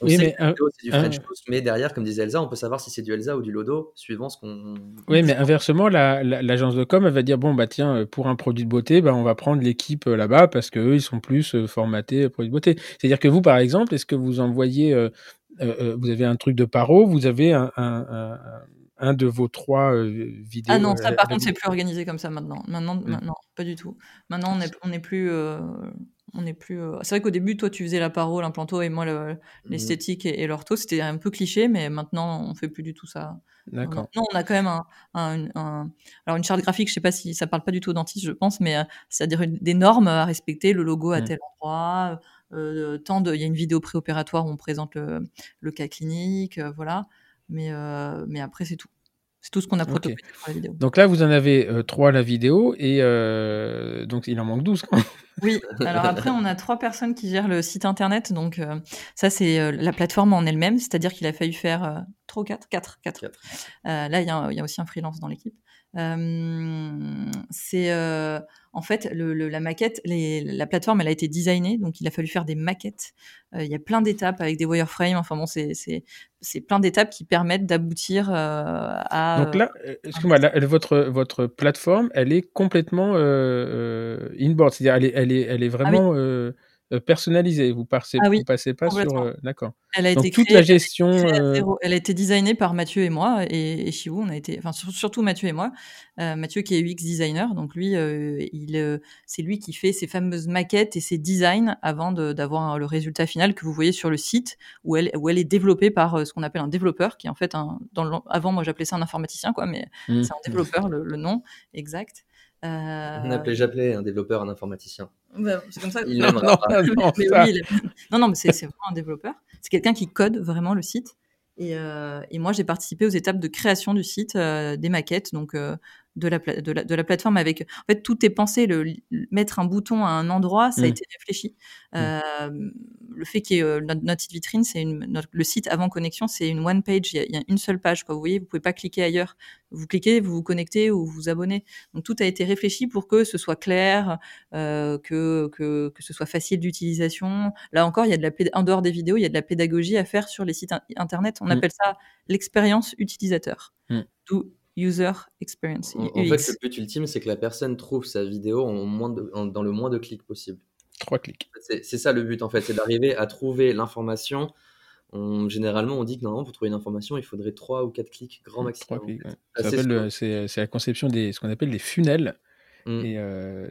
Speaker 3: on, sait que c'est du French mais derrière, comme disait Elsa, on peut savoir si c'est du Elsa ou du Lodo, suivant ce qu'on...
Speaker 1: Oui, mais inversement, l'agence de com, elle va dire, bon, bah tiens, pour un produit de beauté, bah, on va prendre l'équipe euh, là-bas, parce qu'eux, ils sont plus euh, formatés produit de beauté. C'est-à-dire que vous, par exemple, est-ce que vous envoyez... Euh, vous avez un truc de paro, vous avez un un de vos trois euh, vidéos.
Speaker 2: Ah non, ça par contre, c'est plus organisé comme ça maintenant. Maintenant, mmh. maintenant pas du tout. Maintenant, on n'est est plus. Euh, on est plus. Euh, c'est vrai qu'au début, toi, tu faisais la parole, l'implanto, et moi, mmh. l'esthétique et, l'ortho, c'était un peu cliché, mais maintenant, on fait plus du tout ça.
Speaker 1: D'accord.
Speaker 2: Non, on a quand même un, alors une charte graphique. Je sais pas si ça parle pas du tout aux dentistes, je pense, mais c'est-à-dire des normes à respecter, le logo à mmh. tel endroit. tant de, il y a une vidéo préopératoire où on présente le, le cas clinique, voilà. Mais, euh, mais après, c'est tout. C'est tout ce qu'on a prototypé pour la vidéo.
Speaker 1: Donc là, vous en avez euh, trois à la vidéo et euh, donc il en manque 12.
Speaker 2: oui, alors après, on a trois personnes qui gèrent le site internet. Donc ça, c'est la plateforme en elle-même, c'est-à-dire qu'il a fallu faire 3 ou 4 4. 4. là, il y, y, a aussi un freelance dans l'équipe. C'est en fait, le, la maquette, les, la plateforme, elle a été designée, donc il a fallu faire des maquettes. Il y a plein d'étapes avec des wireframes. Enfin bon, c'est plein d'étapes qui permettent d'aboutir à.
Speaker 1: Donc là, euh, excuse-moi, votre votre plateforme, elle est complètement inboard, c'est-à-dire elle est elle est elle est ah vraiment personnalisée. Vous passez, ah vous passez pas sur. Euh, d'accord.
Speaker 2: Elle a été
Speaker 1: toute la gestion.
Speaker 2: Euh, elle a été designée par Mathieu et moi et, et On a été, enfin surtout Mathieu et moi. Mathieu qui est UX designer, donc lui, il, c'est lui qui fait ces fameuses maquettes et ses designs avant d'avoir le résultat final que vous voyez sur le site où elle, où elle est développée par ce qu'on appelle un développeur, qui est en fait un, dans avant moi j'appelais ça un informaticien quoi, mais mmh. c'est un développeur le, le nom exact.
Speaker 3: On appelait, j'appelais un développeur un informaticien.
Speaker 2: Bah, c'est comme ça.
Speaker 3: Il non, non,
Speaker 2: non, non, mais c'est vraiment un développeur. C'est quelqu'un qui code vraiment le site. Et, euh, et moi, j'ai participé aux étapes de création du site, euh, des maquettes, donc euh, de la, de, la, de la plateforme avec. En fait, tout est pensé. Le, mettre un bouton à un endroit, ça a mmh. été réfléchi. Mmh. Euh, le fait qu'il y ait euh, notre, site vitrine, c'est le site avant connexion, c'est une one page. Il y, a, une seule page. Quoi. Vous voyez, vous pouvez pas cliquer ailleurs. Vous cliquez, vous vous connectez ou vous vous abonnez. Donc tout a été réfléchi pour que ce soit clair, euh, que, que, que ce soit facile d'utilisation. Là encore, il y a de la en dehors des vidéos, il y a de la pédagogie à faire sur les sites internet. On mmh. appelle ça l'expérience utilisateur. D'où user experience.
Speaker 3: En, fait, le but ultime, c'est que la personne trouve sa vidéo en moins dans le moins de clics possible.
Speaker 1: Trois clics.
Speaker 3: C'est ça le but, en fait, c'est d'arriver à trouver l'information. généralement, on dit que normalement, pour trouver une information, il faudrait trois ou quatre clics grand maximum.
Speaker 1: C'est la conception des ce qu'on appelle les funnels. Mmh. Et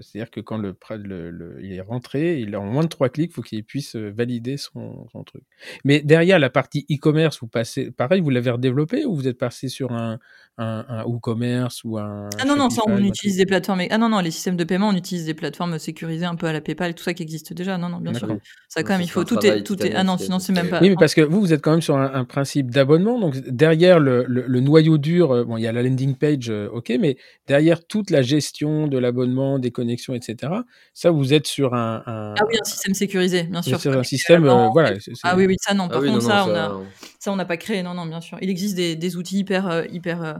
Speaker 1: c'est-à-dire que quand le, le, il est rentré, il en moins de trois clics, il faut qu'il puisse valider son, son, truc. Mais derrière la partie e-commerce, vous passez, pareil, vous l'avez redéveloppé ou vous êtes passé sur un, un, un WooCommerce ou un.
Speaker 2: Ah non, non, ça, on utilise des plateformes. Ah non, non, les systèmes de paiement, on utilise des plateformes sécurisées un peu à la PayPal et tout ça qui existe déjà. Non, non, bien sûr. Ça, quand même, il faut. Tout est, tout est. Ah non, sinon, c'est même pas.
Speaker 1: Oui, mais parce que vous, vous êtes quand même sur un, principe d'abonnement. Donc, derrière le, le, noyau dur, bon, il y a la landing page, ok, mais derrière toute la gestion de l'abonnement, des connexions, etc., ça, vous êtes sur un.
Speaker 2: Ah oui, un système sécurisé, bien sûr.
Speaker 1: Sur un système, euh, voilà.
Speaker 2: Ah oui, oui, ça, non. Ah Par contre, ça, on a, ça, on n'a pas créé. Non, non, bien sûr. Il existe des, des outils hyper, euh, hyper euh,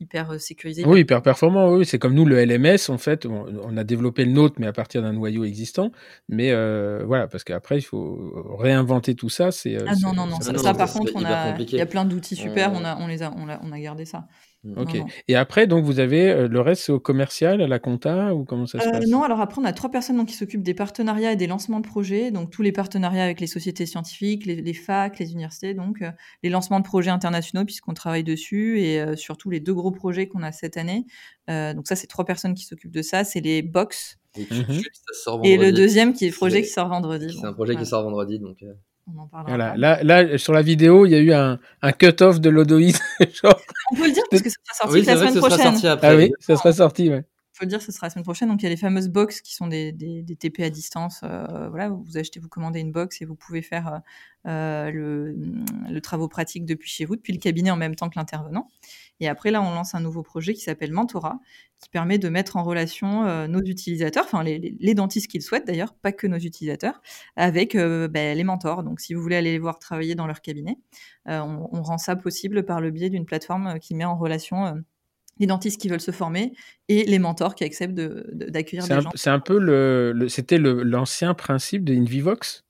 Speaker 2: hyper sécurisé.
Speaker 1: Oui, hyper performant. Oui, c'est comme nous, le LMS, en fait, on, a développé le nôtre, mais à partir d'un noyau existant. Mais euh, voilà, parce qu'après, il faut réinventer tout ça. C'est,
Speaker 2: ah non, non, non. Ça, par contre, on a, il y a plein d'outils super. On, a, on, les a, on, a, on a gardé ça.
Speaker 1: Mm. Ok. Et après, donc, vous avez euh, le reste, c'est au commercial, à la compta, ou comment ça se euh, passe?
Speaker 2: Non, alors après, on a trois personnes donc, qui s'occupent des partenariats et des lancements de projets. Donc, tous les partenariats avec les sociétés scientifiques, les, facs, les universités, donc euh, les lancements de projets internationaux, puisqu'on travaille dessus, et surtout les deux gros projets qu'on a cette année. donc, ça, c'est trois personnes qui s'occupent de ça. C'est les box. Et, le deuxième qui est le projet qui sort vendredi.
Speaker 3: C'est un projet qui sort vendredi, donc.
Speaker 1: Voilà. Là, là, sur la vidéo, il y a eu un, un cut-off de l'Odoïs.
Speaker 2: On peut le dire parce que ça sera sorti la semaine prochaine.
Speaker 1: Ah oui, ça sera sorti, ouais.
Speaker 2: Peut le dire, ce sera la semaine prochaine. Donc, il y a les fameuses box qui sont des, TP à distance. Euh, voilà, vous achetez, vous commandez une box et vous pouvez faire euh, le, le travaux pratique depuis chez vous, depuis le cabinet en même temps que l'intervenant. Et après, là, on lance un nouveau projet qui s'appelle Mentora, qui permet de mettre en relation euh, nos utilisateurs, enfin les, les, dentistes qu'ils souhaitent d'ailleurs, pas que nos utilisateurs, avec euh, ben, les mentors. Donc, si vous voulez aller les voir travailler dans leur cabinet, euh, on, rend ça possible par le biais d'une plateforme qui met en relation les dentistes qui veulent se former et les mentors qui acceptent d'accueillir de, des gens.
Speaker 1: C'est un peu le, c'était l'ancien principe de Invivox?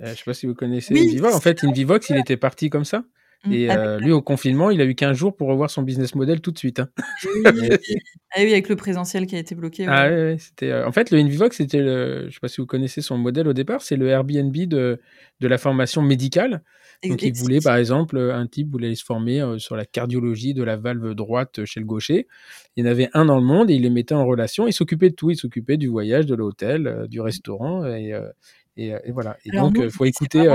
Speaker 1: je ne sais pas si vous connaissez Invivox. En fait, Invivox, il était parti comme ça. Mmh. Et euh, lui, au confinement, il a eu 15 jours pour revoir son business model tout de suite. Hein.
Speaker 2: Ah oui, avec le présentiel qui a été bloqué.
Speaker 1: Ah oui, c'était. Euh, en fait, le Invivox, c'était le. Je sais pas si vous connaissez son modèle au départ, c'est le Airbnb de, de la formation médicale. Donc, il voulait, par exemple, un type voulait se former euh, sur la cardiologie de la valve droite chez le gaucher. Il y en avait un dans le monde et il les mettait en relation. Il s'occupait de tout. Il s'occupait du voyage, de l'hôtel, du restaurant. Et, et, voilà. Et donc, il faut écouter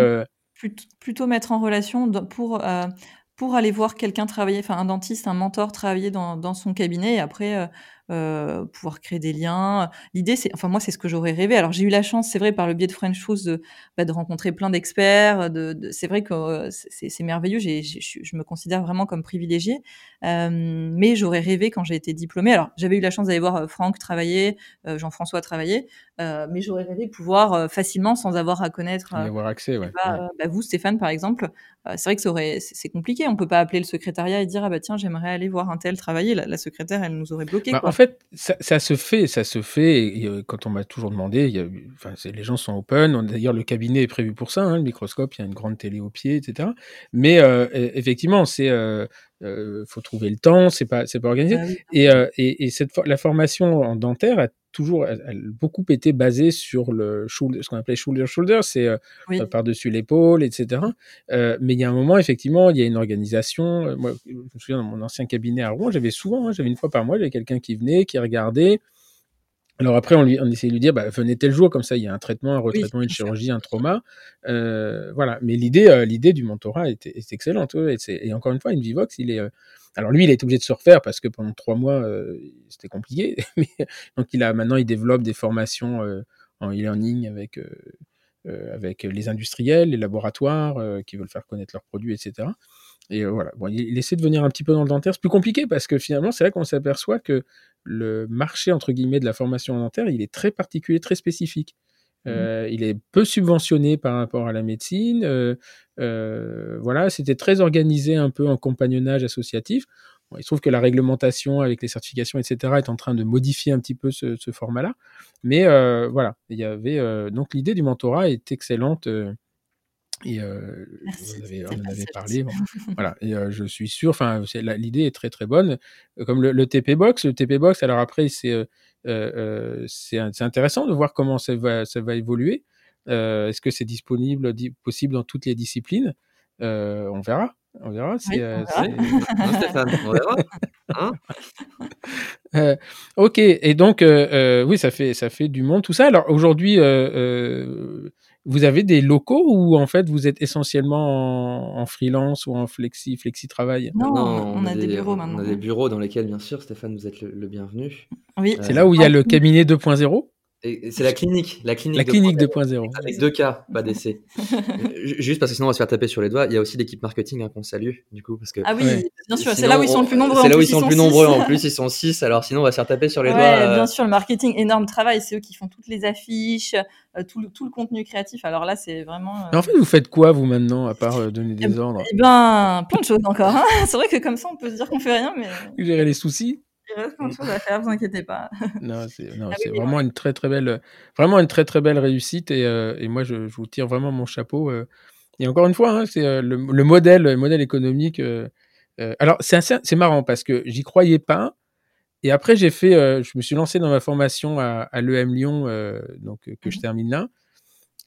Speaker 2: plutôt mettre en relation pour, euh, pour aller voir quelqu'un travailler, enfin un dentiste, un mentor travailler dans, dans son cabinet et après euh, euh, pouvoir créer des liens. L'idée, c'est, enfin moi, c'est ce que j'aurais rêvé. Alors j'ai eu la chance, c'est vrai, par le biais de French Shoes, de, bah, de rencontrer plein d'experts. De, de c'est vrai que euh, c'est merveilleux. J'ai, je me considère vraiment comme privilégiée. Euh, mais j'aurais rêvé quand j'ai été diplômée. Alors j'avais eu la chance d'aller voir Franck travailler, Jean-François travailler, mais j'aurais rêvé pouvoir facilement, sans avoir à connaître,
Speaker 1: avoir accès. Ouais.
Speaker 2: Bah, vous, Stéphane, par exemple, c'est vrai que ça aurait, c'est compliqué. On peut pas appeler le secrétariat et dire ah bah tiens j'aimerais aller voir un tel travailler. La, secrétaire, elle nous aurait bloqué.
Speaker 1: Bah, en fait, ça, ça, se fait, ça se fait. Et, quand on m'a toujours demandé, y a, les gens sont open. D'ailleurs, le cabinet est prévu pour ça. Hein, le microscope, il y a une grande télé au pied, etc. Mais euh, e, effectivement, c'est euh, euh, faut trouver le temps, c'est pas c'est pas organisé. Ah et, euh, et, et, cette la formation en dentaire a toujours elle, beaucoup été basée sur le shoulder, ce qu'on appelait shoulder shoulder, c'est euh, euh, par dessus l'épaule, etc. Euh, mais il y a un moment effectivement, il y a une organisation. Moi, je me souviens dans mon ancien cabinet à Rouen, j'avais souvent, hein, j'avais une fois par mois, j'avais quelqu'un qui venait, qui regardait. Alors après, on, lui, on essayait de lui dire, bah, venez tel jour, comme ça, il y a un traitement, un retraitement, une chirurgie, un trauma. Euh, voilà. Mais l'idée, euh, l'idée du mentorat est, est excellente. et, et, encore une fois, Invivox, il est. Euh, alors lui, il est obligé de se refaire parce que pendant trois mois, c'était compliqué. donc il a maintenant, il développe des formations en e-learning avec avec les industriels, les laboratoires qui veulent faire connaître leurs produits, etc. Et voilà, bon, il, essaie de venir un petit peu dans le dentaire. C'est plus compliqué parce que finalement, c'est là qu'on s'aperçoit que le marché, entre guillemets, de la formation dentaire, il est très particulier, très spécifique. Mmh. Euh, il est peu subventionné par rapport à la médecine. Euh, euh, voilà, c'était très organisé un peu en compagnonnage associatif. Bon, il se trouve que la réglementation avec les certifications, etc., est en train de modifier un petit peu ce, ce format-là. Mais euh, voilà, il y avait euh, donc l'idée du mentorat est excellente. Et euh, on, avait, on en avait parlé. voilà. Et euh, je suis sûr, enfin, l'idée est très très bonne. Comme le, le, TP Box, le TP Box, alors après, c'est euh, c'est intéressant de voir comment ça va, ça va évoluer. Est-ce que c'est disponible, di possible dans toutes les disciplines? On verra. On verra.
Speaker 3: Oui, on verra. Stéphane, on verra. Hein
Speaker 1: euh, ok, et donc oui, ça fait ça fait du monde tout ça. Alors aujourd'hui, vous avez des locaux ou en fait vous êtes essentiellement en, freelance ou en flexi, flexi travail?
Speaker 2: Non, on, a, des, bureaux maintenant.
Speaker 3: On a des bureaux dans lesquels, bien sûr, Stéphane, vous êtes le, bienvenu.
Speaker 2: Oui.
Speaker 1: C'est là où il y a le cabinet 2.0
Speaker 3: c'est la clinique. La clinique,
Speaker 1: la clinique 2.0.
Speaker 3: Avec deux cas, pas d'essai. Juste parce que sinon on va se faire taper sur les doigts. Il y a aussi l'équipe marketing hein, qu'on salue, du coup. Parce que,
Speaker 2: ah oui, bien sûr. C'est là où ils sont le plus nombreux.
Speaker 3: C'est là où ils sont le plus nombreux. En plus, ils sont six. Alors sinon, on va se faire taper sur les
Speaker 2: ouais,
Speaker 3: doigts.
Speaker 2: Bien sûr, le marketing, énorme travail. C'est eux qui font toutes les affiches, euh, tout, le, tout, le, contenu créatif. Alors là, c'est vraiment.
Speaker 1: Euh... Mais en fait, vous faites quoi, vous, maintenant, à part euh, donner des ordres?
Speaker 2: Eh ben, plein de choses encore. Hein. c'est vrai que comme ça, on peut se dire qu'on fait rien, mais.
Speaker 1: Gérer les soucis?
Speaker 2: Il reste plein de choses à faire, vous inquiétez pas.
Speaker 1: non, c'est vraiment une très très belle, vraiment une très très belle réussite et, euh, et moi je, je, vous tire vraiment mon chapeau. Euh. Et encore une fois, hein, c'est euh, le, le, modèle, le modèle économique. Euh, euh, alors c'est c'est marrant parce que j'y croyais pas. Et après j'ai fait, je me suis lancé dans ma formation à, à l'EM Lyon, donc que je mmh termine là.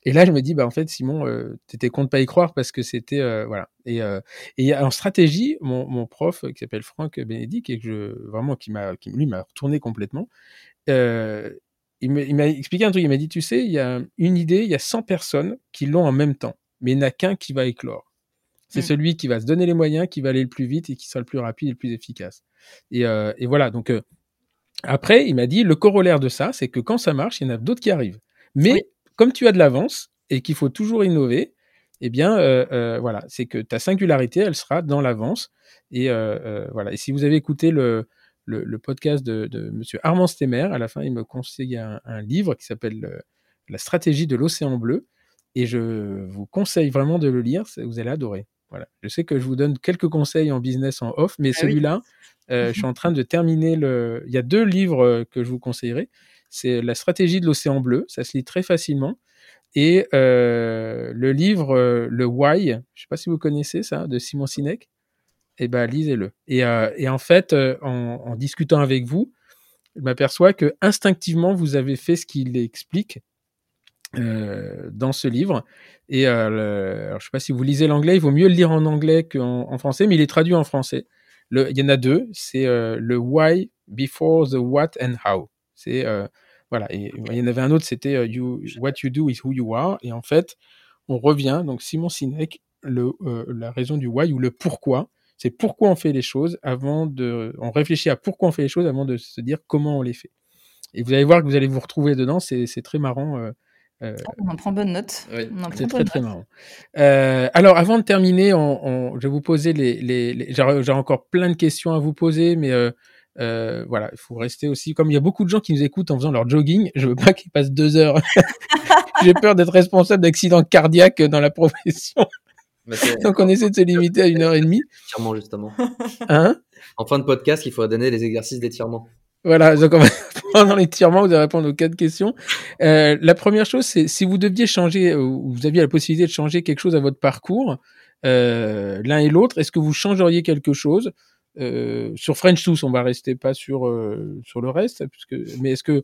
Speaker 1: Et là, je me dis, bah, en fait, Simon, euh, tu étais de pas y croire parce que c'était. Euh, voilà. Et, euh, et en stratégie, mon, mon prof, qui s'appelle Franck Bénédicte, et que je, vraiment, qui m'a, qui, lui, m'a retourné complètement, euh, il m'a expliqué un truc. Il m'a dit, tu sais, il y a une idée, il y a 100 personnes qui l'ont en même temps, mais il n'y en a qu'un qui va éclore. C'est mmh. celui qui va se donner les moyens, qui va aller le plus vite et qui sera le plus rapide et le plus efficace. Et, euh, et voilà. Donc, euh, après, il m'a dit, le corollaire de ça, c'est que quand ça marche, il y en a d'autres qui arrivent. Mais oui comme tu as de l'avance et qu'il faut toujours innover, eh bien, euh, euh, voilà, c'est que ta singularité, elle sera dans l'avance. Et euh, voilà. Et si vous avez écouté le, le, le podcast de, de Monsieur Armand Stemmer, à la fin, il me conseille un, un livre qui s'appelle La stratégie de l'océan bleu. Et je vous conseille vraiment de le lire, vous allez adorer. Voilà. Je sais que je vous donne quelques conseils en business en off, mais ah celui-là, oui. je suis en train de terminer le. Il y a deux livres que je vous conseillerais. C'est La stratégie de l'océan bleu, ça se lit très facilement. Et euh, le livre euh, Le Why, je ne sais pas si vous connaissez ça, de Simon Sinek, eh ben lisez-le. Et, euh, en fait, en, discutant avec vous, je m'aperçois que instinctivement vous avez fait ce qu'il explique dans ce livre. Et alors, je ne sais pas si vous lisez l'anglais, il vaut mieux le lire en anglais qu'en en français, mais il est traduit en français. Le, il y en a deux, c'est le Why before the What and How. C'est euh, voilà. Et il y en avait un autre, c'était euh, you, What you do is who you are. Et en fait, on revient. Donc Simon Sinek, le, euh, la raison du why ou le pourquoi, C'est pourquoi on fait les choses avant de, on réfléchit à pourquoi on fait les choses avant de se dire comment on les fait. Et vous allez voir que vous allez vous retrouver dedans, c'est très marrant. Euh,
Speaker 2: euh, on en prend bonne note.
Speaker 1: C'est très très marrant. Euh, alors avant de terminer, on, je vais vous poser les, les, j'ai encore plein de questions à vous poser, mais euh, voilà, il faut rester aussi. Comme il y a beaucoup de gens qui nous écoutent en faisant leur jogging, je veux pas qu'ils passent deux heures. J'ai peur d'être responsable d'accidents cardiaques dans la profession. Donc on essaie de se limiter à une heure et demie.
Speaker 3: Étirement justement.
Speaker 1: Hein?
Speaker 3: En fin de podcast, il faudrait donner les exercices d'étirement.
Speaker 1: Voilà, donc on va pendant l'étirement, vous allez répondre aux quatre questions. Euh, la première chose, c'est si vous deviez changer, ou vous aviez la possibilité de changer quelque chose à votre parcours, euh, l'un et l'autre, est-ce que vous changeriez quelque chose? Euh, Sur French Tooth, on va rester pas sur euh, sur le reste, puisque, mais est-ce que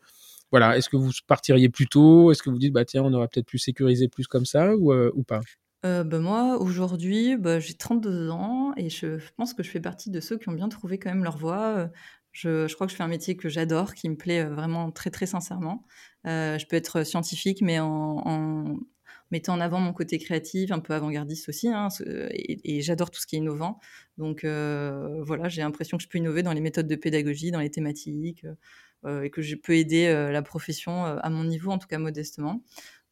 Speaker 1: voilà, est-ce que vous partiriez plus tôt? Est-ce que vous dites bah tiens, on aurait peut-être pu sécuriser plus comme ça ou, euh, ou pas?
Speaker 2: Euh, bah, moi, aujourd'hui, bah, j'ai 32 ans et je pense que je fais partie de ceux qui ont bien trouvé quand même leur voie. Je, crois que je fais un métier que j'adore, qui me plaît vraiment très très sincèrement. Je peux être scientifique, mais en, mettant en avant mon côté créatif, un peu avant-gardiste aussi, hein, et, j'adore tout ce qui est innovant. Donc euh, voilà, j'ai l'impression que je peux innover dans les méthodes de pédagogie, dans les thématiques, et que je peux aider la profession à mon niveau, en tout cas modestement.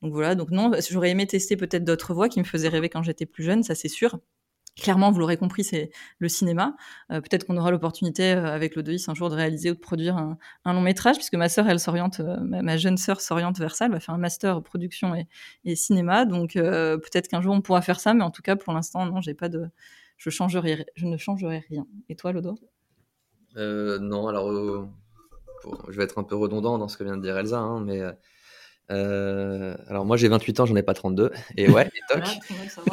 Speaker 2: Donc voilà, donc non, j'aurais aimé tester peut-être d'autres voies qui me faisaient rêver quand j'étais plus jeune, ça c'est sûr. Clairement, vous l'aurez compris, c'est le cinéma. Euh, peut-être qu'on aura l'opportunité euh, avec l'Odoïs un jour de réaliser ou de produire un, long métrage, puisque ma sœur, elle s'oriente, euh, ma, jeune sœur s'oriente vers ça. Elle va faire un master production et, cinéma. Donc peut-être qu'un jour on pourra faire ça, mais en tout cas, pour l'instant, non, j'ai pas de, je changerai, je ne changerai rien. Et toi, Lodo?
Speaker 3: Non, alors je vais être un peu redondant dans ce que vient de dire Elsa, hein, mais euh, alors moi j'ai 28 ans, j'en ai pas 32. Et ouais, et toc.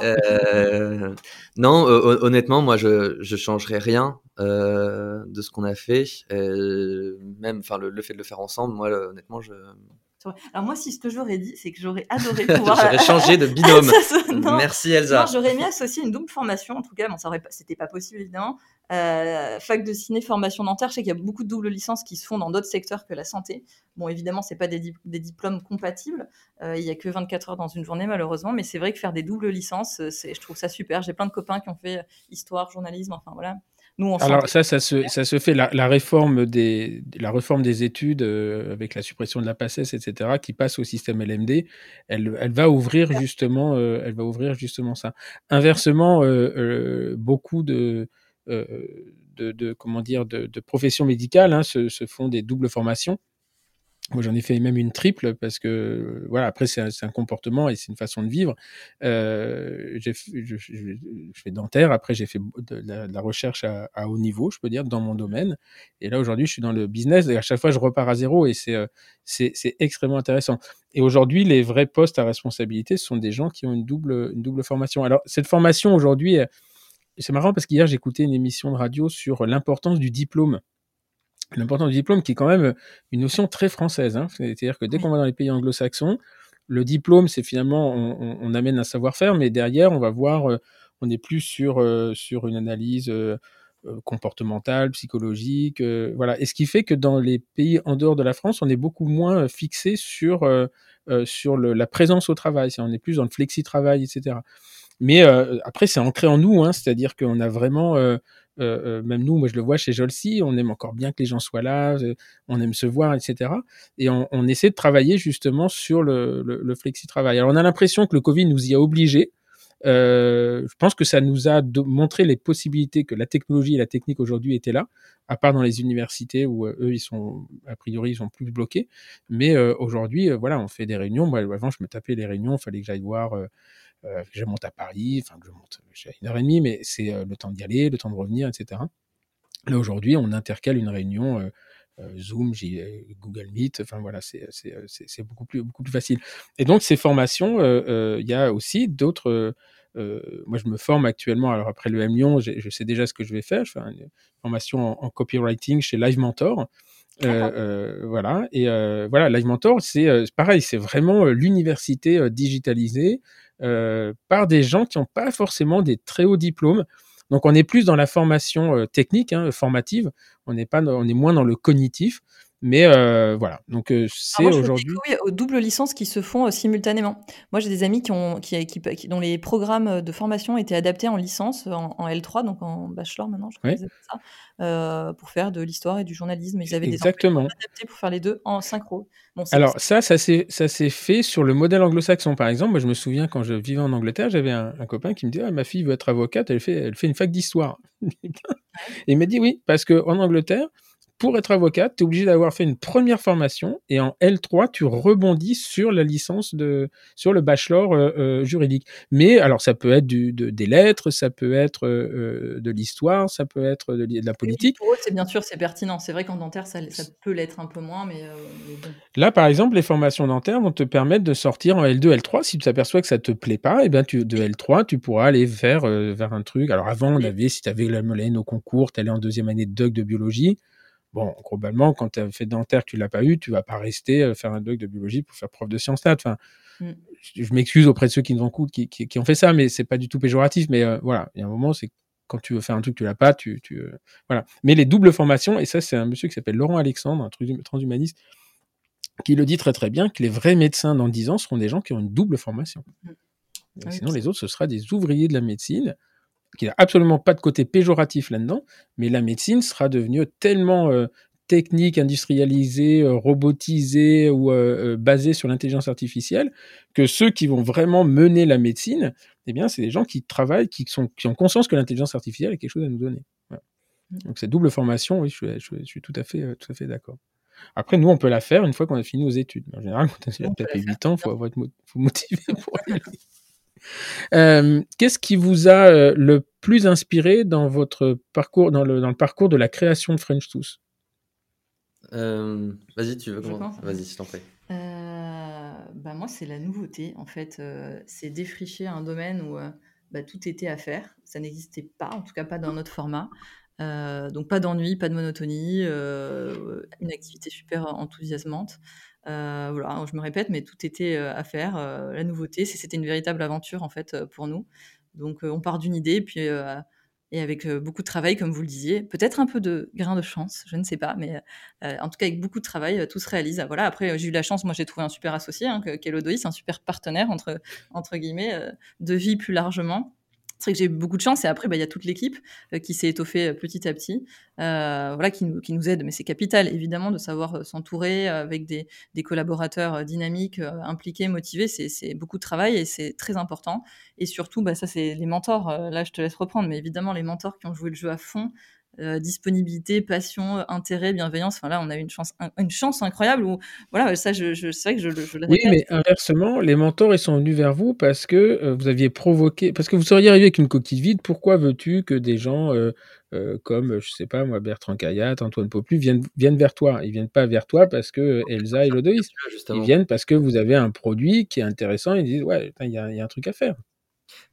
Speaker 3: euh, non, honnêtement, moi je je changerais rien euh, de ce qu'on a fait. Euh, même, enfin le, le, fait de le faire ensemble, moi honnêtement je
Speaker 2: alors moi, si ce que j'aurais dit, c'est que j'aurais adoré pouvoir.
Speaker 3: j'aurais changé de binôme. Merci Elsa.
Speaker 2: j'aurais aimé associer une double formation. En tout cas, bon, ça aurait pas... c'était pas possible évidemment. Euh, fac de ciné, formation dentaire. Je sais qu'il y a beaucoup de doubles licences qui se font dans d'autres secteurs que la santé. Bon, évidemment, c'est pas des, des, diplômes compatibles. Euh, il y a que 24 heures dans une journée malheureusement, mais c'est vrai que faire des doubles licences, c'est, je trouve ça super. J'ai plein de copains qui ont fait histoire, journalisme, enfin voilà.
Speaker 1: Alors ça, ça se, ça se fait la, réforme des la réforme des études euh, avec la suppression de la PACES, etc., qui passe au système LMD. Elle, elle va ouvrir justement, euh, elle va ouvrir justement ça. Inversement, euh, beaucoup de, de, de, comment dire de, de professions médicales hein, se, se, font des doubles formations. Moi, j'en ai fait même une triple parce que, voilà, après, c'est un, comportement et c'est une façon de vivre. Euh, je, fais dentaire, après, j'ai fait de la, recherche à, haut niveau, je peux dire, dans mon domaine. Et là, aujourd'hui, je suis dans le business et à chaque fois, je repars à zéro et c'est, euh, c'est, extrêmement intéressant. Et aujourd'hui, les vrais postes à responsabilité sont des gens qui ont une double, une double formation. Alors, cette formation, aujourd'hui, c'est marrant parce qu'hier, j'écoutais une émission de radio sur l'importance du diplôme l'importance du diplôme qui est quand même une notion très française. Hein. C'est-à-dire que dès qu'on va dans les pays anglo-saxons, le diplôme, c'est finalement, on, on, amène un savoir-faire, mais derrière, on va voir, euh, on est plus sur, euh, sur une analyse euh, comportementale, psychologique, voilà. Et ce qui fait que dans les pays en dehors de la France, on est beaucoup moins fixé sur, sur le, la présence au travail. On est plus dans le flexi-travail, etc. Mais après, c'est ancré en nous, hein, c'est-à-dire qu'on a vraiment euh, euh, même nous, moi je le vois chez Jolsi, on aime encore bien que les gens soient là, euh, on aime se voir, etc. Et on, essaie de travailler justement sur le, le, le flexi-travail. Alors on a l'impression que le Covid nous y a obligés. Je pense que ça nous a montré les possibilités que la technologie et la technique aujourd'hui étaient là, à part dans les universités où eux ils sont a priori ils sont plus bloqués. Mais aujourd'hui, voilà, on fait des réunions. Moi avant je me tapais les réunions, il fallait que j'aille voir euh, je monte à Paris, enfin que je monte, j'ai une heure et demie, mais c'est euh, le temps d'y aller, le temps de revenir, etc. Là aujourd'hui, on intercale une réunion euh, Zoom, Google Meet, enfin voilà, c'est beaucoup plus, beaucoup plus facile. Et donc ces formations, il y a aussi d'autres. moi, je me forme actuellement. Alors après le M Lyon, je sais déjà ce que je vais faire. Je fais une formation en, copywriting chez Live Mentor. voilà et voilà Live Mentor c'est pareil c'est vraiment l'université digitalisée euh, par des gens qui n'ont pas forcément des très hauts diplômes. Donc on est plus dans la formation euh, technique, hein, formative. On n'est pas, on est moins dans le cognitif. Mais euh, voilà, donc euh, c'est aujourd'hui.
Speaker 2: Oui, aux doubles licences qui se font euh, simultanément. Moi, j'ai des amis qui ont, qui, qui, dont les programmes de formation étaient adaptés en licence, en, L3, donc en bachelor maintenant, je crois oui. ça, pour faire de l'histoire et du journalisme. Ils avaient
Speaker 1: Exactement.
Speaker 2: des adaptés pour faire les deux en synchro.
Speaker 1: Alors ça, ça s'est fait sur le modèle anglo-saxon, par exemple. Moi, je me souviens quand je vivais en Angleterre, j'avais un, copain qui me dit ah, ma fille veut être avocate, elle fait, elle fait une fac d'histoire. et il m'a dit oui, parce qu'en Angleterre, pour être avocate, tu es obligé d'avoir fait une première formation et en L3, tu rebondis sur la licence de, sur le bachelor euh, euh, juridique. Mais alors, ça peut être du, de, des lettres, ça peut être euh, de l'histoire, ça peut être de, la politique.
Speaker 2: pour eux, c'est bien sûr, c'est pertinent. C'est vrai qu'en dentaire, ça, ça peut l'être un peu moins, mais,
Speaker 1: Là, par exemple, les formations dentaires vont te permettre de sortir en L2, L3. Si tu t'aperçois que ça te plaît pas, et eh bien tu, de L3, tu pourras aller vers, vers un truc. Alors avant, on avait, si tu avais la moyenne au concours, tu allais en deuxième année de doc de biologie. Bon, globalement, quand tu as fait dentaire, tu l'as pas eu, tu vas pas rester euh, faire un doc de biologie pour faire prof de sciences nat. Enfin, mm. je, m'excuse auprès de ceux qui nous ont qui, qui, ont fait ça, mais c'est pas du tout péjoratif. Mais euh, voilà, il y a un moment, c'est quand tu veux faire un truc, tu l'as pas, tu, tu euh, voilà. Mais les doubles formations, et ça, c'est un monsieur qui s'appelle Laurent Alexandre, un transhumaniste, qui le dit très très bien que les vrais médecins dans 10 ans seront des gens qui ont une double formation. Mm. sinon, les autres, ce sera des ouvriers de la médecine qui n'a absolument pas de côté péjoratif là-dedans, mais la médecine sera devenue tellement euh, technique, industrialisée, euh, robotisée ou euh, basée sur l'intelligence artificielle que ceux qui vont vraiment mener la médecine, eh bien, c'est des gens qui travaillent, qui, sont, qui ont conscience que l'intelligence artificielle a quelque chose à nous donner. Mmh. Donc cette double formation, oui, je, suis tout à fait, tout à fait d'accord. Après, nous, on peut la faire une fois qu'on a fini nos études. En général, quand on a tapé 8 ans, il faut, être motivé pour y aller. Euh, qu'est-ce qui vous a euh, le plus inspiré dans votre parcours, dans le, dans le parcours de la création de French Tooth?
Speaker 3: Euh, Vas-y, tu veux commencer Vas-y, s'il t'en prie.
Speaker 2: bah moi, c'est la nouveauté. En fait, c'est défricher un domaine où bah, tout était à faire. Ça n'existait pas, en tout cas pas dans notre format. donc pas d'ennui, pas de monotonie, une activité super enthousiasmante. Euh, voilà, je me répète, mais tout était euh, à faire. Euh, la nouveauté, c'était une véritable aventure en fait pour nous. Donc on part d'une idée, puis et avec beaucoup de travail, comme vous le disiez, peut-être un peu de grain de chance, je ne sais pas, mais en tout cas avec beaucoup de travail, tout se réalise. Voilà. Après, j'ai eu la chance, moi j'ai trouvé un super associé, hein, qu'est un super partenaire entre entre guillemets de vie plus largement c'est vrai que j'ai eu beaucoup de chance et après bah, il y a toute l'équipe euh, qui s'est étoffée euh, petit à petit euh, voilà qui nous, qui nous aide. Mais c'est capital évidemment de savoir s'entourer avec des, des, collaborateurs dynamiques impliqués motivés. C'est beaucoup de travail et c'est très important. Et surtout bah, ça c'est les mentors là je te laisse reprendre mais évidemment les mentors qui ont joué le jeu à fond euh, disponibilité, passion, intérêt, bienveillance. Enfin là, on a eu une chance, une chance incroyable. Où, voilà, ça, je, je c'est vrai que je, je le
Speaker 1: Oui, mais inversement, les mentors, ils sont venus vers vous parce que euh, vous aviez provoqué, parce que vous seriez arrivé avec une coquille vide. Pourquoi veux-tu que des gens euh, comme, je sais pas moi, Bertrand Caillat, Antoine Poplu viennent, viennent vers toi? Ils viennent pas vers toi parce que Elsa et Lodoïs. Ils viennent parce que vous avez un produit qui est intéressant. Ils disent, ouais, il y, y a un truc à faire.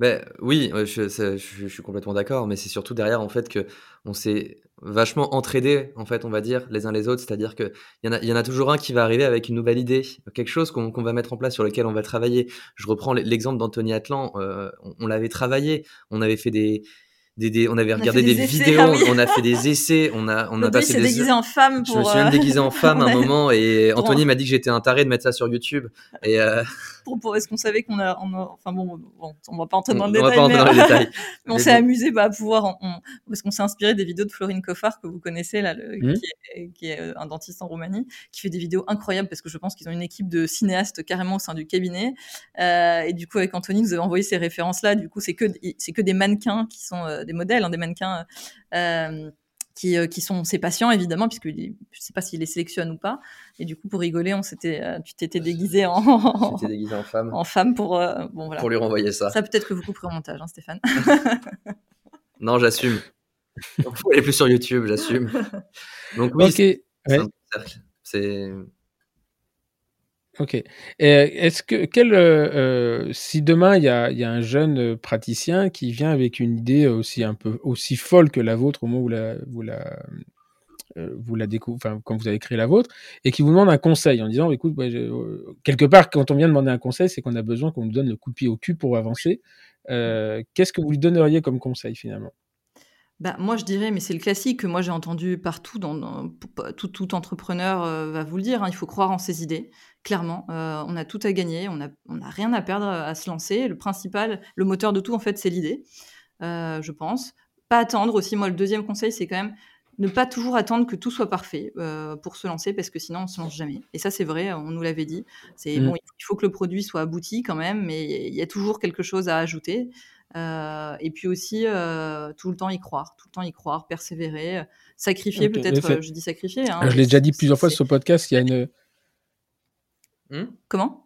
Speaker 3: Ben oui, je, suis complètement d'accord, mais c'est surtout derrière en fait que on s'est vachement entraidé en fait, on va dire les uns les autres, c'est-à-dire que il y en a, il y en a toujours un qui va arriver avec une nouvelle idée, quelque chose qu'on va mettre en place sur lequel on va travailler. Je reprends l'exemple d'Anthony Atlan, euh, on l'avait travaillé, on avait fait des on avait regardé des, vidéos, ah on a fait des essais, on a, on a passé des.
Speaker 2: déguisé en femme pour.
Speaker 3: Je me suis même euh, déguisé en femme à un moment et Anthony m'a dit que j'étais un taré de mettre ça sur YouTube. Et euh...
Speaker 2: pour, pour est-ce qu'on savait qu'on a, enfin bon, bon, on va pas entrer dans le détail. On va pas entrer dans le détail. on s'est amusé bah, à pouvoir, on, parce qu'on s'est inspiré des vidéos de Florine Coffard que vous connaissez là, le, mmh. qui, est, qui, est, euh, un dentiste en Roumanie, qui fait des vidéos incroyables parce que je pense qu'ils ont une équipe de cinéastes carrément au sein du cabinet. Euh, et du coup avec Anthony, nous avons envoyé ces références là. Du coup c'est que c'est que des mannequins qui sont euh, des modèles, hein, des mannequins. Euh, qui, euh, qui, sont ses patients évidemment puisque je sais pas s'il les sélectionne ou pas. Et du coup pour rigoler on s'était euh, tu t'étais déguisé en
Speaker 3: déguisé en femme.
Speaker 2: en femme pour
Speaker 3: bon voilà. Pour lui renvoyer ça.
Speaker 2: Ça peut-être que vous couperez au montage hein, Stéphane.
Speaker 3: Non j'assume. Faut aller plus sur YouTube j'assume. Donc oui c'est
Speaker 1: Ok. Est-ce que quel, euh, euh, si demain il y a, y a, un jeune praticien qui vient avec une idée aussi un peu aussi folle que la vôtre au moment où la, vous la euh, vous la découvrez, enfin quand vous avez créé la vôtre, et qui vous demande un conseil en disant, écoute, quelque part quand on vient demander un conseil, c'est qu'on a besoin qu'on nous donne le coup de pied au cul pour avancer. Qu'est-ce que vous lui donneriez comme conseil finalement?
Speaker 2: Bah, moi, je dirais, mais c'est le classique que moi j'ai entendu partout, dans, tout, tout, entrepreneur va vous le dire, hein, il faut croire en ses idées, clairement. on a tout à gagner, on n'a on a rien à perdre à se lancer. Le principal, le moteur de tout, en fait, c'est l'idée, je pense. Pas attendre aussi, moi, le deuxième conseil, c'est quand même ne pas toujours attendre que tout soit parfait euh, pour se lancer parce que sinon on se lance jamais. Et ça c'est vrai, on nous l'avait dit. C'est mmh. bon, il faut que le produit soit abouti quand même, mais il y a toujours quelque chose à ajouter. Euh, et puis aussi euh, tout le temps y croire, tout le temps y croire, persévérer, sacrifier peut-être. Je dis sacrifier. Hein,
Speaker 1: je l'ai déjà dit plusieurs fois sur ce podcast. Il y a une.
Speaker 2: Mmh Comment?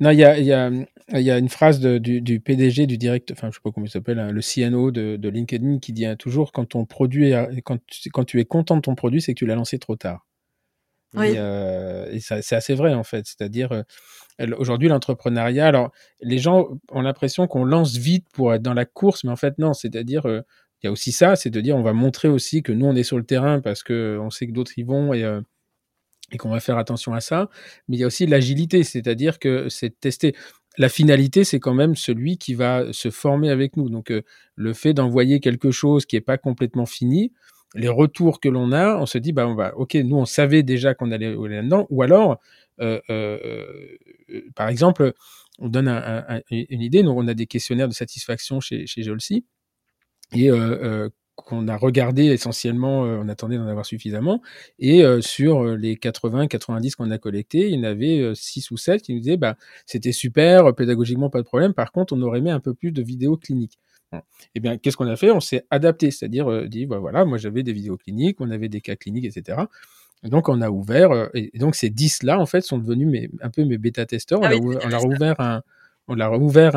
Speaker 1: Non, il y a, y, a, y a, une phrase de, du, du, PDG, du direct, enfin, je sais pas comment il s'appelle, hein, le CNO de, de, LinkedIn qui dit hein, toujours quand ton produit, quand, quand tu es content de ton produit, c'est que tu l'as lancé trop tard. Euh, et c'est assez vrai en fait. C'est-à-dire, euh, aujourd'hui, l'entrepreneuriat, alors les gens ont l'impression qu'on lance vite pour être dans la course, mais en fait, non. C'est-à-dire, euh, il y a aussi ça, c'est de dire on va montrer aussi que nous, on est sur le terrain parce qu'on sait que d'autres y vont et et qu'on va faire attention à ça. Mais il y a aussi l'agilité, c'est-à-dire que c'est tester. La finalité, c'est quand même celui qui va se former avec nous. Donc, le fait d'envoyer quelque chose qui n'est pas complètement fini, les retours que l'on a, on se dit, bah, on va, ok, nous, on savait déjà qu'on allait là-dedans. Ou alors, euh, euh, euh, par exemple, on donne un, un, une idée. Nous, on a des questionnaires de satisfaction chez, chez Jolsi. Et euh, qu'on a regardé essentiellement, euh, on attendait d'en avoir suffisamment, et euh, sur euh, les 80, 90 qu'on a collectés, il y en avait 6 ou 7 qui nous disaient bah, c'était super, pédagogiquement pas de problème, par contre on aurait aimé un peu plus de vidéos cliniques. Eh bien, qu'est-ce qu'on a fait? On s'est adapté, c'est-à-dire dit bah, voilà, moi j'avais des vidéos cliniques, on avait des cas cliniques, etc. donc on a ouvert, et donc ces 10 là en fait sont devenus mes, un peu mes bêta-testeurs. on, ah on a ouvert un, on a ouvert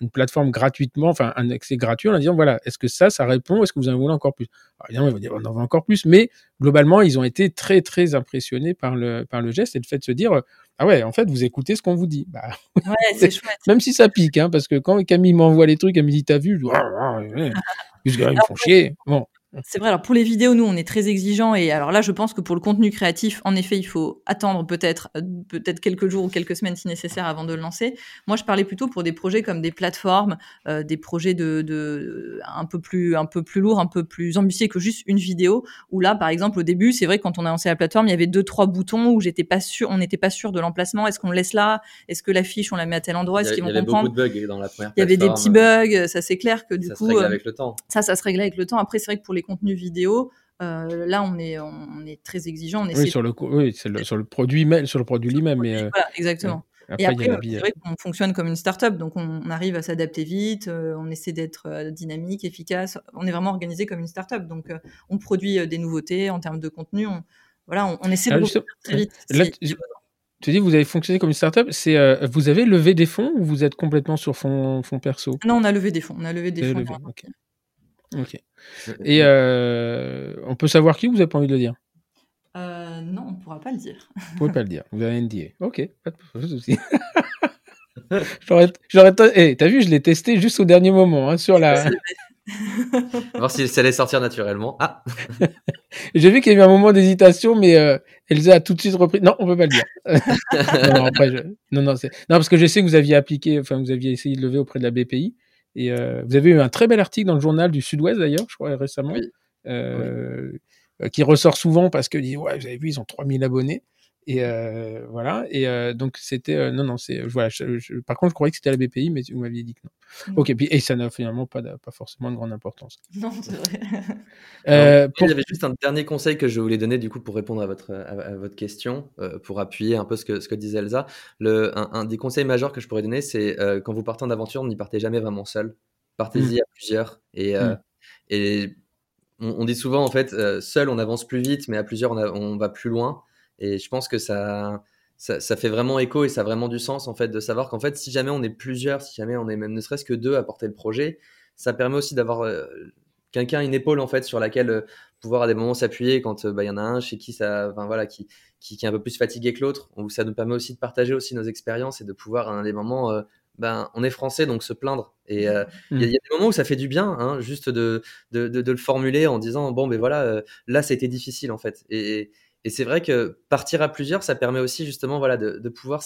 Speaker 1: une plateforme gratuitement, enfin un accès gratuit en disant voilà, est-ce que ça, ça répond, est-ce que vous en voulez encore plus? Alors, on dire on en veut encore plus, mais globalement, ils ont été très très impressionnés par le par le geste et le fait de se dire ah ouais, en fait, vous écoutez ce qu'on vous dit. Bah,
Speaker 2: ouais, c'est chouette.
Speaker 1: Même si ça pique, hein, parce que quand Camille m'envoie les trucs, elle me dit t'as vu, je dis, ah, ils font chier. Bon,
Speaker 2: c'est vrai. Alors pour les vidéos, nous, on est très exigeants et alors là, je pense que pour le contenu créatif, en effet, il faut attendre peut-être euh, peut-être quelques jours ou quelques semaines si nécessaire avant de le lancer. Moi, je parlais plutôt pour des projets comme des plateformes, euh, des projets de, de, un peu plus un peu plus lourds, un peu plus ambitieux que juste une vidéo. Où là, par exemple, au début, c'est vrai que quand on a lancé la plateforme, il y avait deux trois boutons où j'étais pas sûr, on n'était pas sûr de l'emplacement. Est-ce qu'on le laisse là? Est-ce que la fiche on la met à tel endroit? Est-ce qu'ils vont comprendre
Speaker 3: Il y avait beaucoup de bugs dans la première.
Speaker 2: Il y avait des petits bugs. Ça c'est clair que du coup,
Speaker 3: ça se règle avec le temps.
Speaker 2: Ça, ça se règle avec le temps. Après, c'est vrai que pour les contenus vidéo, euh, là, on est, on est très exigeant. On
Speaker 1: oui, sur le, oui, le, sur le produit, sur le produit lui-même.
Speaker 2: Euh, voilà, exactement. Après, et après, c'est vrai qu'on fonctionne comme une start-up, donc on, arrive à s'adapter vite, euh, on essaie d'être dynamique, efficace. On est vraiment organisé comme une start-up, donc on produit des nouveautés en termes de contenu. On, voilà, on, essaie de ah, très vite.
Speaker 1: tu dis, vous avez fonctionné comme une startup. C'est, vous avez levé des fonds ou vous êtes complètement sur fonds, fonds perso?
Speaker 2: Non, on a levé des fonds. On a levé des fonds.
Speaker 1: Ok. Et euh, on peut savoir qui vous avez pas envie de le dire?
Speaker 2: Euh, Non, on ne pourra pas le dire.
Speaker 1: Vous pouvez pas le dire. Vous avez un NDA. Ok, pas de souci. j'aurais, j'aurais, hey, t'as vu, je l'ai testé juste au dernier moment hein, sur la.
Speaker 3: voir si ça allait sortir naturellement. Ah
Speaker 1: J'ai vu qu'il y a eu un moment d'hésitation, mais euh, Elsa a tout de suite repris. Non, on peut pas le dire. non, après, je... non, non, c'est... non, parce que je sais que vous aviez appliqué, enfin, vous aviez essayé de lever auprès de la BPI. Et euh, vous avez eu un très bel article dans le journal du Sud-Ouest d'ailleurs, je crois récemment, euh, euh, qui ressort souvent parce que ouais, vous avez vu, ils ont 3000 abonnés. Et euh, voilà. Et euh, donc c'était euh, non non c'est voilà. Je, par contre, je croyais que c'était la BPI, mais vous m'aviez dit que non. Ok. Puis et ça n'a finalement pas pas forcément de grande importance.
Speaker 2: Non, c'est vrai.
Speaker 3: pour... Il y avait juste un dernier conseil que je voulais donner du coup pour répondre à votre à, votre question, pour appuyer un peu ce que ce que disait Elsa. Le un, un des conseils majeurs que je pourrais donner, c'est quand vous partez en aventure, n'y partez jamais vraiment seul. Partez-y mm. à plusieurs et mm. et on, on, dit souvent en fait, seul on avance plus vite, mais à plusieurs on, on va plus loin. Et je pense que ça, ça, ça, fait vraiment écho et ça a vraiment du sens en fait de savoir qu'en fait si jamais on est plusieurs, si jamais on est même ne serait-ce que deux à porter le projet, ça permet aussi d'avoir euh, quelqu'un, une épaule en fait sur laquelle euh, pouvoir à des moments s'appuyer quand euh, bah, il y en a un chez qui ça, enfin, voilà, qui, qui, qui, est un peu plus fatigué que l'autre. Ça nous permet aussi de partager aussi nos expériences et de pouvoir à des moments ben, on est français, donc se plaindre. Et il y, a mmh. des moments où ça fait du bien, hein, juste de de, de, de, le formuler en disant bon, ben voilà, là, ça a été difficile en fait. Et, et c'est vrai que partir à plusieurs, ça permet aussi justement voilà, de, de pouvoir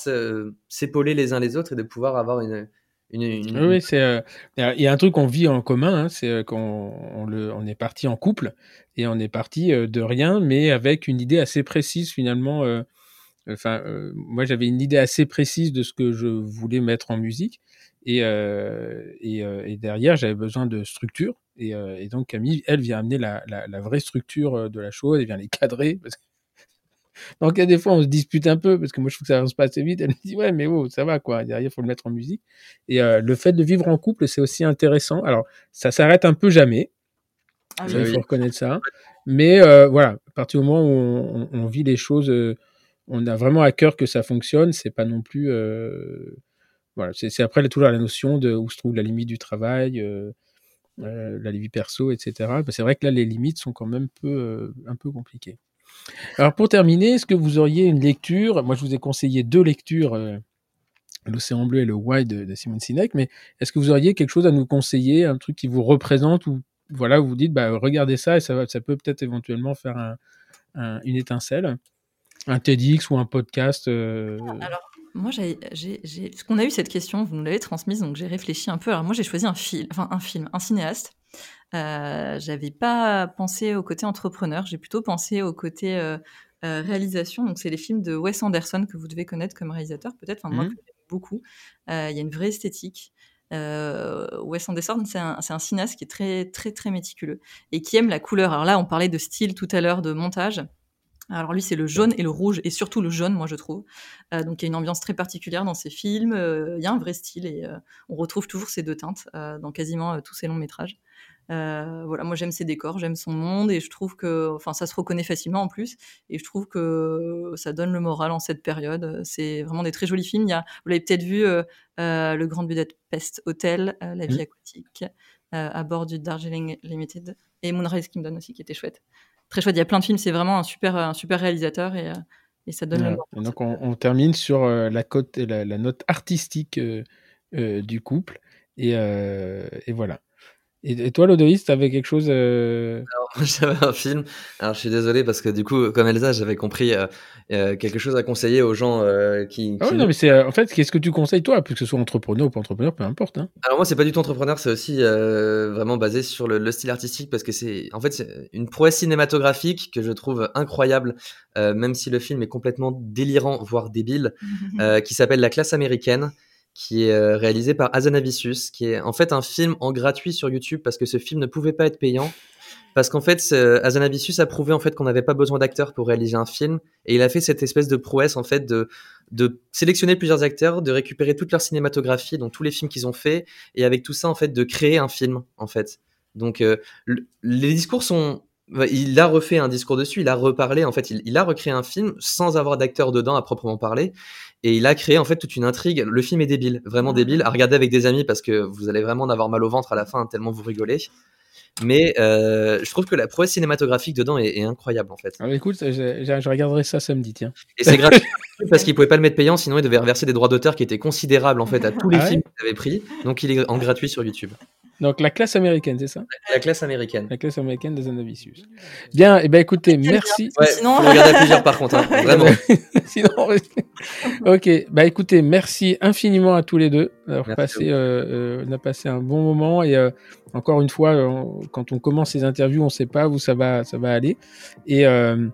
Speaker 3: s'épauler les uns les autres et de pouvoir avoir une,
Speaker 1: Oui, c'est. Il y a un truc qu'on vit en commun, hein, c'est qu'on on, on est parti en couple et on est parti de rien, mais avec une idée assez précise finalement. Enfin, moi j'avais une idée assez précise de ce que je voulais mettre en musique et, et, et derrière j'avais besoin de structure et, et, donc Camille, elle vient amener la, la, la, vraie structure de la chose, elle vient les cadrer. Parce que donc, il y a des fois, on se dispute un peu parce que moi, je trouve que ça se passe vite. Elle me dit, ouais, mais oh, ça va, quoi. Derrière, il faut le mettre en musique. Et euh, le fait de vivre en couple, c'est aussi intéressant. Alors, ça s'arrête un peu jamais. Ah il faut reconnaître ça. Mais euh, voilà, à partir du moment où on, vit les choses, euh, on a vraiment à cœur que ça fonctionne. C'est pas non plus. voilà, c'est après toujours la notion de où se trouve la limite du travail. la vie perso, etc. C'est vrai que là, les limites sont quand même peu, un peu compliquées. Alors pour terminer, est-ce que vous auriez une lecture? Moi, je vous ai conseillé deux lectures, euh, L'Océan bleu et le Why de, Simon Sinek, mais est-ce que vous auriez quelque chose à nous conseiller, un truc qui vous représente ou voilà, vous dites, bah, regardez ça et ça, peut peut-être éventuellement faire une étincelle, un TEDx ou un podcast euh?
Speaker 2: Alors, moi, j'ai, qu'on a eu cette question, vous nous l'avez transmise, donc j'ai réfléchi un peu. Alors moi, j'ai choisi un film, enfin un film, un cinéaste euh, j'avais pas pensé au côté entrepreneur, j'ai plutôt pensé au côté euh, euh, réalisation. Donc, c'est les films de Wes Anderson que vous devez connaître comme réalisateur, peut-être. Enfin, moi, mmh. beaucoup. Il y a une vraie esthétique. Wes Anderson, c'est un, un, cinéaste qui est très, très, très méticuleux et qui aime la couleur. Alors là, on parlait de style tout à l'heure, de montage. Alors lui, c'est le jaune et le rouge, et surtout le jaune, moi je trouve. donc il y a une ambiance très particulière dans ses films, il y a un vrai style, et on retrouve toujours ces deux teintes dans quasiment tous ses longs métrages. Euh, voilà, moi j'aime ses décors, j'aime son monde et je trouve que, enfin, ça se reconnaît facilement en plus et je trouve que ça donne le moral en cette période. C'est vraiment des très jolis films. Il y a, vous l'avez peut-être vu, euh, euh, le Grand Budapest Hotel, La vie aquatique, à bord du Darjeeling Limited et Moonrise Kingdom aussi qui était chouette. Très chouette. Il y a plein de films. C'est vraiment un super, un super réalisateur et, et ça donne le moral.
Speaker 1: donc on, termine sur la et la, note artistique du couple et, et voilà. Et, toi, Lodoïs, t'avais quelque chose euh...
Speaker 3: J'avais un film. Alors, je suis désolé parce que du coup, comme Elsa, j'avais compris euh, euh quelque chose à conseiller aux gens euh, qui.
Speaker 1: Ah oui, non, mais c'est euh, en fait, qu'est-ce que tu conseilles toi, que ce soit entrepreneur ou pas entrepreneur, peu importe. Hein.
Speaker 3: Alors moi, c'est pas du tout entrepreneur, c'est aussi vraiment basé sur le, le, style artistique parce que c'est, en fait, c'est une prouesse cinématographique que je trouve incroyable, même si le film est complètement délirant, voire débile, qui s'appelle La classe américaine qui est euh, réalisé par Azanavicius, qui est en fait un film en gratuit sur YouTube parce que ce film ne pouvait pas être payant. Parce qu'en fait, Azanavicius a prouvé en fait qu'on n'avait pas besoin d'acteurs pour réaliser un film, et il a fait cette espèce de prouesse en fait de, de sélectionner plusieurs acteurs, de récupérer toute leur cinématographie, donc tous les films qu'ils ont fait, et avec tout ça en fait de créer un film en fait. Donc euh, les discours sont il a refait un discours dessus, il a reparlé, en fait, il, il a recréé un film sans avoir d'acteur dedans à proprement parler, et il a créé en fait toute une intrigue. Le film est débile, vraiment débile, à regarder avec des amis parce que vous allez vraiment en avoir mal au ventre à la fin tellement vous rigolez. Mais euh, je trouve que la prouesse cinématographique dedans est, incroyable en fait.
Speaker 1: Ah, écoute, je, regarderai ça samedi, tiens.
Speaker 3: Et c'est gratuit parce qu'il pouvait pas le mettre payant, sinon il devait reverser des droits d'auteur qui étaient considérables en fait à tous les ah films qu'il avait pris. Donc il est en gratuit sur YouTube.
Speaker 1: Donc la classe américaine, c'est ça?
Speaker 3: La classe américaine.
Speaker 1: La classe américaine des Anavicius. Bien, et eh ben écoutez, merci.
Speaker 3: Ouais, sinon, faut regarder à plusieurs par contre, hein, vraiment. sinon,
Speaker 1: ok, bah écoutez, merci infiniment à tous les deux d'avoir passé, euh, euh, on a passé un bon moment et euh, encore une fois, quand on commence ces interviews, on sait pas où ça va, ça va aller et euh,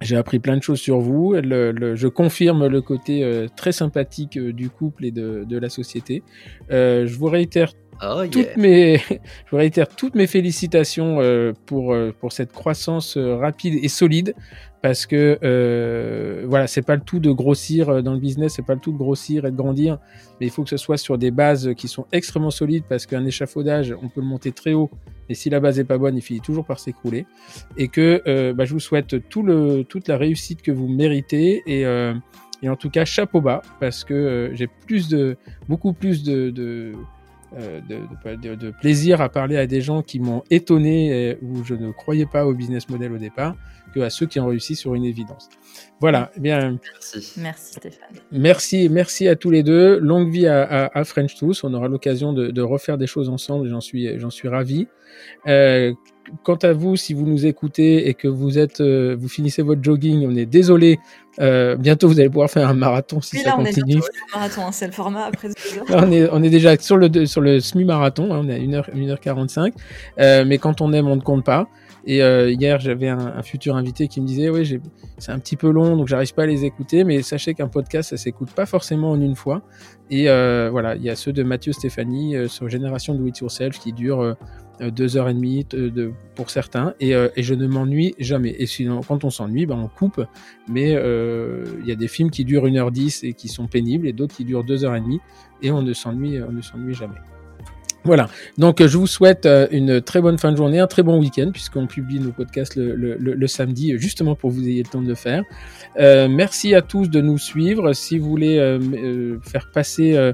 Speaker 1: j'ai appris plein de choses sur vous. Le, je confirme le côté très sympathique du couple et de, de la société. je vous réitère Oh, toutes mes, je vous réitère toutes mes félicitations euh, pour, euh, pour cette croissance euh, rapide et solide. Parce que euh, voilà, c'est pas le tout de grossir dans le business, c'est pas le tout de grossir et de grandir, mais il faut que ce soit sur des bases qui sont extrêmement solides parce qu'un échafaudage, on peut le monter très haut, mais si la base est pas bonne, il finit toujours par s'écrouler. Et que bah, je vous souhaite tout le, toute la réussite que vous méritez. Et, et en tout cas chapeau bas parce que j'ai plus de, beaucoup plus de, de euh, de, de, plaisir à parler à des gens qui m'ont étonné et où je ne croyais pas au business model au départ que à ceux qui ont réussi sur une évidence. Voilà, eh bien.
Speaker 2: Merci. Merci Stéphane.
Speaker 1: Merci, merci à tous les deux. Longue vie à, à, French Tous. On aura l'occasion de, refaire des choses ensemble. J'en suis, j'en suis ravi. Euh, quant à vous, si vous nous écoutez et que vous êtes, vous finissez votre jogging, on est désolé. Bientôt, vous allez pouvoir faire un marathon si ça continue.
Speaker 2: On est marathon, hein, c'est le format après.
Speaker 1: on est, on est déjà sur le sur le semi-marathon. Hein, on est à 1h, 1h45. mais quand on aime, on ne compte pas. Et euh, hier, j'avais un, futur invité qui me disait, oui, c'est un petit peu long, donc j'arrive pas à les écouter, mais sachez qu'un podcast, ça s'écoute pas forcément en une fois. Et euh, voilà, il y a ceux de Mathieu Stéphanie euh, sur Génération Do It Yourself qui durent deux heures et demie de, pour certains, et, et je ne m'ennuie jamais. Et sinon, quand on s'ennuie, ben, on coupe. Mais il y a des films qui durent 1h10 et qui sont pénibles, et d'autres qui durent deux heures et demie, et on ne s'ennuie, on ne s'ennuie jamais. Voilà, donc je vous souhaite euh, une très bonne fin de journée, un très bon week-end, puisqu'on publie nos podcasts le, samedi, justement pour que vous ayez le temps de le faire. Euh, merci à tous de nous suivre. Si vous voulez euh, faire passer,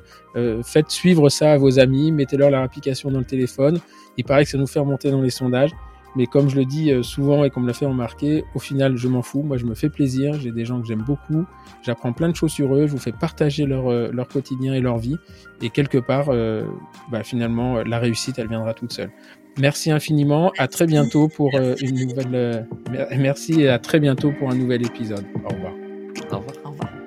Speaker 1: faites suivre ça à vos amis, mettez-leur leur application dans le téléphone. Il paraît que ça nous fait remonter dans les sondages. Mais comme je le dis euh, souvent et comme l'a fait remarquer, au final, je m'en fous. Moi, je me fais plaisir. J'ai des gens que j'aime beaucoup. J'apprends plein de choses sur eux. Je vous fais partager leur, euh, leur quotidien et leur vie. Et quelque part, euh, bah, finalement, la réussite, elle viendra toute seule. Merci infiniment. À très bientôt pour une nouvelle. merci et à très bientôt pour un nouvel épisode. Au revoir.
Speaker 3: Au revoir. Au revoir.